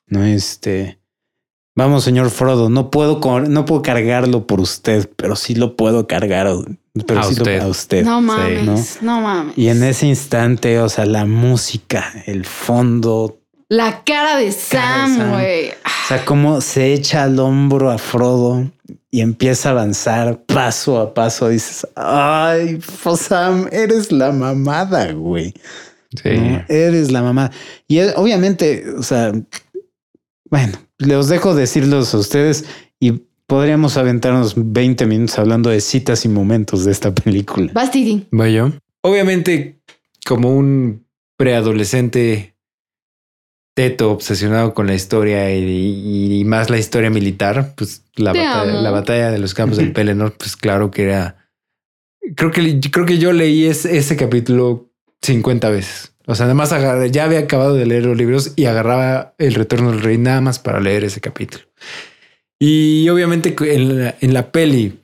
¿no? Este, vamos, señor Frodo, no puedo, no puedo cargarlo por usted, pero sí lo puedo cargar, pero A sí lo- usted. a usted. No mames, ¿no? no mames. Y en ese instante, o sea, la música, el fondo, La cara de Sam, güey. o sea, cómo se echa al hombro a Frodo y empieza a avanzar paso a paso. Dices, ay, pues, Sam, eres la mamada, güey. Sí. ¿no? Eres la mamada. Y obviamente, o sea, bueno, les dejo decirlos a ustedes y podríamos aventarnos 20 minutos hablando de citas y momentos de esta película. Vas, Titi. Voy yo. obviamente, como un preadolescente teto obsesionado con la historia y, y más la historia militar, pues la batalla, la batalla de los campos del Pelennor, pues claro que era. Creo que creo que yo leí ese, ese capítulo 50 veces. O sea, además agarré- ya había acabado de leer los libros y agarraba el retorno del rey nada más para leer ese capítulo. Y obviamente en la, en la peli,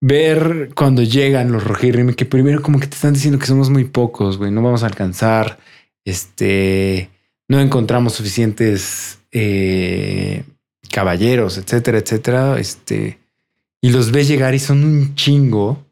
ver cuando llegan los Rohirrim, que primero como que te están diciendo que somos muy pocos, güey, no vamos a alcanzar, este, no encontramos suficientes eh, caballeros, etcétera, etcétera, este, y los ves llegar y son un chingo.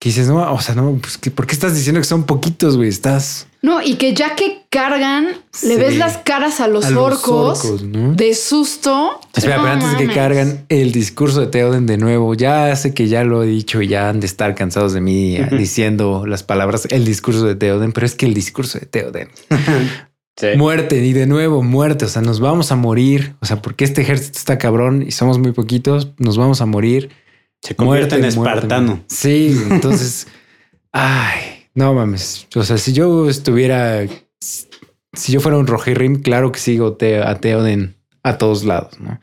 Que dices, no, o sea, no, pues, ¿qué- ¿por qué estás diciendo que son poquitos, güey? Estás No, y que ya que cargan, le ves las caras a los a los orcos, ¿no? de susto. Espera, No pero antes de que cargan el discurso de Theoden de nuevo, ya sé que ya lo he dicho y ya han de estar cansados de mí diciendo las palabras, el discurso de Theoden, pero es que el discurso de Muerte y de nuevo muerte, o sea, nos vamos a morir, o sea, porque este ejército está cabrón y somos muy poquitos, nos vamos a morir. Se convierte en muerte, espartano. muerte. Sí, entonces, ay, no mames, o sea, si yo estuviera, si yo fuera un Rohirrim, claro que sigo te- a Theoden a todos lados, ¿no?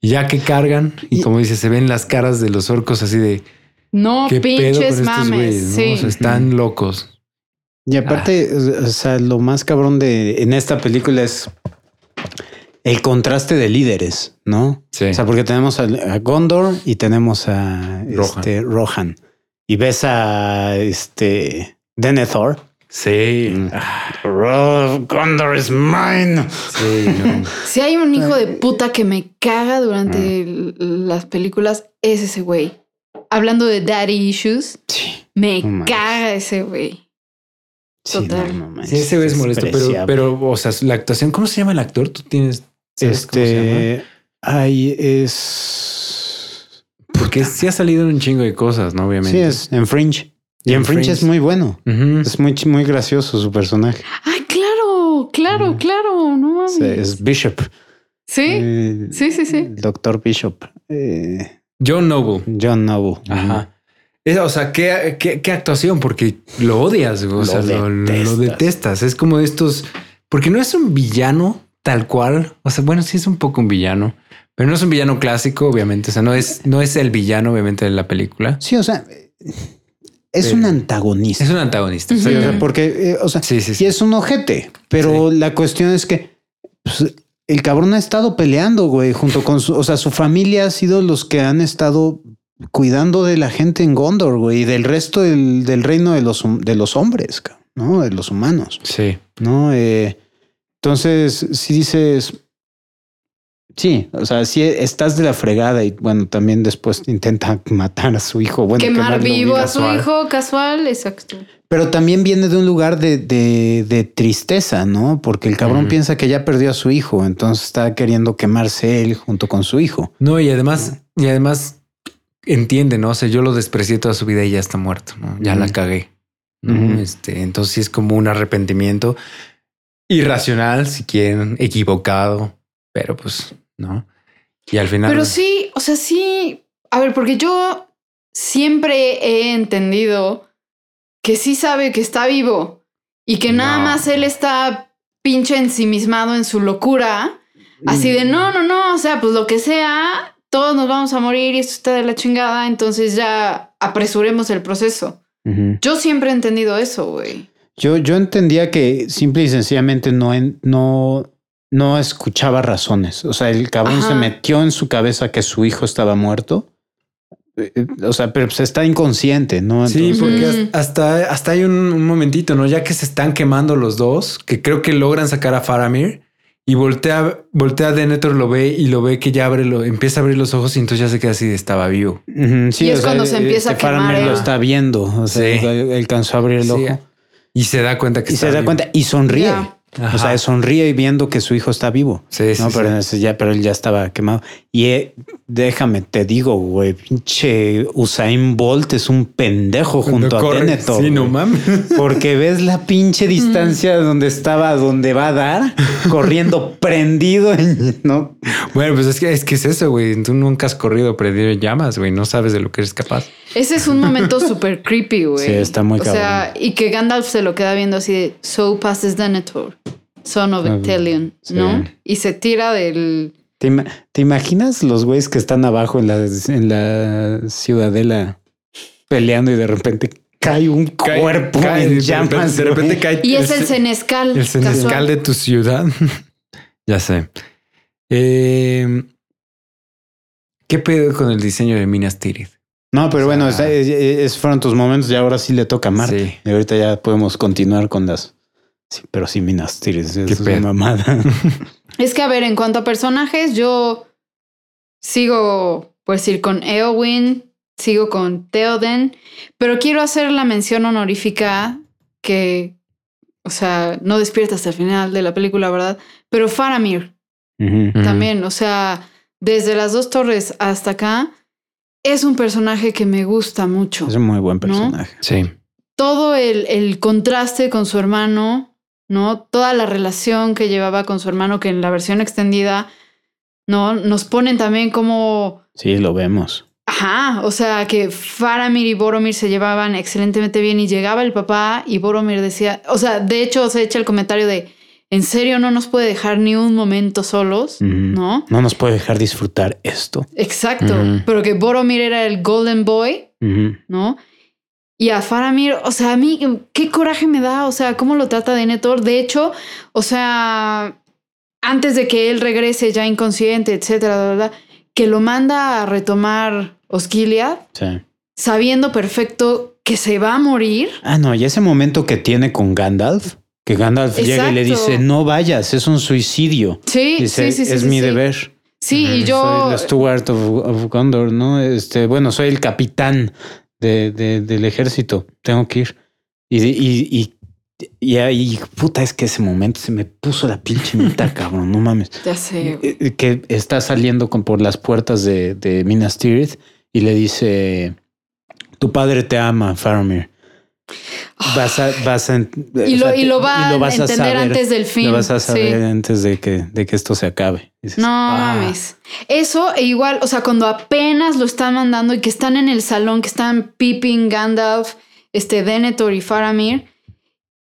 Y ya que cargan y Y- como dice, se ven las caras de los orcos así de No, qué pedo con pinches estos mames. güeyes, ¿no? Sí. O sea, están locos. Y aparte, o sea, lo más cabrón de en esta película es el contraste de líderes, ¿no? Sí. O sea, porque tenemos a, a Gondor y tenemos a Rohan. este, Rohan. Y ves a este Denethor. Sí. Mm. "Oh, Gondor is mine. Sí, no. Si hay un hijo de puta que me caga durante Ah. las películas, es ese güey. Hablando de daddy issues, Sí, me caga ese güey. Sí, Total. no, no manches, Sí, ese güey es molesto, pero, pero, o sea, la actuación, ¿cómo se llama el actor? Tú tienes. este ahí es Porque sí ha salido en un chingo de cosas, ¿no? Obviamente. sí es en Fringe. Y en, En Fringe, Fringe. es muy bueno. Es muy, muy gracioso su personaje. Ay, claro, claro, claro. No mames. Sí, es Bishop. Sí, Eh, sí, sí, sí. El doctor Bishop. eh, John Noble. John Noble. Ajá. O sea, ¿qué, qué, qué actuación? Porque lo odias, o Lo sea, lo, lo detestas. detestas. Es como estos, porque no es un villano tal cual. O sea, bueno, sí es un poco un villano, pero no es un villano clásico, obviamente. O sea, no es, no es el villano, obviamente, de la película. Sí, o sea, es Sí. un antagonista. Es un antagonista. Sí, o sea, porque, eh, o sea, Sí, sí, sí sí. es un ojete, pero la cuestión es que pues, el cabrón ha estado peleando, güey, junto con su, o sea, su familia ha sido los que han estado cuidando de la gente en Gondor, güey, y del resto del, del reino de los, de los hombres, ¿no? De los humanos, Sí. ¿no? Eh, entonces, si dices, sí, o sea, si estás de la fregada y bueno, también después intenta matar a su hijo, bueno, Quemar vivo a su casual. hijo casual, exacto. Pero también viene de un lugar de, de- de tristeza, ¿no? Porque el cabrón piensa que ya perdió a su hijo, entonces está queriendo quemarse él junto con su hijo. No, y además, y además entiende, ¿no? O sea, yo lo desprecié toda su vida y ya está muerto, ¿no? Ya la cagué. Este, entonces sí es como un arrepentimiento irracional, si quieren, equivocado, pero pues, ¿no? Y al final. Pero sí, o sea, sí. A ver, porque yo siempre he entendido que sí sabe que está vivo y que nada más él está pinche ensimismado en su locura. Así de no, no, no. O sea, pues lo que sea, todos nos vamos a morir y esto está de la chingada. Entonces ya apresuremos el proceso. Yo siempre he entendido eso, güey. Yo, yo entendía que simple y sencillamente no, no, no escuchaba razones. O sea, el cabrón Ajá. se metió en su cabeza que su hijo estaba muerto. Eh, eh, O sea, pero pues está inconsciente, ¿no? Sí, porque hasta, hasta hay un, un momentito, ¿no? Ya que se están quemando los dos, que creo que logran sacar a Faramir y voltea, voltea Denethor, lo ve y lo ve que ya abre, lo, empieza a abrir los ojos y entonces ya se queda así de estaba vivo. Ujú, sí, Y es sea, cuando se eh, empieza a este Faramir quemar lo él. está viendo. O sea, Sí. alcanzó a abrir el Sí, ojo Y se da cuenta que y está se da vivo. cuenta y sonríe. Ya. Ajá. O sea, sonríe viendo que su hijo está vivo. Sí, sí, no, pero, sí. ese ya, pero él ya estaba quemado. Y eh, déjame, te digo, güey, pinche Usain Bolt es un pendejo junto Cuando a corre-. Sí, no mames. Porque ves la pinche distancia donde estaba, donde va a dar, corriendo prendido. en- no, Bueno, pues es que es que es eso, güey. Tú nunca has corrido prendido en llamas, güey. No sabes de lo que eres capaz. Ese es un momento súper creepy, güey. Sí, está muy O sea, y que Gandalf se lo queda viendo así de So passes Denethor, son of Ah, Ectelion, sí. ¿no? Y se tira del. ¿Te, te imaginas los güeyes que están abajo en la, en la ciudadela peleando y de repente cae un Cae- cuerpo cae, en de llamas? repente- De repente cae. Y es el senescal. El senescal casual. de tu ciudad. ya sé. Eh, ¿Qué pedo con el diseño de Minas Tirith? No, pero O bueno, sea- es- es- fueron tus momentos y ahora sí le toca a Marta. Sí. Y ahorita ya podemos continuar con las. Sí, pero sí, Minas Tirith, es ¿Qué una mamada. Es que, a ver, en cuanto a personajes, yo sigo, pues ir con Eowyn, sigo con Theoden, pero quiero hacer la mención honorífica que, o sea, no despierta hasta el final de la película, ¿verdad? Pero Faramir. Ujú. también, o sea, desde las dos torres hasta acá, es un personaje que me gusta mucho. Es un muy buen personaje. Sí. todo el, el contraste con su hermano, ¿no? Toda la relación que llevaba con su hermano, que en la versión extendida, ¿no? Nos ponen también como, Sí, lo vemos. ajá, o sea, que Faramir y Boromir se llevaban excelentemente bien y llegaba el papá y Boromir decía, o sea, de hecho se echa el comentario de, ¿en serio no nos puede dejar ni un momento solos? ¿No? No nos puede dejar disfrutar esto. Exacto, pero que Boromir era el Golden Boy. ¿no? Y a Faramir, o sea, a mí qué coraje me da, o sea, cómo lo trata Denethor. De hecho, o sea, antes de que él regrese ya inconsciente, etcétera, bla, bla, bla, que lo manda a retomar Osgiliath, Sí. sabiendo perfecto que se va a morir. Ah, no, y ese momento que tiene con Gandalf, que Gandalf llega y le dice, no vayas, es un suicidio. Sí, Dice, sí, sí, sí. es sí, mi sí. deber. Sí, y yo. Soy el Steward of, of Gondor, ¿no? Este, bueno, soy el capitán de, de- del ejército. Tengo que ir. Y, y, y, y ahí, puta, es que ese momento se me puso la pinche mitad, cabrón, no mames. Ya sé. Eh, eh, Que está saliendo con, por las puertas de, de Minas Tirith y le dice: Tu padre te ama, Faramir. Vas a, vas a, Y o lo, sea, y lo te- va y lo vas a a entender saber, antes del fin. Lo vas a sí. saber antes de que, de que esto se acabe. Dices, No "Ah". mames. Eso e igual, o sea, cuando apenas lo están mandando y que están en el salón, que están Pippin, Gandalf, este Denethor y Faramir,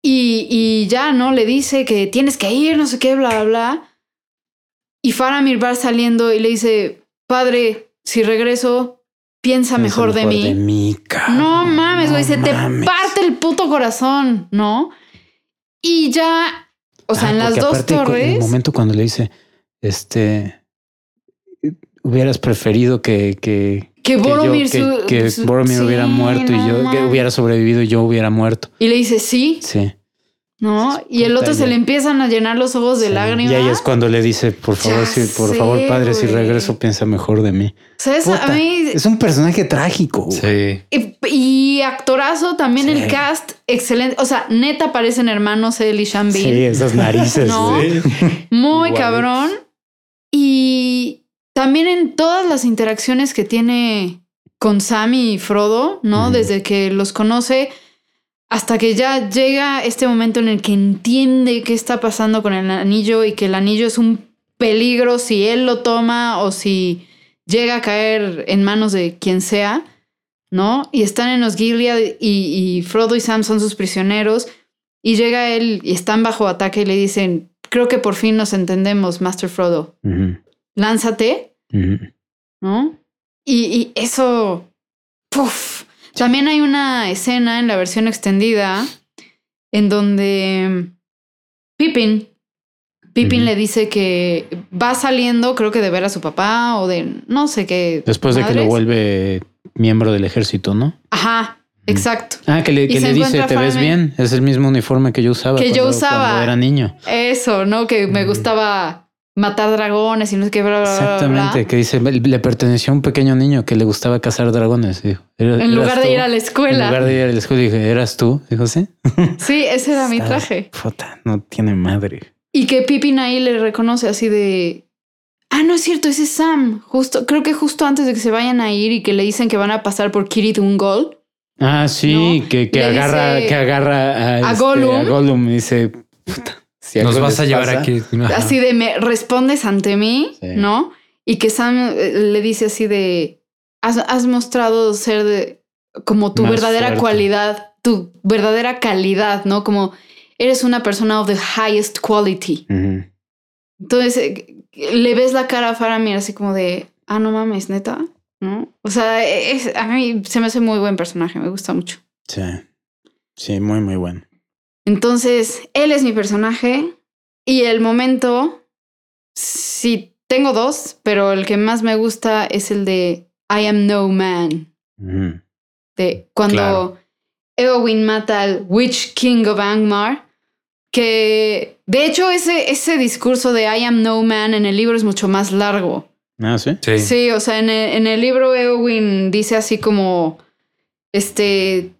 y, y ya, ¿no? Le dice que tienes que ir, no sé qué, bla, bla, bla. Y Faramir va saliendo y le dice, padre, si regreso, piensa Piensa mejor, de mí. De mí. No mames, güey, No se te parte el puto corazón, ¿no? Y ya, o sea, Ah, en las dos cu- En torres. el momento cuando le dice, este, hubieras preferido que, que, Que que yo- Boromir, que, su- que su- Boromir sí, hubiera muerto y yo, que hubiera sobrevivido y yo hubiera muerto. Y le dice sí, Sí. ¿No? Y el otro se le empiezan a llenar los ojos de sí. lágrimas. Y ahí es cuando le dice, por favor, si, por sé, favor, padre, si regreso, piensa mejor de mí. O sea, es- Puta, a mí. Es un personaje trágico. Sí. Y, y actorazo también Sí. el cast, excelente. O sea, neta parecen hermanos él y Sean Bean. Sí, esas narices. No. Muy cabrón. Y también en todas las interacciones que tiene con Sammy y Frodo, ¿no? Ujú. Desde que los conoce hasta que ya llega este momento en el que entiende qué está pasando con el anillo y que el anillo es un peligro si él lo toma o si llega a caer en manos de quien sea, ¿no? Y están en Osgiliath y, y Frodo y Sam son sus prisioneros y llega él y están bajo ataque y le dicen, creo que por fin nos entendemos, Master Frodo, lánzate. ¿no? Y, y eso, ¡puf! También hay una escena en la versión extendida en donde Pippin, Pippin Ujú. le dice que va saliendo, creo que de ver a su papá o de no sé qué. Después de que lo vuelve miembro del ejército, ¿no? Ajá, exacto. Ah, que le, que le dice, ¿te ves bien? Es el mismo uniforme que yo usaba. Que yo cuando- usaba. Cuando era niño. Eso, ¿no? Que me gustaba matar dragones y no sé qué, bla. Exactamente, que dice, le perteneció a un pequeño niño que le gustaba cazar dragones. dijo. "Era- En lugar de tú". ir a la En escuela. lugar de ir a la escuela, dije, ¿eras tú? Dijo, sí. Sí, ese era mi traje. Puta, no tiene madre. Y que Pippin ahí le reconoce así de. Ah, no es cierto, ese es Sam. Justo, creo que justo antes de que se vayan a ir y que le dicen que van a pasar por Kirit Ungol. Ah, sí, No, que, que agarra, dice que agarra a, a este, Gollum. a Gollum y dice, puta, si Nos vas a llevar pasa- aquí. Ajá. Así de me respondes ante mí, Sí. ¿no? Y que Sam eh, le dice así de. Has, has mostrado ser de. como tu Más verdadera fuerte. cualidad, tu verdadera calidad, ¿no? Como eres una persona of the highest quality. Entonces eh, le ves la cara a Faramir así como de, ah, no mames, neta, ¿no? O sea, es- a mí se me hace muy buen personaje, me gusta mucho. Sí, sí, muy, muy bueno. Entonces, él es mi personaje y el momento, sí, tengo dos, pero el que más me gusta es el de I am no man, de cuando Claro. Eowyn mata al Witch King of Angmar, que de hecho ese, ese discurso de I am no man en el libro es mucho más largo. Ah, sí. Sí. Sí, o sea, en el, en el libro Eowyn dice así como, este,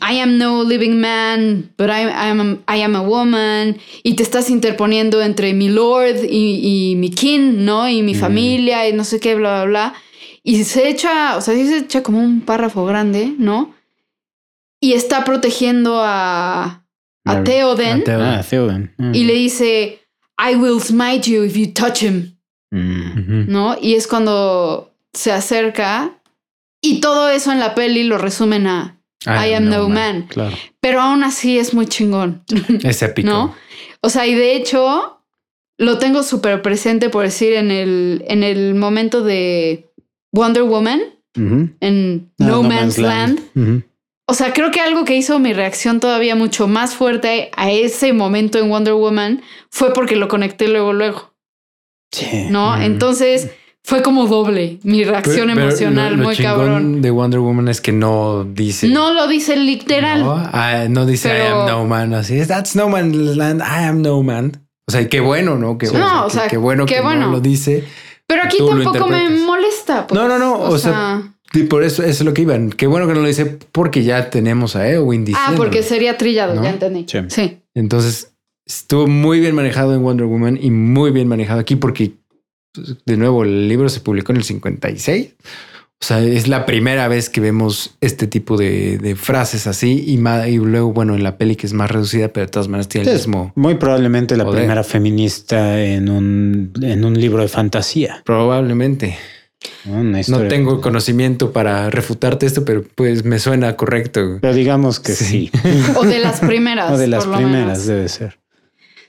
I am no living man, but I, I am, I am a woman, y te estás interponiendo entre mi lord y, y mi kin, ¿no? Y mi Mm. familia y no sé qué, bla, bla, bla. Y se echa, o sea, sí se echa como un párrafo grande, ¿no? Y está protegiendo a, a. Theoden Ah, Theoden. Ah. y le dice, I will smite you if you touch him. Mm. ¿no? Y es cuando se acerca y todo eso en la peli lo resumen a I, am no man. Claro. Pero aún así es muy chingón, Es épico. ¿no? O sea, y de hecho lo tengo súper presente por decir en el, en el momento de Wonder Woman, en Ah, No, Man's, Land. O sea, creo que algo que hizo mi reacción todavía mucho más fuerte a ese momento en Wonder Woman fue porque lo conecté luego, luego, Sí. ¿no? Mm. Entonces fue como doble mi reacción Pero- pero emocional, lo- lo muy cabrón. de Wonder Woman es que no dice. No lo dice literal. No, Ah, no dice I am no man. Así es, that's no man's land. I am no man. O sea, qué bueno, ¿no? Qué, bueno, No, o qué- sea, qué bueno qué que bueno. no lo dice. Pero aquí tampoco me molesta. pues. No, no, no, o sea, Y por eso, eso es lo que iban. Qué bueno que no lo dice porque ya tenemos a Eowyn ah, porque sería trillado, ¿No? ya entendí. Sí. Sí. Entonces, estuvo muy bien manejado en Wonder Woman y muy bien manejado aquí porque, de nuevo, el libro se publicó en el 56. O sea, es la primera vez que vemos este tipo de, de frases así y, y luego, bueno, en la peli que es más reducida, pero de todas maneras tiene el Es mismo. muy probablemente la primera feminista en un, en un libro de fantasía. Probablemente. ¿no? Tengo conocimiento para refutarte esto, pero pues me suena correcto. Pero digamos que sí. Sí. O de las primeras. o de las por lo primeras menos. debe ser.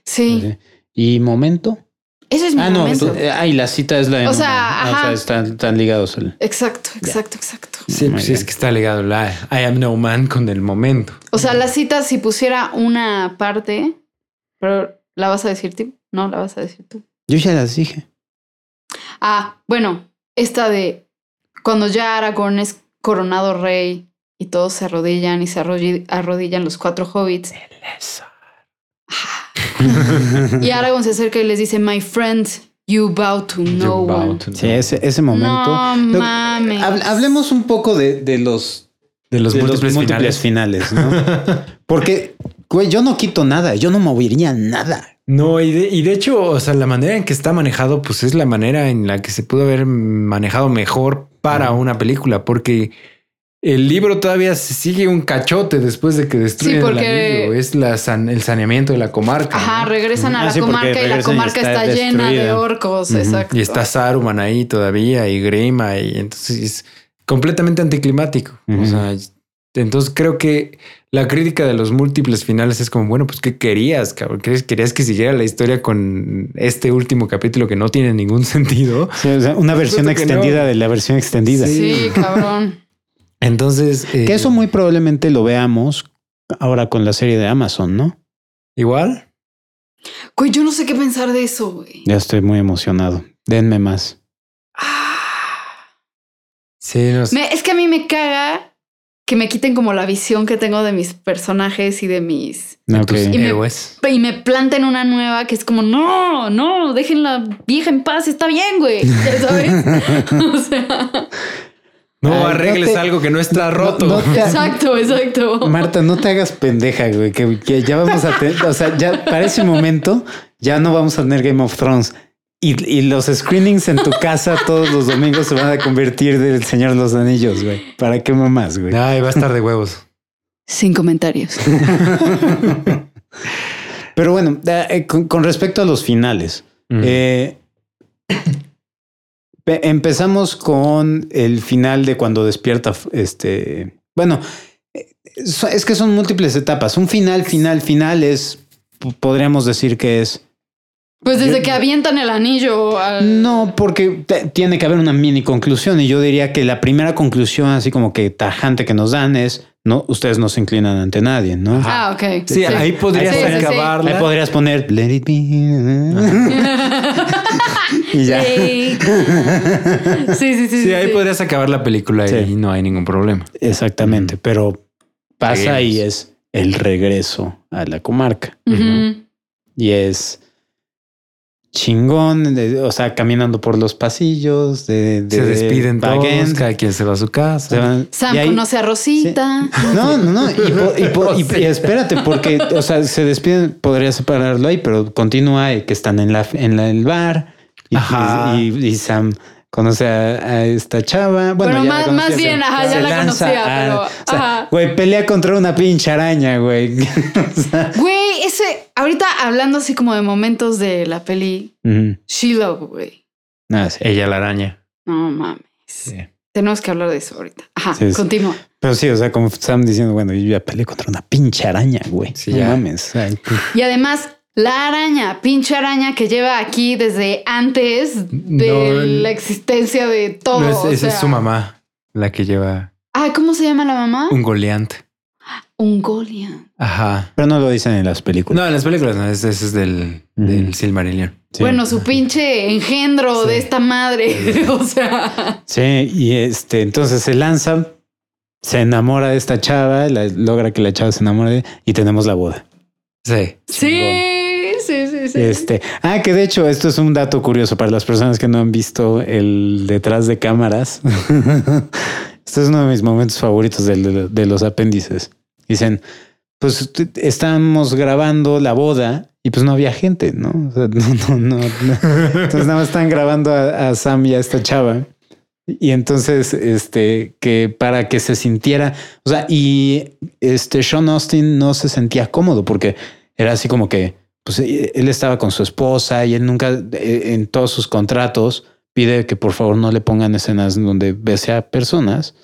Sí. ¿Y momento? Ese es mi Ah, no. momento. eh, Ah, y la cita es la de O no, sea, no, ah, o sea, están, están ligados. al- Exacto, exacto, exacto. Sí, Muy pues es que está ligado la I am no man con el momento. O sea, la cita, si pusiera una parte, pero ¿la vas a decir tú? No, la vas a decir tú. Yo ya las dije. Ah, bueno, esta de cuando ya Aragorn es coronado rey y todos se arrodillan y se arrodillan, arrodillan los cuatro hobbits. Y Aragorn se acerca y les dice, My friend, you bow to no You bow one. to Sí, ese, ese momento. No Lo- mames. hab- hablemos un poco de, de los, De los de múltiples, múltiples finales. finales, ¿no? Porque, güey, yo no quito nada, yo no movería nada. No, y de, y de hecho, o sea, la manera en que está manejado, pues es la manera en la que se pudo haber manejado mejor para una película, porque el libro todavía sigue un cachote después de que destruyen Sí, porque- el anillo. Es la san- el saneamiento de la comarca. Ajá, ¿no? regresan a Ah, la sí, comarca y la y comarca está está, llena de orcos. Exacto. Y está Saruman ahí todavía y Grima y entonces es completamente anticlimático. O sea, entonces creo que la crítica de los múltiples finales es como, bueno, pues ¿qué querías? Cabrón? ¿Querías, querías que siguiera la historia con este último capítulo que no tiene ningún sentido? Sí, o sea, una versión supuesto que extendida no. de la versión extendida. Sí, cabrón. Entonces, eh, Que eso muy probablemente lo veamos ahora con la serie de Amazon, ¿no? igual. Güey, yo no sé qué pensar de eso, güey. Ya estoy muy emocionado. Denme más. Ah. Sí, no sé. Me- es que a mí me caga que me quiten como la visión que tengo de mis personajes y de mis... de Ok. tus Y me- héroes. Y me planten una nueva que es como, no, no, dejen la vieja en paz, está bien, güey. Ya sabes. o sea, No Ay, no arregles te- algo que no está roto. no te- exacto, exacto. Marta, no te hagas pendeja, güey, que, que ya vamos a tener, o sea, ya para ese momento ya no vamos a tener Game of Thrones. Y, y los screenings en tu casa todos los domingos se van a convertir del Señor de los Anillos, güey. ¿Para qué mamás, güey? Ay, va a estar de huevos. Sin comentarios. Pero bueno, eh, con, con respecto a los finales, eh, empezamos con el final de cuando despierta, este, bueno, es que son múltiples etapas. Un final, final, final es, podríamos decir que es Pues desde Yo- que avientan el anillo al... No, porque tiene que haber una mini conclusión y yo diría que la primera conclusión así como que tajante que nos dan es no, ustedes no se inclinan ante nadie, ¿no? Ah, ok. Sí, ahí podrías Sí, sí, sí. acabarla. Ahí podrías poner Let it be. y ya. Sí. sí, sí, sí. Sí, ahí sí. podrías acabar la película Sí. y no hay ningún problema. Exactamente, pero pasa y es el regreso a la comarca y es chingón, de- o sea, caminando por los pasillos de, de Se despiden todos, Baguette, cada quien se va a su casa. van- Sam ahí- conoce a Rosita. No, no, no. Y, po- y po- y- y espérate, porque, o sea, se despiden, podría separarlo ahí, pero continúa eh, que están en la en la- el bar y, Ajá. y- y Sam conoce a, a esta chava. Bueno, Pero ya más- la conocía, más bien, ajá, ya la conocía, a- pero, o sea, ajá. güey, pelea contra una pinche araña, güey. O sea, Güey. Ahorita hablando así como de momentos de la peli. Shiloh, güey. Nada, sí. Ella la araña. No mames. Tenemos que hablar de eso ahorita. Ajá, Sí, sí. continúa. Pero sí, o sea, como Sam diciendo, bueno, yo ya peleé contra una pinche araña, güey. Sí, no ya. mames. Y además, la araña, pinche araña que lleva aquí desde antes de No, la existencia de todo. No, es, o esa es su mamá, la que lleva Ah, ¿cómo se llama la mamá? un goleante. Un Goliath. Ajá. pero no lo dicen en las películas. No, en las películas no, ese, ese es del, del Silmarillion. Sí. Bueno, su pinche engendro Sí. de esta madre. o sea. Sí, y este, entonces se lanza, se enamora de esta chava, la- logra que la chava se enamore de, y tenemos la boda. Sí. Sí, sí, sí, sí. Este, ah, que de hecho, esto es un dato curioso para las personas que no han visto el detrás de cámaras. este es uno de mis momentos favoritos de los apéndices. Dicen, pues estamos grabando la boda y pues no había gente, ¿no? O sea, no, no, no, no. Entonces nada más están grabando a, a Sam y a esta chava. Y entonces, este, que para que se sintiera, o sea, y este Sean Austin no se sentía cómodo porque era así como que, pues eh, él estaba con su esposa y él nunca, eh, en todos sus contratos, pide que por favor no le pongan escenas donde bese a personas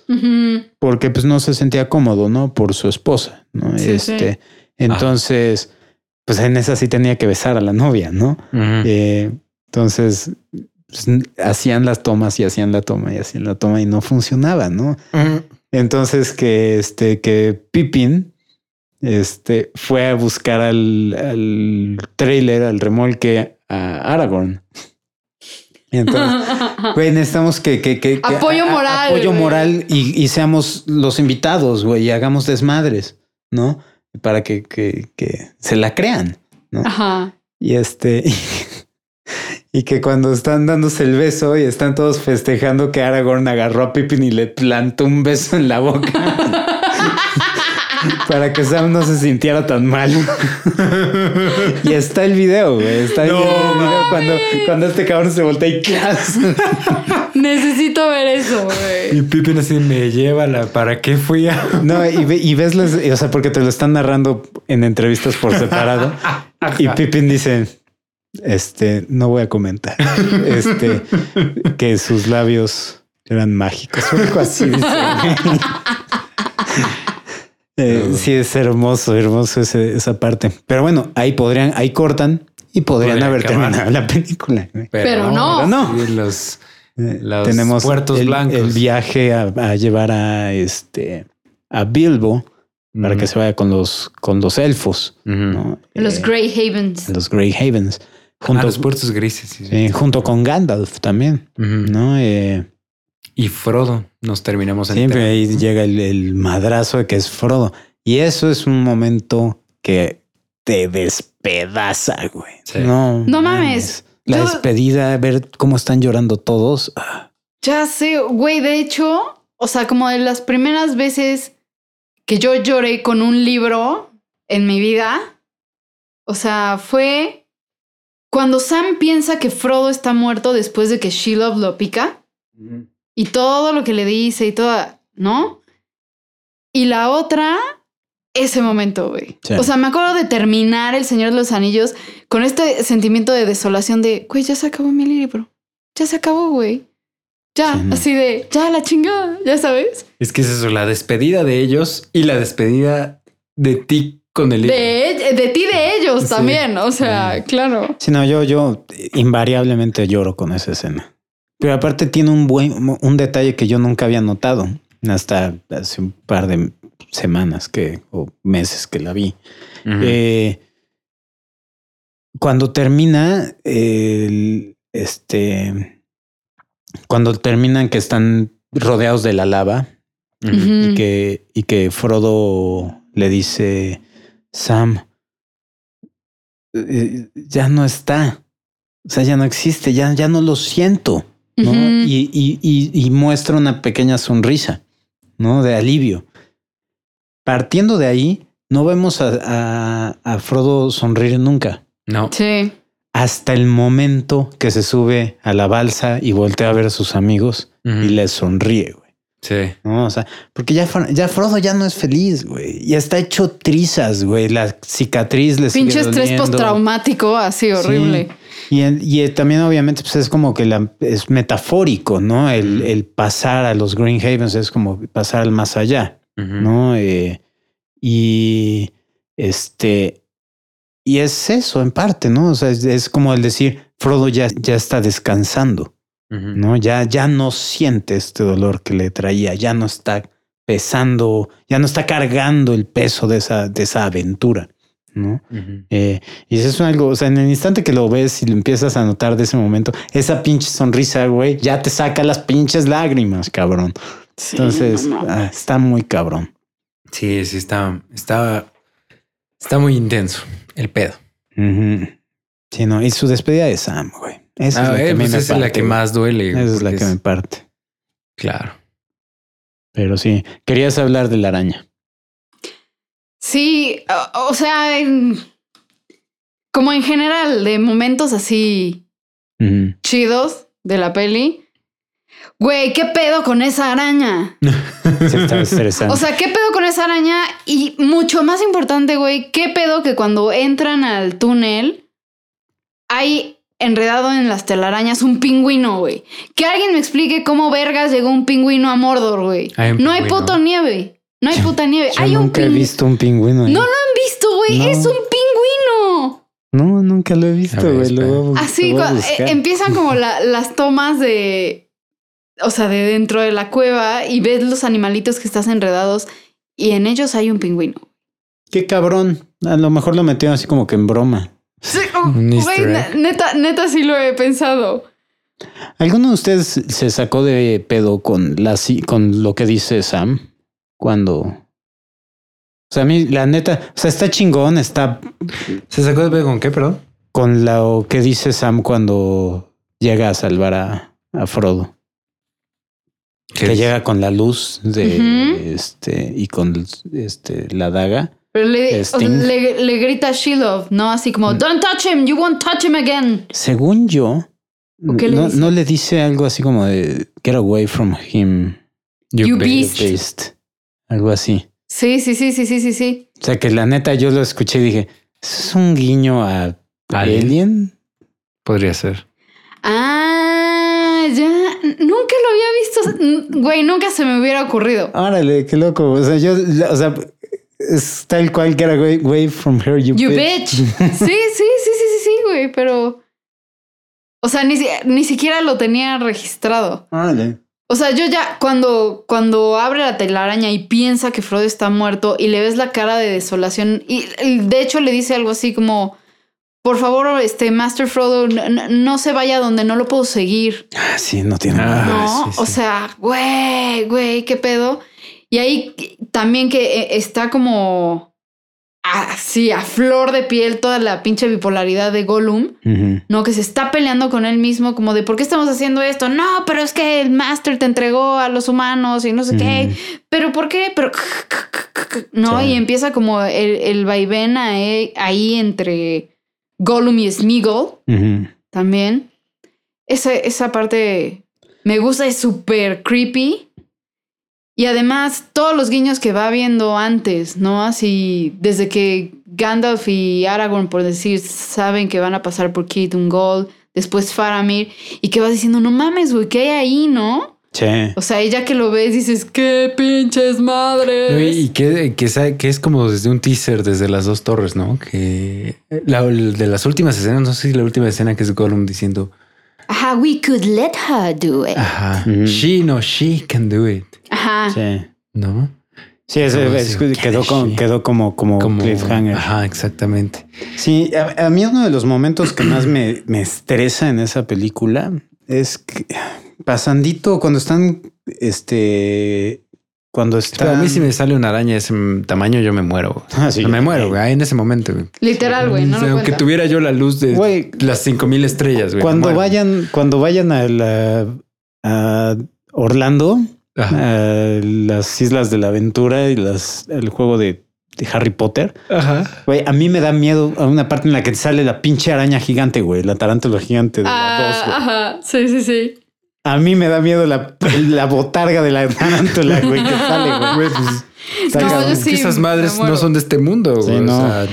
porque pues no se sentía cómodo, ¿no? Por su esposa, ¿no? Sí, este, entonces, pues en esa sí tenía que besar a la novia, ¿no? Eh, entonces pues, hacían las tomas y hacían la toma y hacían la toma y no funcionaba, ¿no? Entonces que este que Pippin este fue a buscar al, al trailer, al remolque a Aragorn. Y entonces, güey, necesitamos que, que, que- que- Apoyo moral, apoyo güey. moral y, y seamos los invitados, güey, y hagamos desmadres, ¿no? Para que, que, que se la crean, ¿no? Ajá. Y este. Y que cuando están dándose el beso y están todos festejando que Aragorn agarró a Pippin y le plantó un beso en la boca. para que Sam no se sintiera tan mal. y está el video, güey. Está el video cuando, cuando este cabrón se voltea y ¡clas! Necesito ver eso, güey. Y Pippin así me lleva la para qué fui a. No, y, ve- y ves las, o sea, porque te lo están narrando en entrevistas por separado. y Pippin dice, este, no voy a comentar, este, que sus labios eran mágicos o algo así. dice. Eh, sí, es hermoso, hermoso ese- esa parte. Pero bueno, ahí podrían, ahí cortan y podrían Podría haber acabar. terminado la película. güey. Pero no. Pero no. Sí, los, Eh, Los tenemos puertos el, blancos. el viaje a, a llevar a este a Bilbo para que se vaya con los con los elfos. ¿no? Los Eh, Grey Havens. los Grey Havens, Ah, junto, los puertos grises. sí, sí. sí, junto con Gandalf también. ¿no? Eh, Y Frodo nos terminamos Siempre enterando. ahí llega el, el madrazo de que es Frodo. Y eso es un momento que te despedaza, güey. Sí. No, No mames. La Yo- despedida, ver cómo están llorando todos. ah, Ya sé, güey, de hecho, o sea, como de las primeras veces que yo lloré con un libro en mi vida, o sea, fue cuando Sam piensa que Frodo está muerto después de que Shelob lo pica y todo lo que le dice y toda, ¿no? Y la otra, ese momento, güey. Sí. O sea, me acuerdo de terminar El Señor de los Anillos con este sentimiento de desolación de, güey, ya se acabó mi libro. Ya se acabó, güey. Ya, Sí, no. así de, ya la chingada, ya sabes. Es que es eso, la despedida de ellos y la despedida de ti con el libro. De, de ti, de ellos Sí. también. O sea, claro. Sí, no, yo, yo invariablemente lloro con esa escena. Pero aparte tiene un buen, un detalle que yo nunca había notado hasta hace un par de semanas que, o meses que la vi. Eh, cuando termina el, este, cuando terminan que están rodeados de la lava y que, y que Frodo le dice, Sam, eh, ya no está, o sea, ya no existe, ya, ya no lo siento, ¿no? Y, y- y- y muestra una pequeña sonrisa, ¿no? De alivio. Partiendo de ahí, no vemos a, a- a Frodo sonreír nunca. No. Sí. Hasta el momento que se sube a la balsa y voltea a ver a sus amigos y les sonríe, güey. Sí. ¿no? O sea, porque ya, ya Frodo ya no es feliz, güey. Ya está hecho trizas, güey. La cicatriz le sigue Pinche estrés postraumático, así horrible. Y, y también obviamente pues es como que la, es metafórico, ¿no? El, el pasar a los Green Havens es como pasar al más allá. ¿no? Eh, y este... Y es eso en parte, ¿no? O sea, es, es como el decir, Frodo ya, ya está descansando. ¿No? Ya, ya no siente este dolor que le traía, ya no está pesando, ya no está cargando el peso de esa, de esa aventura, ¿no? Eh, y eso es algo, o sea, en el instante que lo ves y lo empiezas a notar de ese momento, esa pinche sonrisa, güey, ya te saca las pinches lágrimas, cabrón. Sí, Entonces, no ah, está muy cabrón. Sí, sí, está, está, está muy intenso el pedo. Sí, no, y su despedida de Sam, güey. Esa es Ah, la que, eh, pues esa es la que más duele. güey, Esa es la que me parte. Claro. Pero sí, querías hablar de la araña. Sí, o, o sea, en- como en general, de momentos así chidos de la peli. Güey, ¿qué pedo con esa araña? Sí, está estresante. O sea, ¿qué pedo con esa araña? Y mucho más importante, güey, ¿qué pedo que cuando entran al túnel hay enredado en las telarañas un pingüino, güey? Que alguien me explique cómo vergas llegó un pingüino a Mordor, güey. Un No hay puto nieve. No hay puta nieve. Yo hay un nunca he pingüino. visto un pingüino. No lo han visto, güey. No. Es un pingüino. No, nunca lo he visto, güey. Lo espera. voy a bu- Así lo voy a cua- buscar. eh, empiezan como la- las tomas de. O sea, de dentro de la cueva y ves los animalitos que estás enredados y en ellos hay un pingüino. Qué cabrón. A lo mejor lo metieron así como que en broma. Güey, neta, neta sí lo he pensado. ¿Alguno de ustedes se sacó de pedo con, la, con lo que dice Sam? Cuando... O sea, a mí, la neta, o sea, está chingón, está ¿Se sacó de pedo con qué, perdón? con lo que dice Sam cuando llega a salvar a, a Frodo. Que llega con la luz de este y con este la daga. Pero le, o sea, Sting. le, le grita Shiloh, ¿no? Así como, Mm. don't touch him, you won't touch him again. Según yo, ¿O qué le no, no le dice algo así como de get away from him, You beast. beast. beast. Algo así. Sí, sí, sí, sí, sí, sí, sí. O sea que la neta yo lo escuché y dije, ¿eso es un guiño a Alien. Alien? Podría ser. Ah, ya. Nunca lo había visto. Güey, nunca se me hubiera ocurrido. Órale, qué loco. O sea, yo, o sea, es tal cual get away, away from her, you, You bitch. bitch. Sí, sí, sí, sí, sí, sí, güey, pero. O sea, ni, ni siquiera lo tenía registrado. Órale. O sea, yo ya cuando, cuando abre la telaraña y piensa que Frodo está muerto y le ves la cara de desolación y y de hecho le dice algo así como, por favor, este Master Frodo, no, se vaya donde no lo puedo seguir. Ah, sí, no tiene Ah, nada. No, sí, o sea, güey, güey, qué pedo. Y ahí también que eh, está como así a flor de piel toda la pinche bipolaridad de Gollum. ¿no? Que se está peleando con él mismo, como de ¿por qué estamos haciendo esto? No, pero es que el Master te entregó a los humanos y no sé qué. Pero ¿por qué? Pero no, Sí. y empieza como el, el vaivén ahí, ahí entre Gollum y Smeagol también. Esa, esa parte me gusta, es súper creepy. Y además, todos los guiños que va viendo antes, ¿no? Así, desde que Gandalf y Aragorn, por decir, saben que van a pasar por Kit Ungol, después Faramir, y que vas diciendo, no mames, güey, ¿qué hay ahí, no? Sí. O sea, y ya que lo ves, dices, ¡qué pinches madres! Y, y que, que, que es como desde un teaser desde las dos torres, ¿no? Que la, de las últimas escenas, no sé si la última escena que es Gollum diciendo, Ajá, we could let her do it. ajá, Ujú. she no, she can do it, Ajá. Sí. ¿no? Sí, es- Como es- decir, quedó, ¿quién con- es she? quedó como, como, Como cliffhanger. Ajá, exactamente. Sí, a, a mí uno de los momentos que más me, me estresa en esa película es que pasandito cuando están, este, cuando Pero están... a mí si me sale una araña de ese tamaño, yo me muero. Ah, sí, me muero, güey, en ese momento. güey. Literal, güey, no O sea, Aunque cuenta. tuviera yo la luz de Güey, las 5000 estrellas, güey. cuando vayan, cuando vayan a la a Orlando, Ajá. a las Islas de la Aventura y las el juego de, de Harry Potter, Ajá. güey, a mí me da miedo a una parte en la que te sale la pinche araña gigante, güey, la tarántula gigante de la güey. Ah, ajá, sí, sí, sí. A mí me da miedo la, la botarga de la tarántula, güey, que sale, güey. Pues, No, yo sí, esas madres no son de este mundo, Sí, güey. no. O sea,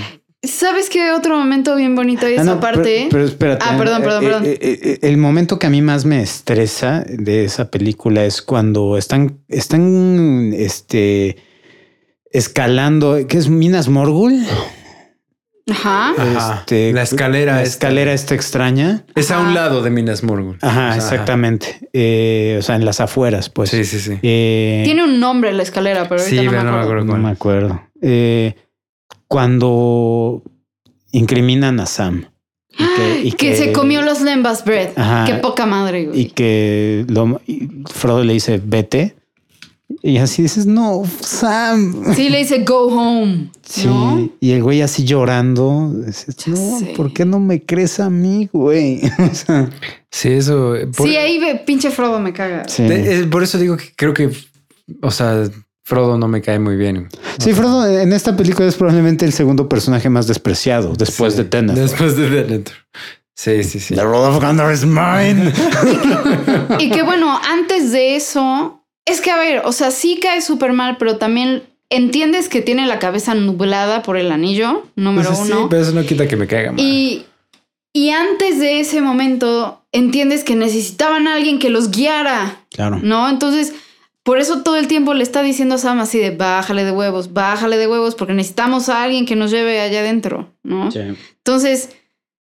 ¿Sabes qué otro momento bien bonito hay Ah, esa no, parte? Pero, pero espérate. Ah, perdón, perdón, Eh, perdón. eh, eh, eh, el momento que a mí más me estresa de esa película es cuando están, están, este, escalando, ¿qué es Minas Morgul? Ajá. Este, La escalera la escalera esta extraña. es a un lado de Minas Morgul. Ajá, O sea, exactamente. Eh, o sea, en las afueras, pues. Sí, sí, sí. Eh, Tiene un nombre la escalera, pero ahorita Sí, no, me pero no me acuerdo. acuerdo. no me acuerdo. Eh, cuando incriminan a Sam. Y que, y Que, se comió los lembas bread. Ajá. Qué poca madre, y güey. que lo, y Frodo le dice vete y así dices no Sam Sí, le dice go home. Sí, ¿No? y el güey así llorando dices, no sé. ¿por qué no me crees a mí güey? O sea, Sí, eso. por- Sí, ahí ve, pinche Frodo me caga. sí. de- es- por eso digo que creo que, o sea, Frodo no me cae muy bien. Sí, Frodo en esta película es probablemente el segundo personaje más despreciado después Sí, de Tenet. Después de Denethor. Sí, sí, sí. The Road of Gondor is mine. Y que bueno, antes de eso, es que a ver, o sea, sí cae súper mal, pero también entiendes que tiene la cabeza nublada por el anillo, número Pues sí, uno. pero eso no quita que me caiga mal. Y, y antes de ese momento, entiendes que necesitaban a alguien que los guiara, Claro. ¿no? Entonces, por eso todo el tiempo le está diciendo a Sam así de bájale de huevos, bájale de huevos, porque necesitamos a alguien que nos lleve allá adentro, ¿no? Sí. Entonces,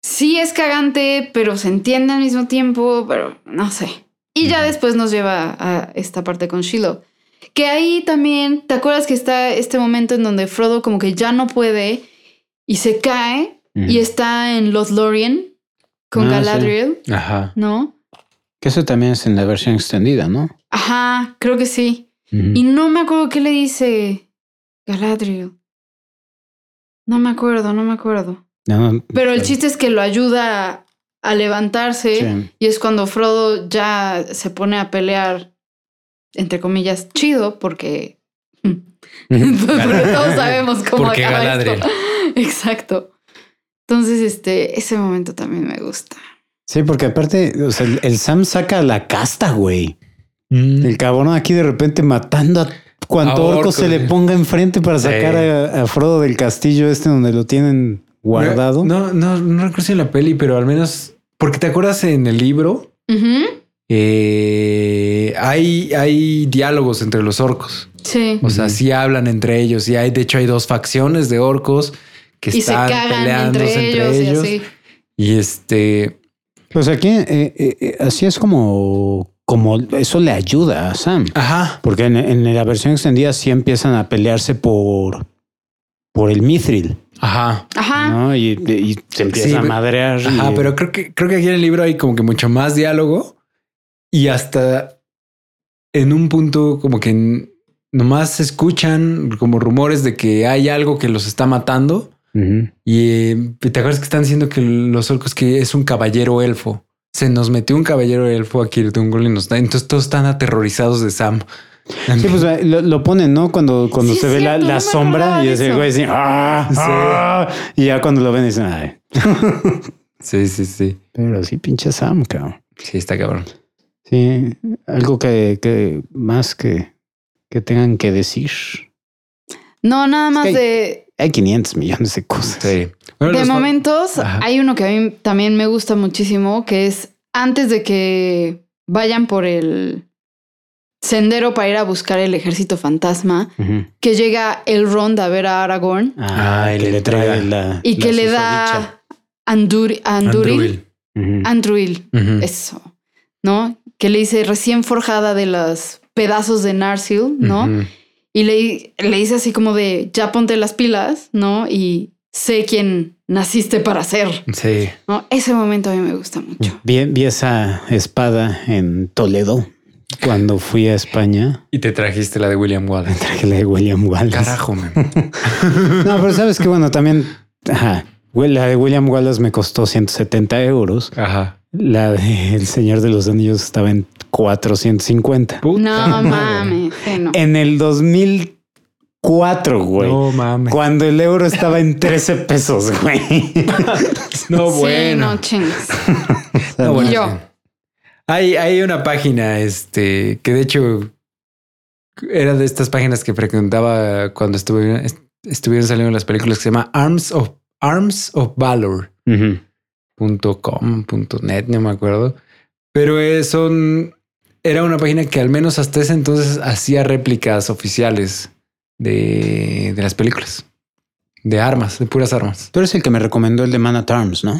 sí es cagante, pero se entiende al mismo tiempo, pero no sé. Y ya después nos lleva a esta parte con Shiloh. Que ahí también, ¿te acuerdas que está este momento en donde Frodo como que ya no puede y se cae y está en Lothlorien con Ah, sí. Galadriel, Ajá. ¿no? Que eso también es en la versión extendida, ¿no? Ajá, creo que sí. Y no me acuerdo qué le dice Galadriel. No me acuerdo, no me acuerdo. No, no, Pero el chiste es que lo ayuda a, levantarse Sí. y es cuando Frodo ya se pone a pelear, entre comillas, chido, porque... Pero todos sabemos cómo Porque acaba Galadriel. esto. Exacto. Entonces, este, ese momento también me gusta. Sí, porque aparte, o sea, el, el Sam saca la casta, güey. Mm. El cabrón aquí de repente matando a cuanto A orco se le ponga enfrente para Sí. sacar a, a Frodo del castillo este donde lo tienen guardado. No, no, no recuerdo si en la peli, pero al menos porque te acuerdas en el libro eh, hay, hay diálogos entre los orcos. Sí. O sea, Ujú. sí hablan entre ellos y hay, de hecho, hay dos facciones de orcos que Y se están cagan peleándose entre ellos, y así. Y este, Pues aquí eh, eh, eh, así es como, como eso le ayuda a Sam. ajá, Porque en, en la versión extendida sí empiezan a pelearse por, por el Mithril. Ajá. Ajá. ¿no? Y, y se empieza Sí, a madrear. y- Ajá, pero creo que, creo que aquí en el libro hay como que mucho más diálogo y hasta en un punto como que nomás se escuchan como rumores de que hay algo que los está matando y eh, te acuerdas que están diciendo que los orcos que es un caballero elfo. Se nos metió un caballero elfo aquí de un y nos da. Entonces todos están aterrorizados de Sam. Sí, pues lo, lo ponen, ¿no? Cuando, cuando Sí, se ve la, cierto, la no me sombra y ese güey dice, ¡ah! Sí. ah", Y ya cuando lo ven dicen, ay. Sí, sí, sí. Pero sí, pinche Sam, cabrón. Sí, está cabrón. Sí, algo que, que más que, que tengan que decir. No, nada más que- de, Hay 500 millones de cosas. Sí. Bueno, de momentos. Ajá. Hay uno que a mí también me gusta muchísimo, que es antes de que vayan por el sendero para ir a buscar el ejército fantasma, que llega el Rond a ver a Aragorn Ah, Ah, y que le trae la. y la que le da Anduri, Anduril. Andruil. Eso, ¿no? Que le dice recién forjada de los pedazos de Narsil, ¿no? Y le, le dice así como de, ya ponte las pilas, ¿no? Y sé quién naciste para ser, Sí. ¿no? Ese momento a mí me gusta mucho. Vi, vi esa espada en Toledo cuando fui a España. Y te trajiste la de William Wallace. Traje la de William Wallace. Carajo, man. No, pero sabes que bueno, también ajá, la de William Wallace me costó 170 euros. Ajá. La de El Señor de los Anillos estaba en 450. No mames, sí, no. En el 2004, güey. No mames. Cuando el euro estaba en 13 pesos, güey. No, Sí, bueno. no chingues. No, bueno, Y yo. Hay, hay una página, este, que de hecho era de estas páginas que frecuentaba cuando estuve, est- estuvieron saliendo las películas que se llama Arms of Arms of Valor. Punto .com, punto .net, no me acuerdo. Pero eh, son... Era una página que al menos hasta ese entonces hacía réplicas oficiales de, de las películas. De armas, de puras armas. Tú eres el que me recomendó el de Man at Arms, ¿no?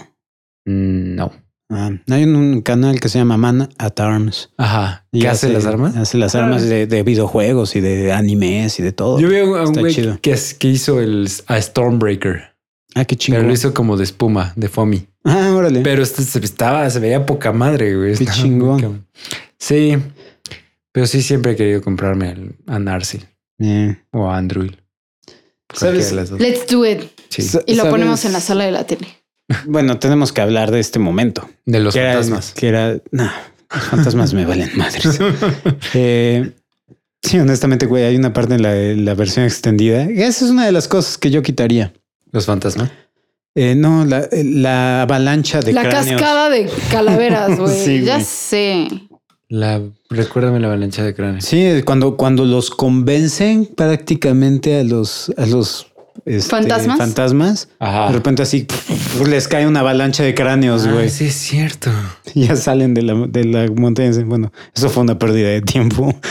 Mm, No. Ah, hay un, canal que se llama Man at Arms. Ajá. Y ¿Qué hace las armas? Hace las armas de, de videojuegos y de animes y de todo. Yo vi a un güey que, que hizo el a Stormbreaker, Ah, qué pero chingón. lo hizo como de espuma, de foamy. Ah, órale. Pero este se estaba, se veía poca madre, güey. Qué chingón. Sí, pero sí siempre he querido comprarme al- a Narsil Eh, o a Andruil. ¿Sabes? Let's do it. Sí. Y lo ¿sabes? ponemos en la sala de la tele. Bueno, tenemos que hablar de este momento. De los que era- fantasmas. que era, no, los fantasmas me valen madres. Eh, sí, honestamente, güey, hay una parte en la, la versión extendida. Esa es una de las cosas que yo quitaría. Los fantasmas. Eh, no, la, la avalancha de la cráneos. cascada de calaveras, güey. Sí, ya güey. sé. La, recuérdame la avalancha de cráneo. Sí, cuando, cuando los convencen prácticamente a los, a los este, ¿Fantasmas? fantasmas, Ajá. de repente así les cae una avalancha de cráneos, güey. Ah, sí, es cierto. Y ya salen de la, de la montaña. Bueno, eso fue una pérdida de tiempo.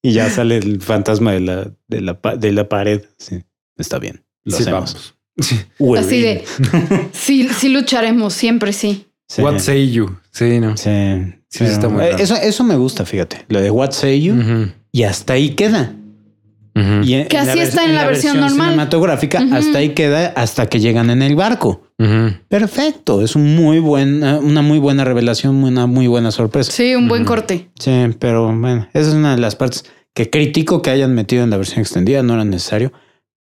Y ya sale el fantasma de la, de la, de la pared. Sí, está bien. Lo Sí, hacemos. vamos. Sí. We're Así de, sí, sí lucharemos, siempre sí. Sí. What say you? Sí, no. Sí, Sí, está muy eh, eso, eso me gusta, fíjate. Lo de What Say You. Y hasta ahí queda. Y en- Que en así está en la versión normal. cinematográfica, hasta ahí queda hasta que llegan en el barco. Perfecto. Es un muy buen, una muy buena revelación, una muy buena sorpresa. Sí, un buen corte. Sí, pero bueno, esa es una de las partes que critico que hayan metido en la versión extendida, no era necesario.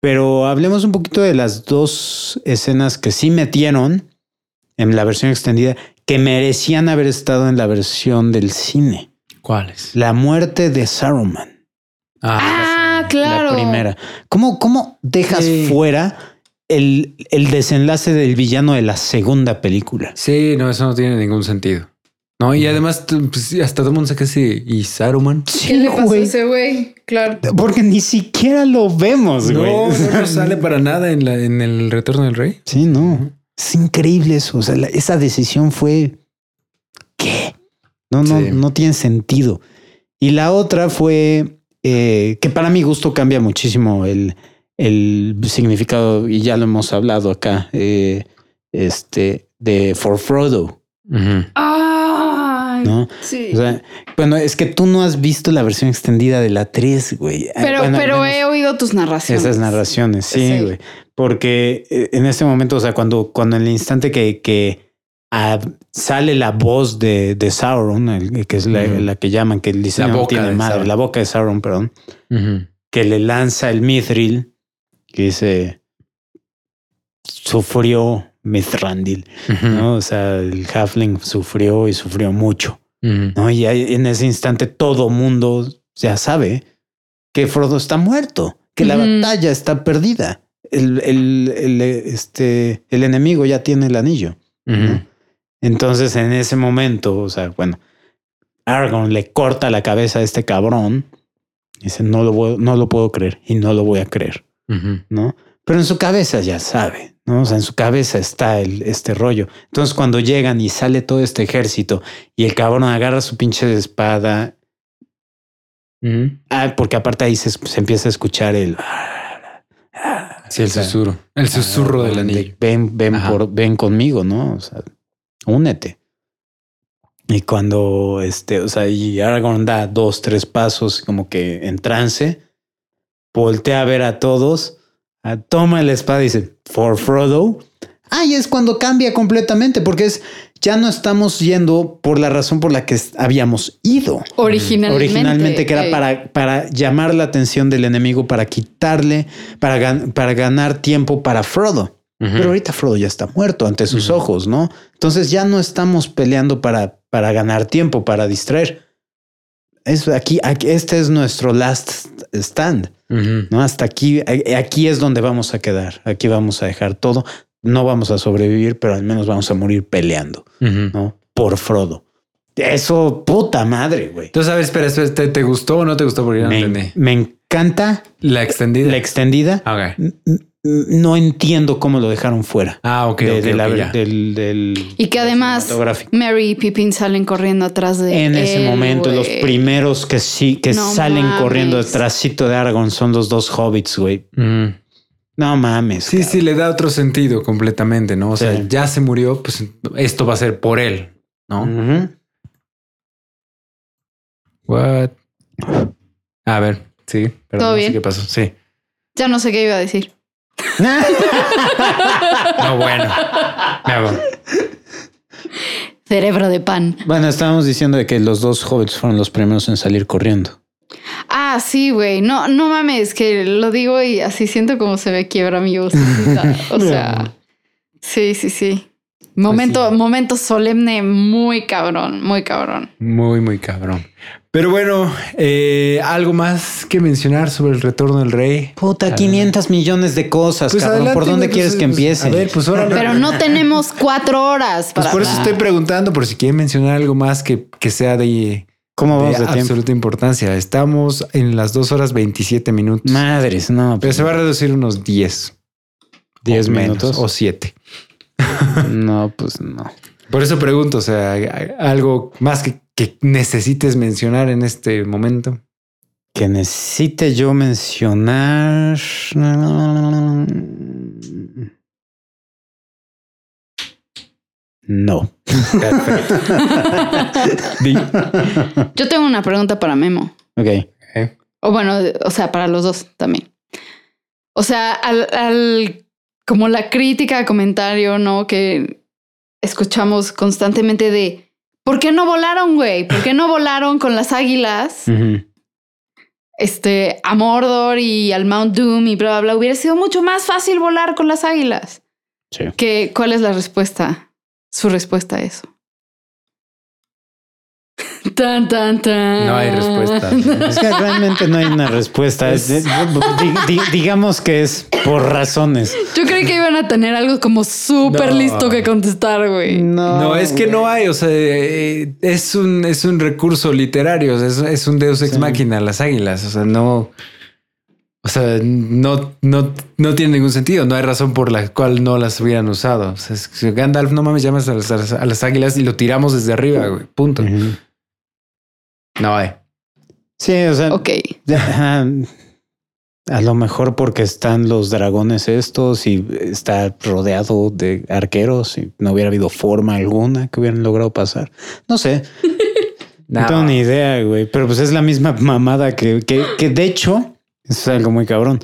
Pero hablemos un poquito de las dos escenas que sí metieron en la versión extendida que merecían haber estado en la versión del cine. ¿Cuáles? La muerte de Saruman, Ah, sí. Claro. la primera. ¿Cómo, cómo dejas Sí. fuera el, el desenlace del villano de la segunda película? Sí, no, eso no tiene ningún sentido. No, y además, pues, sí, hasta todo el mundo saca así. ¿Y Saruman? ¿Qué le pasó a ese güey? Claro. Porque ni siquiera lo vemos, güey. No, no, no sale para nada en, la, en el retorno del rey. Sí, no. Es increíble eso. O sea, la- esa decisión fue. ¿Qué? No, no, Sí. no tiene sentido. Y la otra fue eh, que para mi gusto cambia muchísimo el, el significado, y ya lo hemos hablado acá, eh, este, de For Frodo. Ay, Ay, ¿no? Sí. O sea, bueno, es que tú no has visto la versión extendida de la 3, güey. pero Bueno, pero menos he oído tus narraciones. Esas narraciones, sí, Sí. güey. Porque eh, en este momento, o sea, cuando, cuando en el instante que, que ah, sale la voz de, de Sauron, el- que es la, que llaman, que el diseño La no boca tiene madre, Sauron. la boca de Sauron, perdón, que le lanza el Mithril, que dice sufrió Mithrandil. ¿no? O sea, el Halfling sufrió y sufrió mucho. ¿no? Y ahí, en ese instante todo mundo ya sabe que Frodo está muerto, que la batalla está perdida. El, el, el, este, el enemigo ya tiene el anillo. Entonces, en ese momento, o sea, bueno, Aragorn le corta la cabeza a este cabrón. Dice, no lo, voy- no lo puedo creer y no lo voy a creer. ¿no? Pero en su cabeza ya sabe, ¿no? O sea, en su cabeza está el, este rollo. Entonces, cuando llegan y sale todo este ejército y el cabrón agarra su pinche espada, Ujú. ah, porque aparte ahí se, se empieza a escuchar el... Sí, el O sea, susurro. El susurro del de, anillo. Ven, ven, Ajá. por, ven conmigo, ¿no? O sea, únete. Y cuando este, o sea, y Aragorn da dos, tres pasos, como que en trance, voltea a ver a todos, ah, toma la espada y dice, For Frodo. Ah, y es cuando cambia completamente, porque es ya no estamos yendo por la razón por la que habíamos ido Originalmente. originalmente, que era para, para llamar la atención del enemigo, para quitarle, para, gan- para ganar tiempo para Frodo. Pero ahorita Frodo ya está muerto ante sus ojos, ¿no? Entonces ya no estamos peleando para, para ganar tiempo, para distraer. Es aquí, aquí, este es nuestro last stand. ¿no? Hasta aquí, aquí es donde vamos a quedar. Aquí vamos a dejar todo. No vamos a sobrevivir, pero al menos vamos a morir peleando. ¿no? Por Frodo. Eso, puta madre, güey. Entonces, a ver, espera, espera, ¿te, te gustó o no te gustó? Porque no Me, entendí. me encanta La extendida. la extendida. Ok. N- n- No entiendo cómo lo dejaron fuera. Ah, ok, de, de la- del, del- Y que además. Mary y Pippin salen corriendo atrás de En ese momento, los primeros que sí, que No salen mames. corriendo detrásito de Aragorn son los dos hobbits, güey. Ujú. No mames. Sí, cabrón. sí, le da otro sentido completamente, ¿no? O sea, Sí. ya se murió, pues esto va a ser por él, ¿no? What? A ver, sí, pero ¿Todo no sé bien? qué pasó. Sí. Ya no sé qué iba a decir. No, bueno. Me hago. Cerebro de pan. bueno, estábamos diciendo de que los dos hobbits fueron los primeros en salir corriendo. Ah, sí, güey. No, no mames, que lo digo y así siento como se me quiebra mi vocecita. O sea, sí, sí, sí. Momento, sí. momento solemne, muy cabrón, muy cabrón. Muy, muy cabrón. Pero bueno, eh, algo más que mencionar sobre el retorno del rey. Puta, Ah. 500 millones de cosas, Pues cabrón. ¿Por dónde quieres pues, que pues, empiece? A ver, pues órale. Pero no tenemos cuatro horas Pues para por eso estoy preguntando, por si quieren mencionar algo más que, que sea de, ¿Cómo de vamos de tiempo? absoluta importancia. Estamos en las dos horas 27 minutos. Madres, no. Pero pues, se va a reducir unos 10. 10 o menos, minutos. o 7. No, pues no. Por eso pregunto, o sea, algo más que, que necesites mencionar en este momento. Que necesite yo mencionar. No. Perfecto. Yo tengo una pregunta para Memo. Ok. O bueno, o sea, para los dos también. O sea, al, al- como la crítica, comentario, ¿no? Que escuchamos constantemente de ¿por qué no volaron, güey? ¿Por qué no volaron con las águilas? Este, a Mordor y al Mount Doom y bla, bla, bla. Hubiera sido mucho más fácil volar con las águilas. Sí. ¿Qué, ¿Cuál es la respuesta? Su respuesta a eso. Tan, tan, tan. No hay respuesta. Es que realmente no hay una respuesta. Es- di- di- digamos que es por razones. Yo creí que iban a tener algo como súper No. listo que contestar, güey. No, es que no hay, o sea, eh, es un, es un recurso literario, o sea, es, es un deus ex Sí. machina, las águilas, o sea, no, o sea, no, no, no tiene ningún sentido, no hay razón por la cual no las hubieran usado. O sea, es que Gandalf, no mames, llamas a las, a águilas y lo tiramos desde arriba, güey, punto. No hay. Sí, o sea, Ok. a lo mejor porque están los dragones estos y está rodeado de arqueros y no hubiera habido forma alguna que hubieran logrado pasar. No sé, No tengo ni idea, güey. Pero pues es la misma mamada que, que, que de hecho es algo muy cabrón.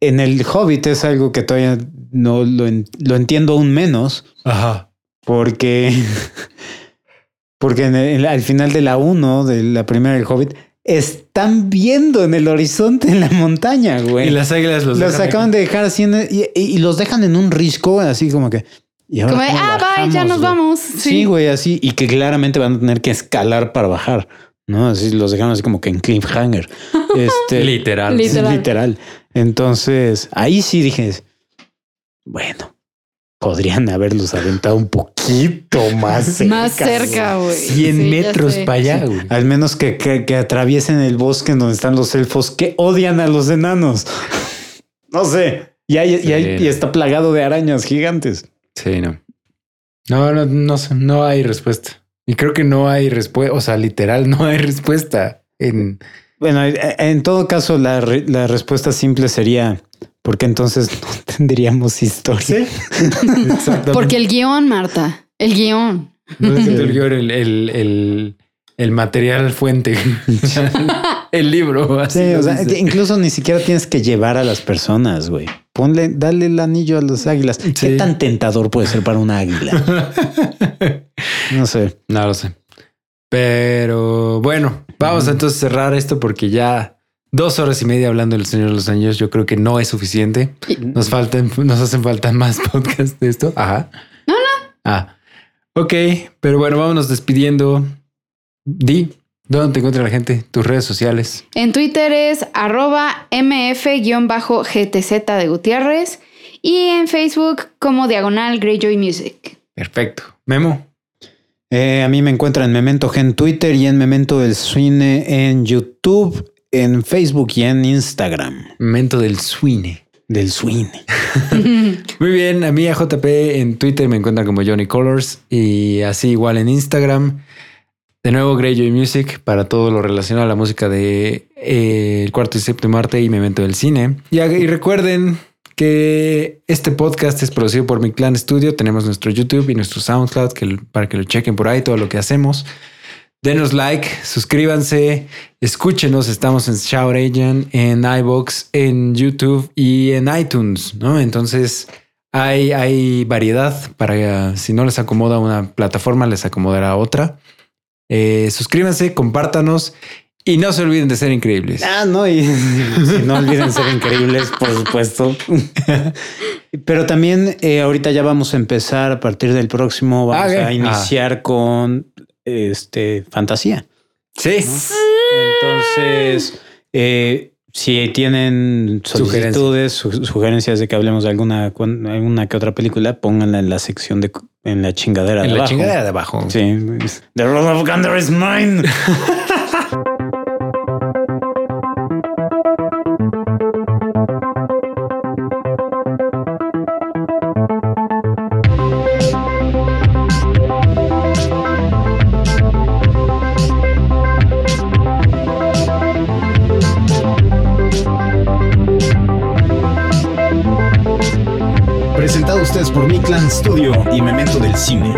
En el Hobbit es algo que todavía no lo, en- lo entiendo aún menos Ajá. porque, porque en el- al final de la 1, de la primera del Hobbit, están viendo en el horizonte en la montaña, güey. Y las águilas los, los dejan acaban de dejar así en el- y, y- y los dejan en un risco, así como que. ¿y ahora Como de, cómo ah, bye, ya bajamos, nos güey?" vamos. Sí, güey, así. Y que claramente van a tener que escalar para bajar. ¿No? Así los dejaron así como que en cliffhanger. Este, Literal. Lit- Literal. Literal. Entonces, ahí sí dije, bueno, podrían haberlos aventado un poquito más cerca. Más cerca, güey. 100 Sí, ya metros para allá, güey. Al menos que, que, que atraviesen el bosque en donde están los elfos que odian a los enanos. No sé. Y, hay, y, hay- Sí. y está plagado de arañas gigantes. Sí, no. No, no, no sé, no hay respuesta. Y creo que no hay respuesta, o sea, literal, no hay respuesta en... Bueno, en todo caso, la, re- la respuesta simple sería porque entonces no tendríamos historia. Exactamente. Porque el guion, Marta. El guion. No se te olvidó el, el, el, el material fuente. el libro. así Sí, o sea, dice. incluso ni siquiera tienes que llevar a las personas, güey. Ponle, dale el anillo a las águilas. Sí. ¿Qué tan tentador puede ser para una águila? No sé. No lo sé. Pero bueno, vamos a entonces cerrar esto porque ya dos horas y media hablando del Señor de los Anillos, yo creo que no es suficiente. Nos faltan, nos hacen falta más podcasts de esto. Ajá. No, no. Ah, ok. Pero bueno, vámonos despidiendo. Di, ¿dónde te encuentra la gente? Tus redes sociales. En Twitter es arroba mf-gtz de Gutiérrez y en Facebook como diagonal Greyjoy Music. Perfecto. Memo. Eh, a mí me encuentran en Memento G en Twitter y en Memento del Cine en YouTube, en Facebook y en Instagram. Mento del Swine. Del Swine. Muy bien, a mí a JP en Twitter me encuentran como Johnny Colors y así igual en Instagram. De nuevo Greyjoy Music para todo lo relacionado a la música de eh, El Cuarto y Séptimo Arte y Memento del Cine. Y, y recuerden que este podcast es producido por Mi Clan Studio. Tenemos nuestro YouTube y nuestro SoundCloud que, para que lo chequen por ahí todo lo que hacemos. Denos like, suscríbanse, escúchenos. Estamos en Shout Agent, en iBox, en YouTube y en iTunes, ¿no? Entonces hay, hay variedad para si no les acomoda una plataforma, les acomodará otra. Eh, suscríbanse, compártanos y no se olviden de ser increíbles. Ah, no, y no olviden ser increíbles, por supuesto. Pero también eh, ahorita ya vamos a empezar a partir del próximo, vamos Ah, a iniciar con este fantasía. Sí. Entonces, eh, si tienen solicitudes, su- sugerencias de que hablemos de alguna, alguna que otra película, pónganla en la sección de en la chingadera En de la abajo. chingadera de abajo. Sí. The Roll of Gander is mine. Presentado a